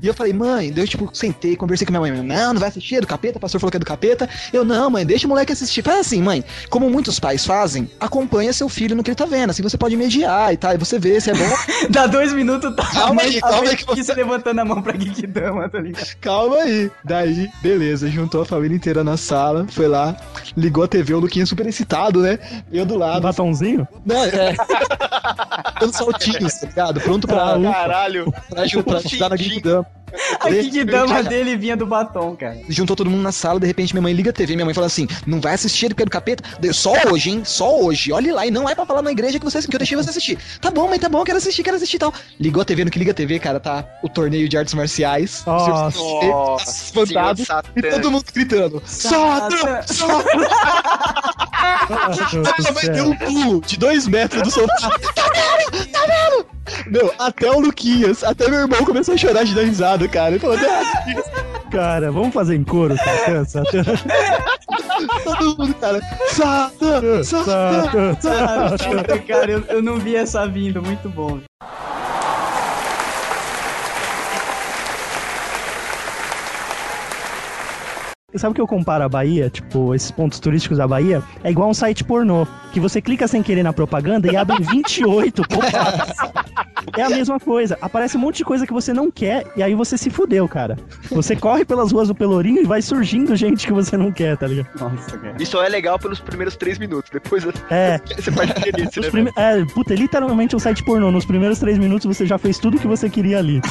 E eu falei, mãe, daí eu, tipo, sentei, conversei com minha mãe. Não, não vai assistir, é do capeta. O pastor falou que é do capeta. Eu, não, mãe, deixa o moleque assistir. Faz assim, mãe, como muitos pais fazem, acompanha seu filho no que ele tá vendo. Assim você pode mediar e tal, e você vê se é bom. (laughs) Dá dois minutos, tá? Calma aí, a calma aí que você- levantando a mão pra Geekdama, tá ligado? Calma aí. Daí, beleza, juntou a família inteira na sala, foi lá, ligou a TV, o Luquinha super excitado, né? Eu do lado. Batonzinho? Não, é. (laughs) Dando saltinhos, tá ligado? Pronto pra. Ah. Caralho. Pra, pra, pra ajudar na Geekdama. (laughs) A Geekdama dele vinha do batom, cara. Juntou todo mundo na sala, de repente minha mãe liga a TV, minha mãe fala assim: não vai assistir porque é do capeta. Só hoje, hein? Só hoje. Olhe lá, e não é pra falar na igreja que, você, que eu deixei você assistir. Tá bom, mãe, tá bom, quero assistir, quero assistir e tal. Ligou a TV, no que liga a TV, cara, tá o torneio de artes marciais. Nossa. Espantado. Senhor E Satã. todo mundo gritando: Satã! (laughs) Minha mãe deu um pulo de dois metros do sofá. Tá vendo? Tá vendo? Meu, até o Luquinhas, até meu irmão começou a chorar de dar risada, cara. Ele falou, "Ah, Cara, vamos fazer em coro, Satã, Satã. todo mundo, cara. Satã! Satã! Satã, cara, eu, eu não vi essa vindo, muito bom. Sabe o que eu comparo a Bahia? Tipo, esses pontos turísticos da Bahia? É igual um site pornô, que você clica sem querer na propaganda e abre (laughs) 28 pop-ups. É a mesma coisa. Aparece um monte de coisa que você não quer e aí você se fudeu, cara. Você corre pelas ruas do Pelourinho e vai surgindo gente que você não quer, tá ligado? Nossa, cara. Isso é legal pelos primeiros três minutos. Depois É. (laughs) você a delícia, Os né? prime- É, puta, é literalmente um site pornô. Nos primeiros três minutos você já fez tudo que você queria ali. (laughs)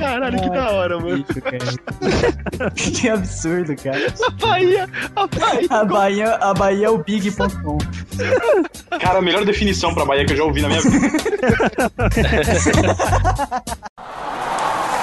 Caralho, que da hora, mano. (laughs) que absurdo, cara. A Bahia, a Bahia. A Bahia, a Bahia é o big.com. Cara, a melhor definição pra Bahia que eu já ouvi na minha vida. (laughs)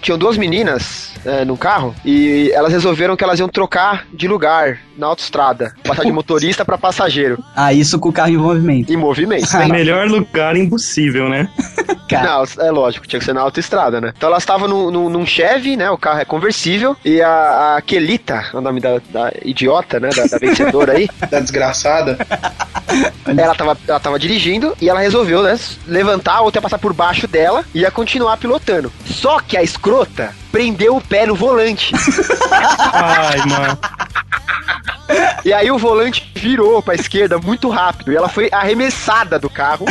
Tinham duas meninas é, no carro e elas resolveram que elas iam trocar de lugar na autoestrada. Passar de motorista pra passageiro. Ah, isso com o carro em movimento. Em movimento. É (laughs) o melhor lugar impossível, né? (laughs) Não, é lógico, tinha que ser na autoestrada, né? Então elas estavam num, num, num Chevy, né? O carro é conversível. E a, a Kelita, o nome da, da idiota, né? Da, da vencedora aí. (laughs) da desgraçada. Ela tava, ela tava dirigindo e ela resolveu, né? Levantar, a outra ia passar por baixo dela e ia continuar pilotando. Só que a escrota prendeu o pé no volante. Ai, mano. E aí o volante virou pra esquerda muito rápido e ela foi arremessada do carro.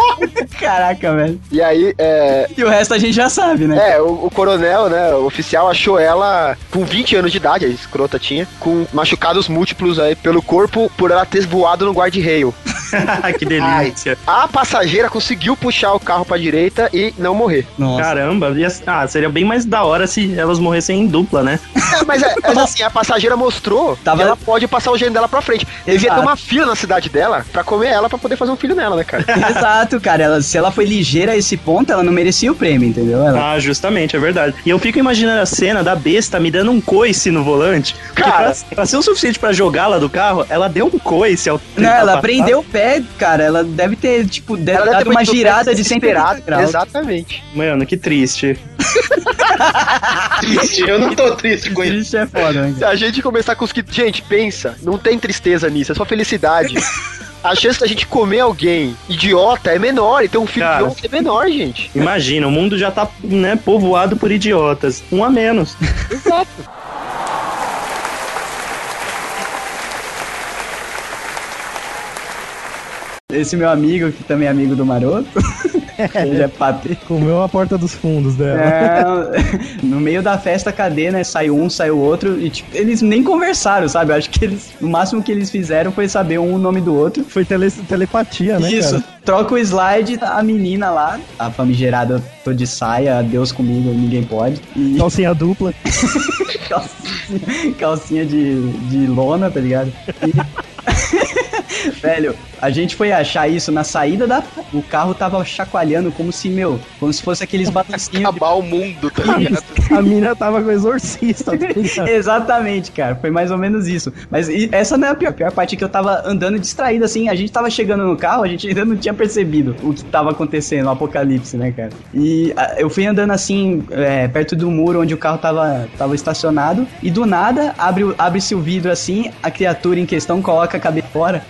(laughs) Caraca, velho. E aí, é. E o resto a gente já sabe, né? É, o, o coronel, né, o oficial achou ela com 20 anos de idade, a escrota tinha, com machucados múltiplos aí pelo corpo por ela ter voado no guarda-rail. (laughs) que delícia. A passageira conseguiu puxar o carro pra direita e não morrer. Caramba, ia- ah, seria bem mais da hora se elas morressem em dupla, né? É, mas, é, mas assim, a passageira mostrou que ela pode passar o gênio dela pra frente. Devia ter uma fila na cidade dela pra comer ela pra poder fazer um filho nela, né, cara? (laughs) Exato, cara. Ela, se ela foi ligeira a esse ponto, ela não merecia o prêmio, entendeu? Ela... Ah, justamente, é verdade. E eu fico imaginando a cena da besta me dando um coice no volante. Cara, pra, pra ser o suficiente pra jogá-la do carro, ela deu um coice ao Não, ela prendeu o pé, cara. Ela deve ter, tipo, deve Ela deve dado ter uma girada de 180 desesperado. graus. Exatamente. Mano, que triste. (laughs) Triste, eu não tô triste com isso. Triste é foda, né? Se a gente começar com os que. Gente, pensa, não tem tristeza nisso, é só felicidade. A chance da gente comer alguém idiota é menor, e ter um filho Cara. é menor, gente. Imagina, o mundo já tá, né, povoado por idiotas. Um a menos. Exato. Esse meu amigo, que também é amigo do Maroto, (laughs) ele é (laughs) patê. Comeu a porta dos fundos dela. É, (laughs) no meio da festa, cadê, né? Saiu um, saiu outro, e tipo, eles nem conversaram, sabe? Eu acho que eles, o máximo que eles fizeram foi saber um o nome do outro. Foi tele- telepatia, né, Isso, cara? troca o slide, a menina lá, a famigerada, tô de saia, Deus comigo, ninguém pode. E (laughs) Calcinha dupla. calcinha, calcinha de, de lona, tá ligado? E- Velho, A gente foi achar isso na saída da. O carro tava chacoalhando como se, meu, como se fosse aqueles balancinhos. Acabar o mundo, tá ligado? A mina tava com o exorcista, tá ligado? (laughs) Exatamente, cara. Foi mais ou menos isso. Mas essa não é a pior. A pior parte é que eu tava andando distraído, assim. A gente tava chegando no carro, a gente ainda não tinha percebido o que tava acontecendo, o apocalipse, né, cara? E a- eu fui andando assim, é, perto do muro onde o carro tava, tava estacionado. E do nada, abre, o- abre-se o vidro assim, a criatura em questão coloca a cabeça fora,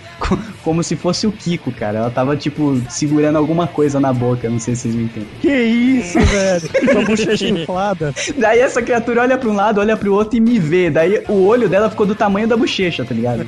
como se fosse o Kiko, cara. Ela tava, tipo, segurando alguma coisa na boca. Não sei se vocês me entendem. Que isso, velho? (laughs) Com a bochecha inflada. Daí essa criatura olha pra um lado, olha pro outro e me vê. Daí o olho dela ficou do tamanho da bochecha, tá ligado?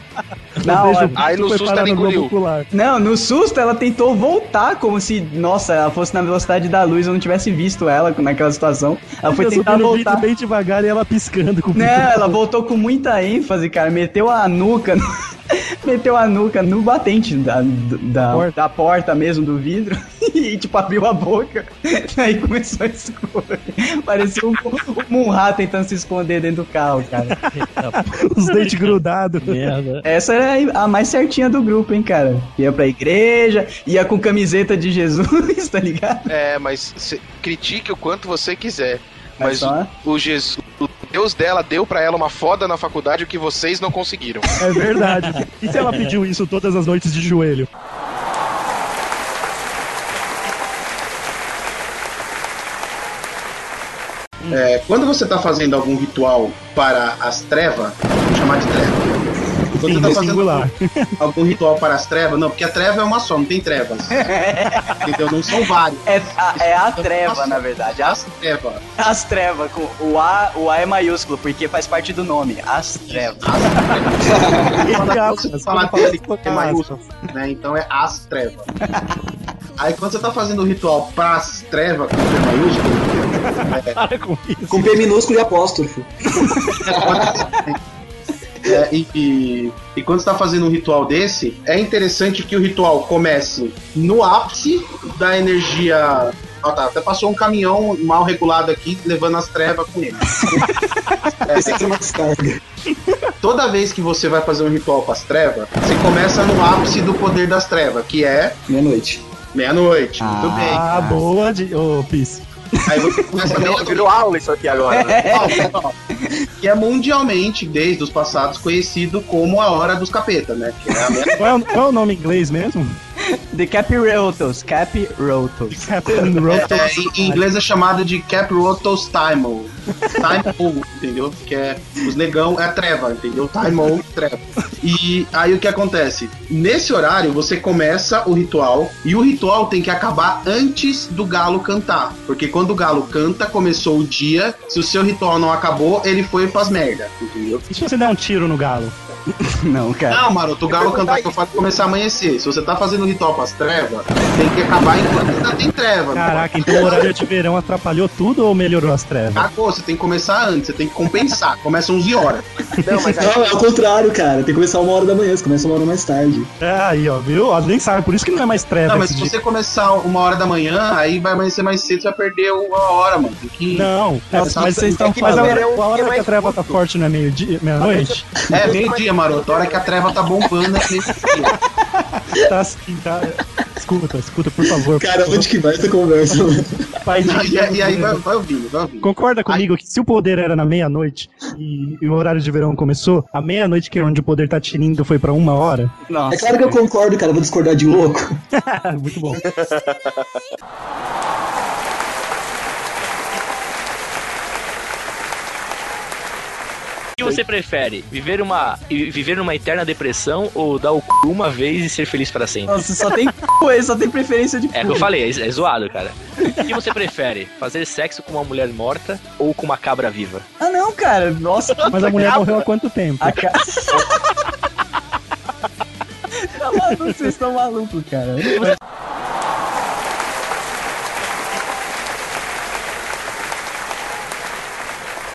Na hora. Aí no foi susto parar ela engoliu. Não, no susto ela tentou voltar como se, nossa, ela fosse na velocidade da luz, eu não tivesse visto ela naquela situação. Ela foi Eu tentar voltar. bem devagar e ela piscando com o Não, ela voltou com muita ênfase, cara. Meteu a nuca no... (laughs) Meteu a nuca no batente da, da, da porta mesmo, do vidro. (laughs) E, tipo, abriu a boca. (laughs) Aí começou a escorrer. Parecia um, um Munra tentando se esconder dentro do carro, cara. Os dentes grudados. Merda. Essa era a mais certinha do grupo, hein, cara. Ia pra igreja, ia com camiseta de Jesus, tá ligado? É, mas critique o quanto você quiser. Mas Mas só- o, o Jesus, Deus dela deu pra ela uma foda na faculdade o que vocês não conseguiram. É verdade. E se ela pediu isso todas as noites de joelho? É, quando você tá fazendo algum ritual para as trevas, vamos chamar de treva. Quando Sim, você tá fazendo singular. algum ritual para as trevas, não, porque a treva é uma só, não tem trevas. (laughs) Entendeu? Não são vários. É a, é a treva, na verdade. As trevas. As trevas, com o A, o A é maiúsculo, porque faz parte do nome. As trevas. (laughs) Falar que ele é maiúsculo, né? Então é as trevas. Aí quando você tá fazendo o ritual para as trevas com P maiúsculo, (laughs) é, Para com isso. Com P minúsculo e apóstrofo. É, e, e, e quando você tá fazendo um ritual desse, é interessante que o ritual comece no ápice da energia. Ó, tá, até passou um caminhão mal regulado aqui, levando as trevas com ele. (laughs) É, toda vez que você vai fazer um ritual para as trevas, você começa no ápice do poder das trevas, que é. Meia-noite. Meia-noite, muito bem. Ah, boa, de... ô, Pis. Aí você começa a Virou, virou aula isso aqui agora. né? que é mundialmente, desde os passados, conhecido como a Hora dos Capeta, né? Que é a Qual é, o, qual é o nome em inglês mesmo? The Capirotos. Capirotos. Capirotos. É, em- em inglês é chamado de Caprotos Time. Time entendeu? Que é os negão é a treva, entendeu? Time treva. E aí o que acontece? Nesse horário você começa o ritual e o ritual tem que acabar antes do galo cantar, porque quando o galo canta começou o dia. Se o seu ritual não acabou, ele foi pras merda, entendeu? E se você der um tiro no galo? (laughs) Não, cara. Não, maroto, o galo cantar que eu faço começar a amanhecer. Se você tá fazendo ritual pras trevas, tem que acabar enquanto ainda tem treva. não Caraca, então o horário de verão atrapalhou tudo ou melhorou as trevas? Cagou, você tem que começar antes, você tem que compensar. Começa 11 horas. Não, é o contrário, cara. Tem que começar uma hora da manhã, você começa uma hora mais tarde. É, aí, ó, viu? Ó, nem sabe, por isso que não é mais treva. Não, mas se dia. você começar uma hora da manhã, aí vai amanhecer mais cedo, você vai perder uma hora, mano. Tem que... Não, é, mas vocês estão é que fazendo. Qual é hora que mais a treva tá forte, não é meio-dia, meia-noite? É, meio-dia, maroto. A hora que a treva tá bombando é meio-dia. Tá assim, tá. Escuta, escuta, por favor. Cara, por onde que vai essa conversa? Pai Não, e, aí- e aí vai, vai ouvindo, vai ouvindo. Concorda comigo que se o poder era na meia-noite e, e o horário de verão começou, a meia-noite que é onde o poder tá tinindo foi pra uma hora? Nossa. É claro que eu concordo, cara. Vou discordar de louco. (laughs) Muito bom. (laughs) que você prefere? Viver uma, viver numa eterna depressão ou dar o cu uma vez e ser feliz para sempre? Nossa, só tem cu, ele só tem preferência de É o que eu falei, é, é zoado, cara. O que você prefere? Fazer sexo com uma mulher morta ou com uma cabra viva? Ah, não, cara. Nossa, Mas a mulher morreu há quanto tempo? A ca... (laughs) tá maluco, vocês estão malucos, cara. (laughs)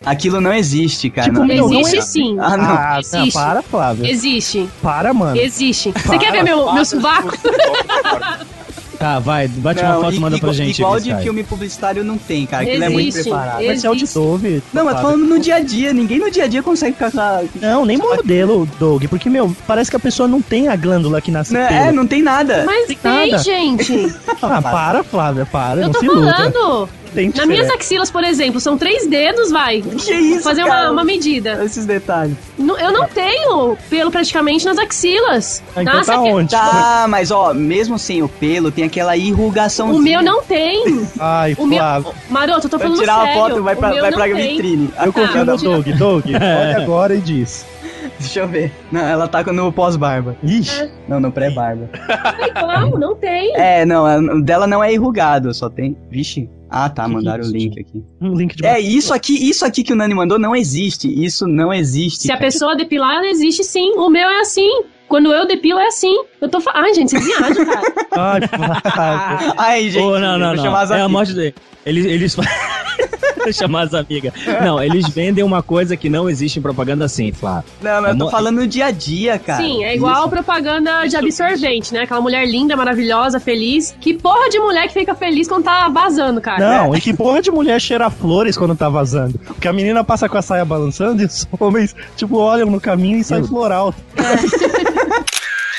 Aquilo não existe, cara. Tipo, não. meu, não Existe é- sim. Ah, não. Ah, Existe. para, Flávia. Existe. Para, mano. Existe. Você Para, quer ver meu, para. meu sovaco? (laughs) Tá, vai, bate uma Não, foto e manda pra igual- gente. Igual de Skype. filme publicitário não tem, cara. Aquilo é muito Existe, preparado. Mas é o de Dove. Não, mas falando no dia a dia, ninguém no dia a dia consegue ficar. Não, nem modelo, Doug, porque, meu, parece que a pessoa não tem a glândula que nasce. É, não tem nada. Mas tem, nada. gente. (laughs) Ah, para, Flávia, para, Eu não tô se falando. Tem Nas minhas axilas, por exemplo, são três dedos, vai. Que isso, Fazer cara? uma, uma medida. Esses detalhes. Eu não tenho pelo praticamente nas axilas. Ah, então Nossa, tá que- onde? Tá, mas ó, mesmo sem o pelo, tem aquela irrugação. O meu não tem. Ai, O meu... Flávio. Maroto, eu tô falando tirar uma sério. foto, vai pra, meu vai pra vitrine. Eu confio no Doug. Doug, (laughs) É. olha agora e diz. Deixa eu ver. Não, ela tá no pós-barba. Ixi. Não, no pré-barba. É igual, não tem. É, não, a- dela não é irrugado, só tem. Vixe. Ah, tá, mandaram o isso, link aqui. Um link de É, isso aqui, isso aqui que o Nani mandou não existe. Isso não existe. Se a cara. pessoa depilar, existe sim. O meu é assim. Quando eu depilo, é assim. Eu tô falando. Ai, gente, vocês viajam, cara. (laughs) Ai. (laughs) Ai, gente, Ô, não, não, não. É a morte dele. Eles. eles... (laughs) (laughs) Chamar as amigas. Não, eles vendem uma coisa que não existe em propaganda assim, Flávio. Não, mas eu tô mo- falando no dia a dia, cara. Sim, é igual propaganda de absorvente, né? Aquela mulher linda, maravilhosa, feliz. Que porra de mulher que fica feliz quando tá vazando, cara? Não, e que porra de mulher cheira flores quando tá vazando? Porque a menina passa com a saia balançando e os homens, tipo, olham no caminho e sai floral. (laughs)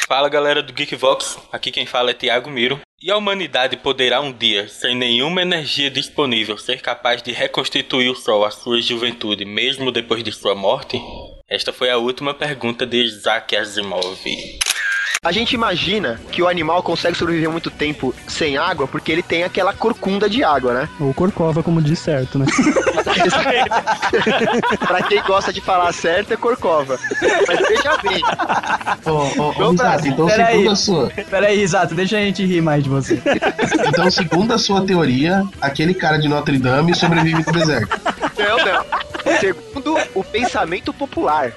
Fala galera do Geekvox, aqui quem fala é Thiago Miro. E a humanidade poderá um dia, sem nenhuma energia disponível, ser capaz de reconstituir o Sol à sua juventude, mesmo depois de sua morte? Esta foi a última pergunta de Isaac Asimov. A gente imagina que o animal consegue sobreviver muito tempo sem água porque ele tem aquela corcunda de água, né? Ou corcova, como diz certo, né? (laughs) pra quem gosta de falar certo, é corcova. Mas veja bem. Ô, ô, ô, Risato, então peraí. segundo a sua. Peraí, exato, deixa a gente rir mais de você. Então, segundo a sua teoria, aquele cara de Notre Dame sobrevive no deserto. Não, não. Segundo o pensamento popular.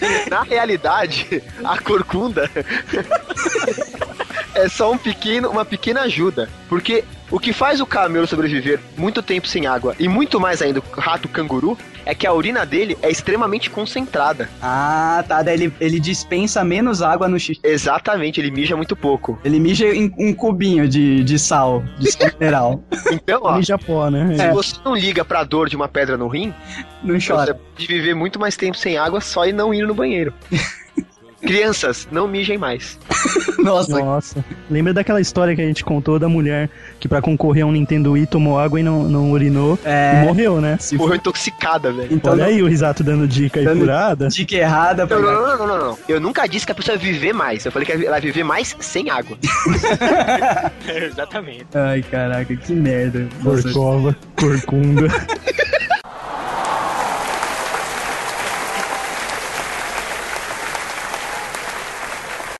(laughs) Na realidade, a corcunda (laughs) é só um pequeno, uma pequena ajuda. Porque o que faz o camelo sobreviver muito tempo sem água e muito mais ainda o rato canguru é que a urina dele é extremamente concentrada. Ah, tá. Daí ele, ele dispensa menos água no xixi. Exatamente, ele mija muito pouco. Ele mija em um cubinho de, de sal, de sal (laughs) mineral. Então, ó, Mija pó, né? se você não liga pra dor de uma pedra no rim, Não chora. você pode viver muito mais tempo sem água só e não ir no banheiro. (laughs) Crianças, não mijem mais. (laughs) Nossa. Nossa. Lembra daquela história que a gente contou da mulher que pra concorrer a um Nintendo Wii tomou água e não, não urinou É. e morreu, né? Morreu intoxicada, velho. Então, Olha aí o Risato dando dica aí Dando furada. dica errada. Não, pra- não, não, não, não, não. Eu nunca disse que a pessoa ia viver mais. Eu falei que ela vai viver mais sem água. (laughs) Exatamente. Ai, caraca, que merda. Corcova, corcunda. (laughs)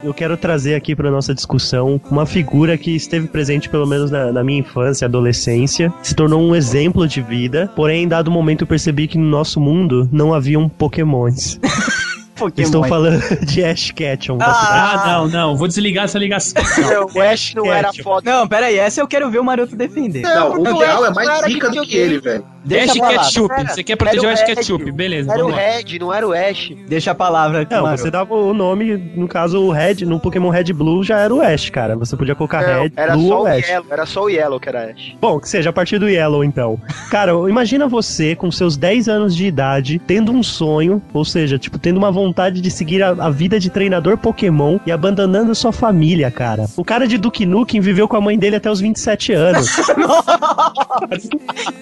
Eu quero trazer aqui para nossa discussão uma figura que esteve presente pelo menos na, na minha infância, adolescência, se tornou um exemplo de vida, porém em dado momento eu percebi que no nosso mundo não haviam pokémons. (laughs) Pokémon. Estou falando (laughs) de Ash Ketchum. da Ah, não, não. Vou desligar essa ligação. (laughs) o Ash não era foda. Não, pera aí, essa eu quero ver o Maroto defender. Não, o não Gal é- é mais rica do que ele, velho. Deixa Ash. Ketchup. Pera, Você quer proteger o Ash o. Ketchup. Beleza, Era o vamos lá. Red, não era o Ash. Deixa a palavra aqui, Não, Maroto. você dava o nome, no caso o Red, no Pokémon Red Blue já era o Ash, cara. Você podia colocar Não, Red, era Blue só ou o Ash. Yellow, era só o Yellow que era Ash. Bom, que seja a partir do Yellow, então. Cara, imagina você com seus 10 anos de idade, tendo um sonho, ou seja, tipo, tendo uma vontade de seguir a, a vida de treinador Pokémon e abandonando sua família, cara. O cara de Duke Nukem viveu com a mãe dele até os 27 anos. (laughs)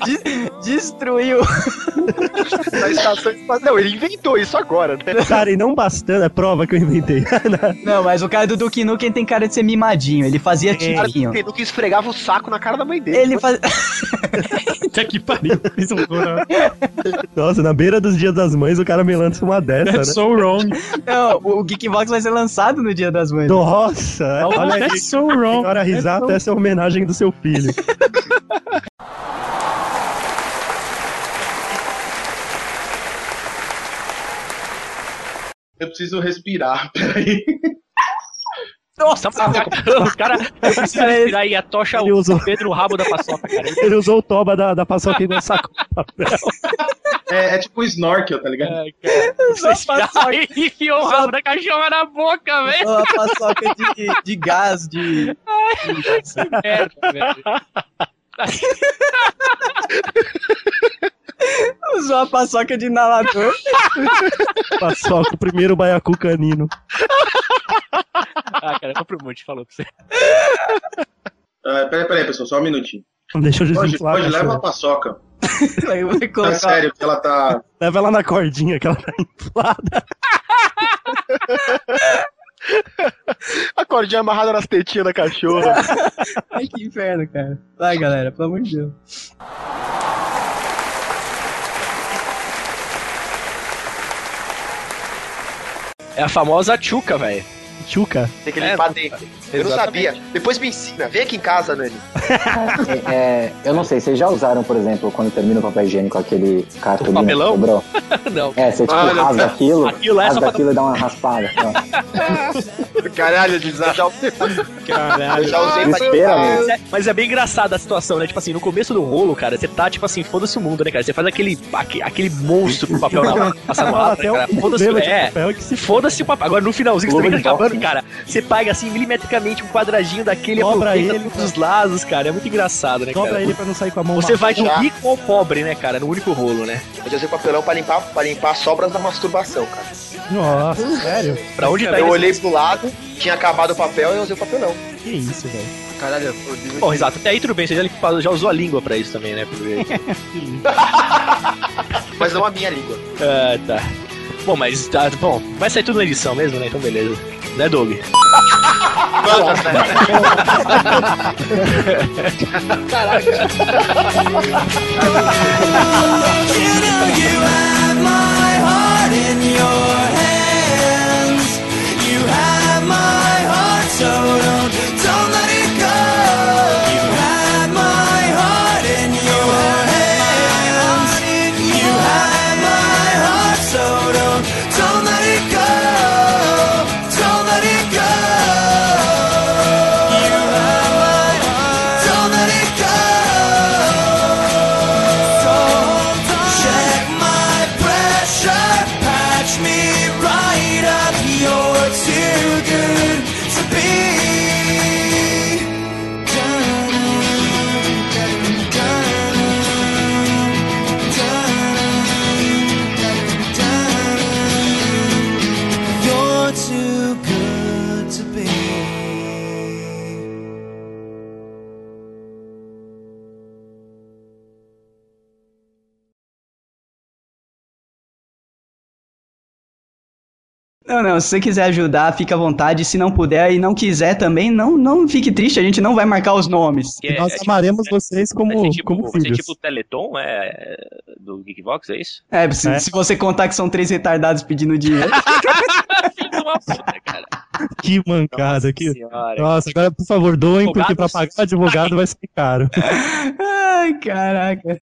De- Destruiu. (laughs) Na estação espacial. Não, ele inventou isso agora, né? cara, e não bastando, é prova que eu inventei. (laughs) Não, mas o cara do Duke Nukem tem cara de ser mimadinho. Ele fazia tiquinho. Ele nunca esfregava o saco na cara da mãe dele. Ele faz... Puta que pariu. Isso Nossa, na beira dos dias das mães, o cara me lança uma dessa, né? That's so wrong. Não, o Geekbox vai ser lançado no Dia das Mães. Nossa, olha aí. That's so wrong. Agora a risada, essa é a homenagem do seu filho. Eu preciso respirar, peraí. Nossa, o cara eu preciso respirar e a tocha Ele o usou- Pedro o rabo da paçoca, cara. Ele usou o toba da, da paçoca e não sacou o papel. É, é tipo um snorkel, tá ligado? Vocês (laughs) aí enfiou o rabo da cachorra na boca, velho. Uma paçoca de, de gás, de. Que merda, velho. Usou a paçoca de inalador. Paçoca, o primeiro baiacu canino. Ah, cara, compra um monte, falou pra você. Ah, peraí, peraí, pessoal, só um minutinho. Deixa eu Hoje, desinflar. hoje a leva a paçoca. (laughs) Vai, vai É colocar. sério, que ela tá. Leva ela na cordinha que ela tá inflada. A cordinha amarrada nas tetinhas da cachorra. (laughs) Ai, que inferno, cara. Vai, galera, pelo amor de Deus. É a famosa tchuca, velho. Tchuca? Tem que É, limpar dentro. Eu não sabia. Depois me ensina. Vem aqui em casa, Nani. É, é, eu não sei, vocês já usaram, por exemplo, quando termina o papel higiênico, aquele cartolina que papelão? sobrou? (laughs) Não. É, você tipo Olha, rasga aquilo, aquilo é rasga pra- aquilo e dá uma raspada. (laughs) Caralho, de já, (laughs) Caralho. já usei pra Desespera, meu. Mas é, mas é bem engraçada a situação, né? Tipo assim, no começo do rolo, cara, você tá, tipo assim, foda-se o mundo, né, cara? Você faz aquele, aque- aquele monstro do papel na né, cara? o Foda-se, problema de é. papel que se Foda-se o papel. Agora no finalzinho, você tá acabando. Cara, você pega assim, milimetricamente, um quadradinho daquele, Dobra ele, todos os lados, cara. É muito engraçado, né, Dobra cara? ele pra não sair com a mão Você vai Já. rico ao pobre, né, cara? No único rolo, né? Eu já usei papelão pra limpar, pra limpar sobras da masturbação, cara. Nossa, sério? Pra onde tá Eu olhei pro lado, tinha acabado o papel e eu usei o papelão. Que isso, velho. Caralho, Bom, exato. Até aí tudo bem, você já, já usou a língua pra isso também, né? (laughs) Mas não a minha língua. Ah, tá. Bom, mas tá bom. Vai sair tudo na edição mesmo, né? Então beleza. Né, Doug? Caraca. You have my heart in your hands. You have my heart, so don't, don't let it Não, não, se você quiser ajudar, fica à vontade. Se não puder e não quiser também, não, não fique triste, a gente não vai marcar os nomes. É, Nós é tipo- amaremos vocês como, Vai ser tipo, como vai ser filhos. tipo o Teleton é, do Geekvox, é isso? É, se, se você contar que são três retardados pedindo dinheiro. (laughs) Puta. Que mancada. Que... Senhora. Nossa, agora por favor, doem, porque pra pagar advogado vai ser caro. Ai, caraca.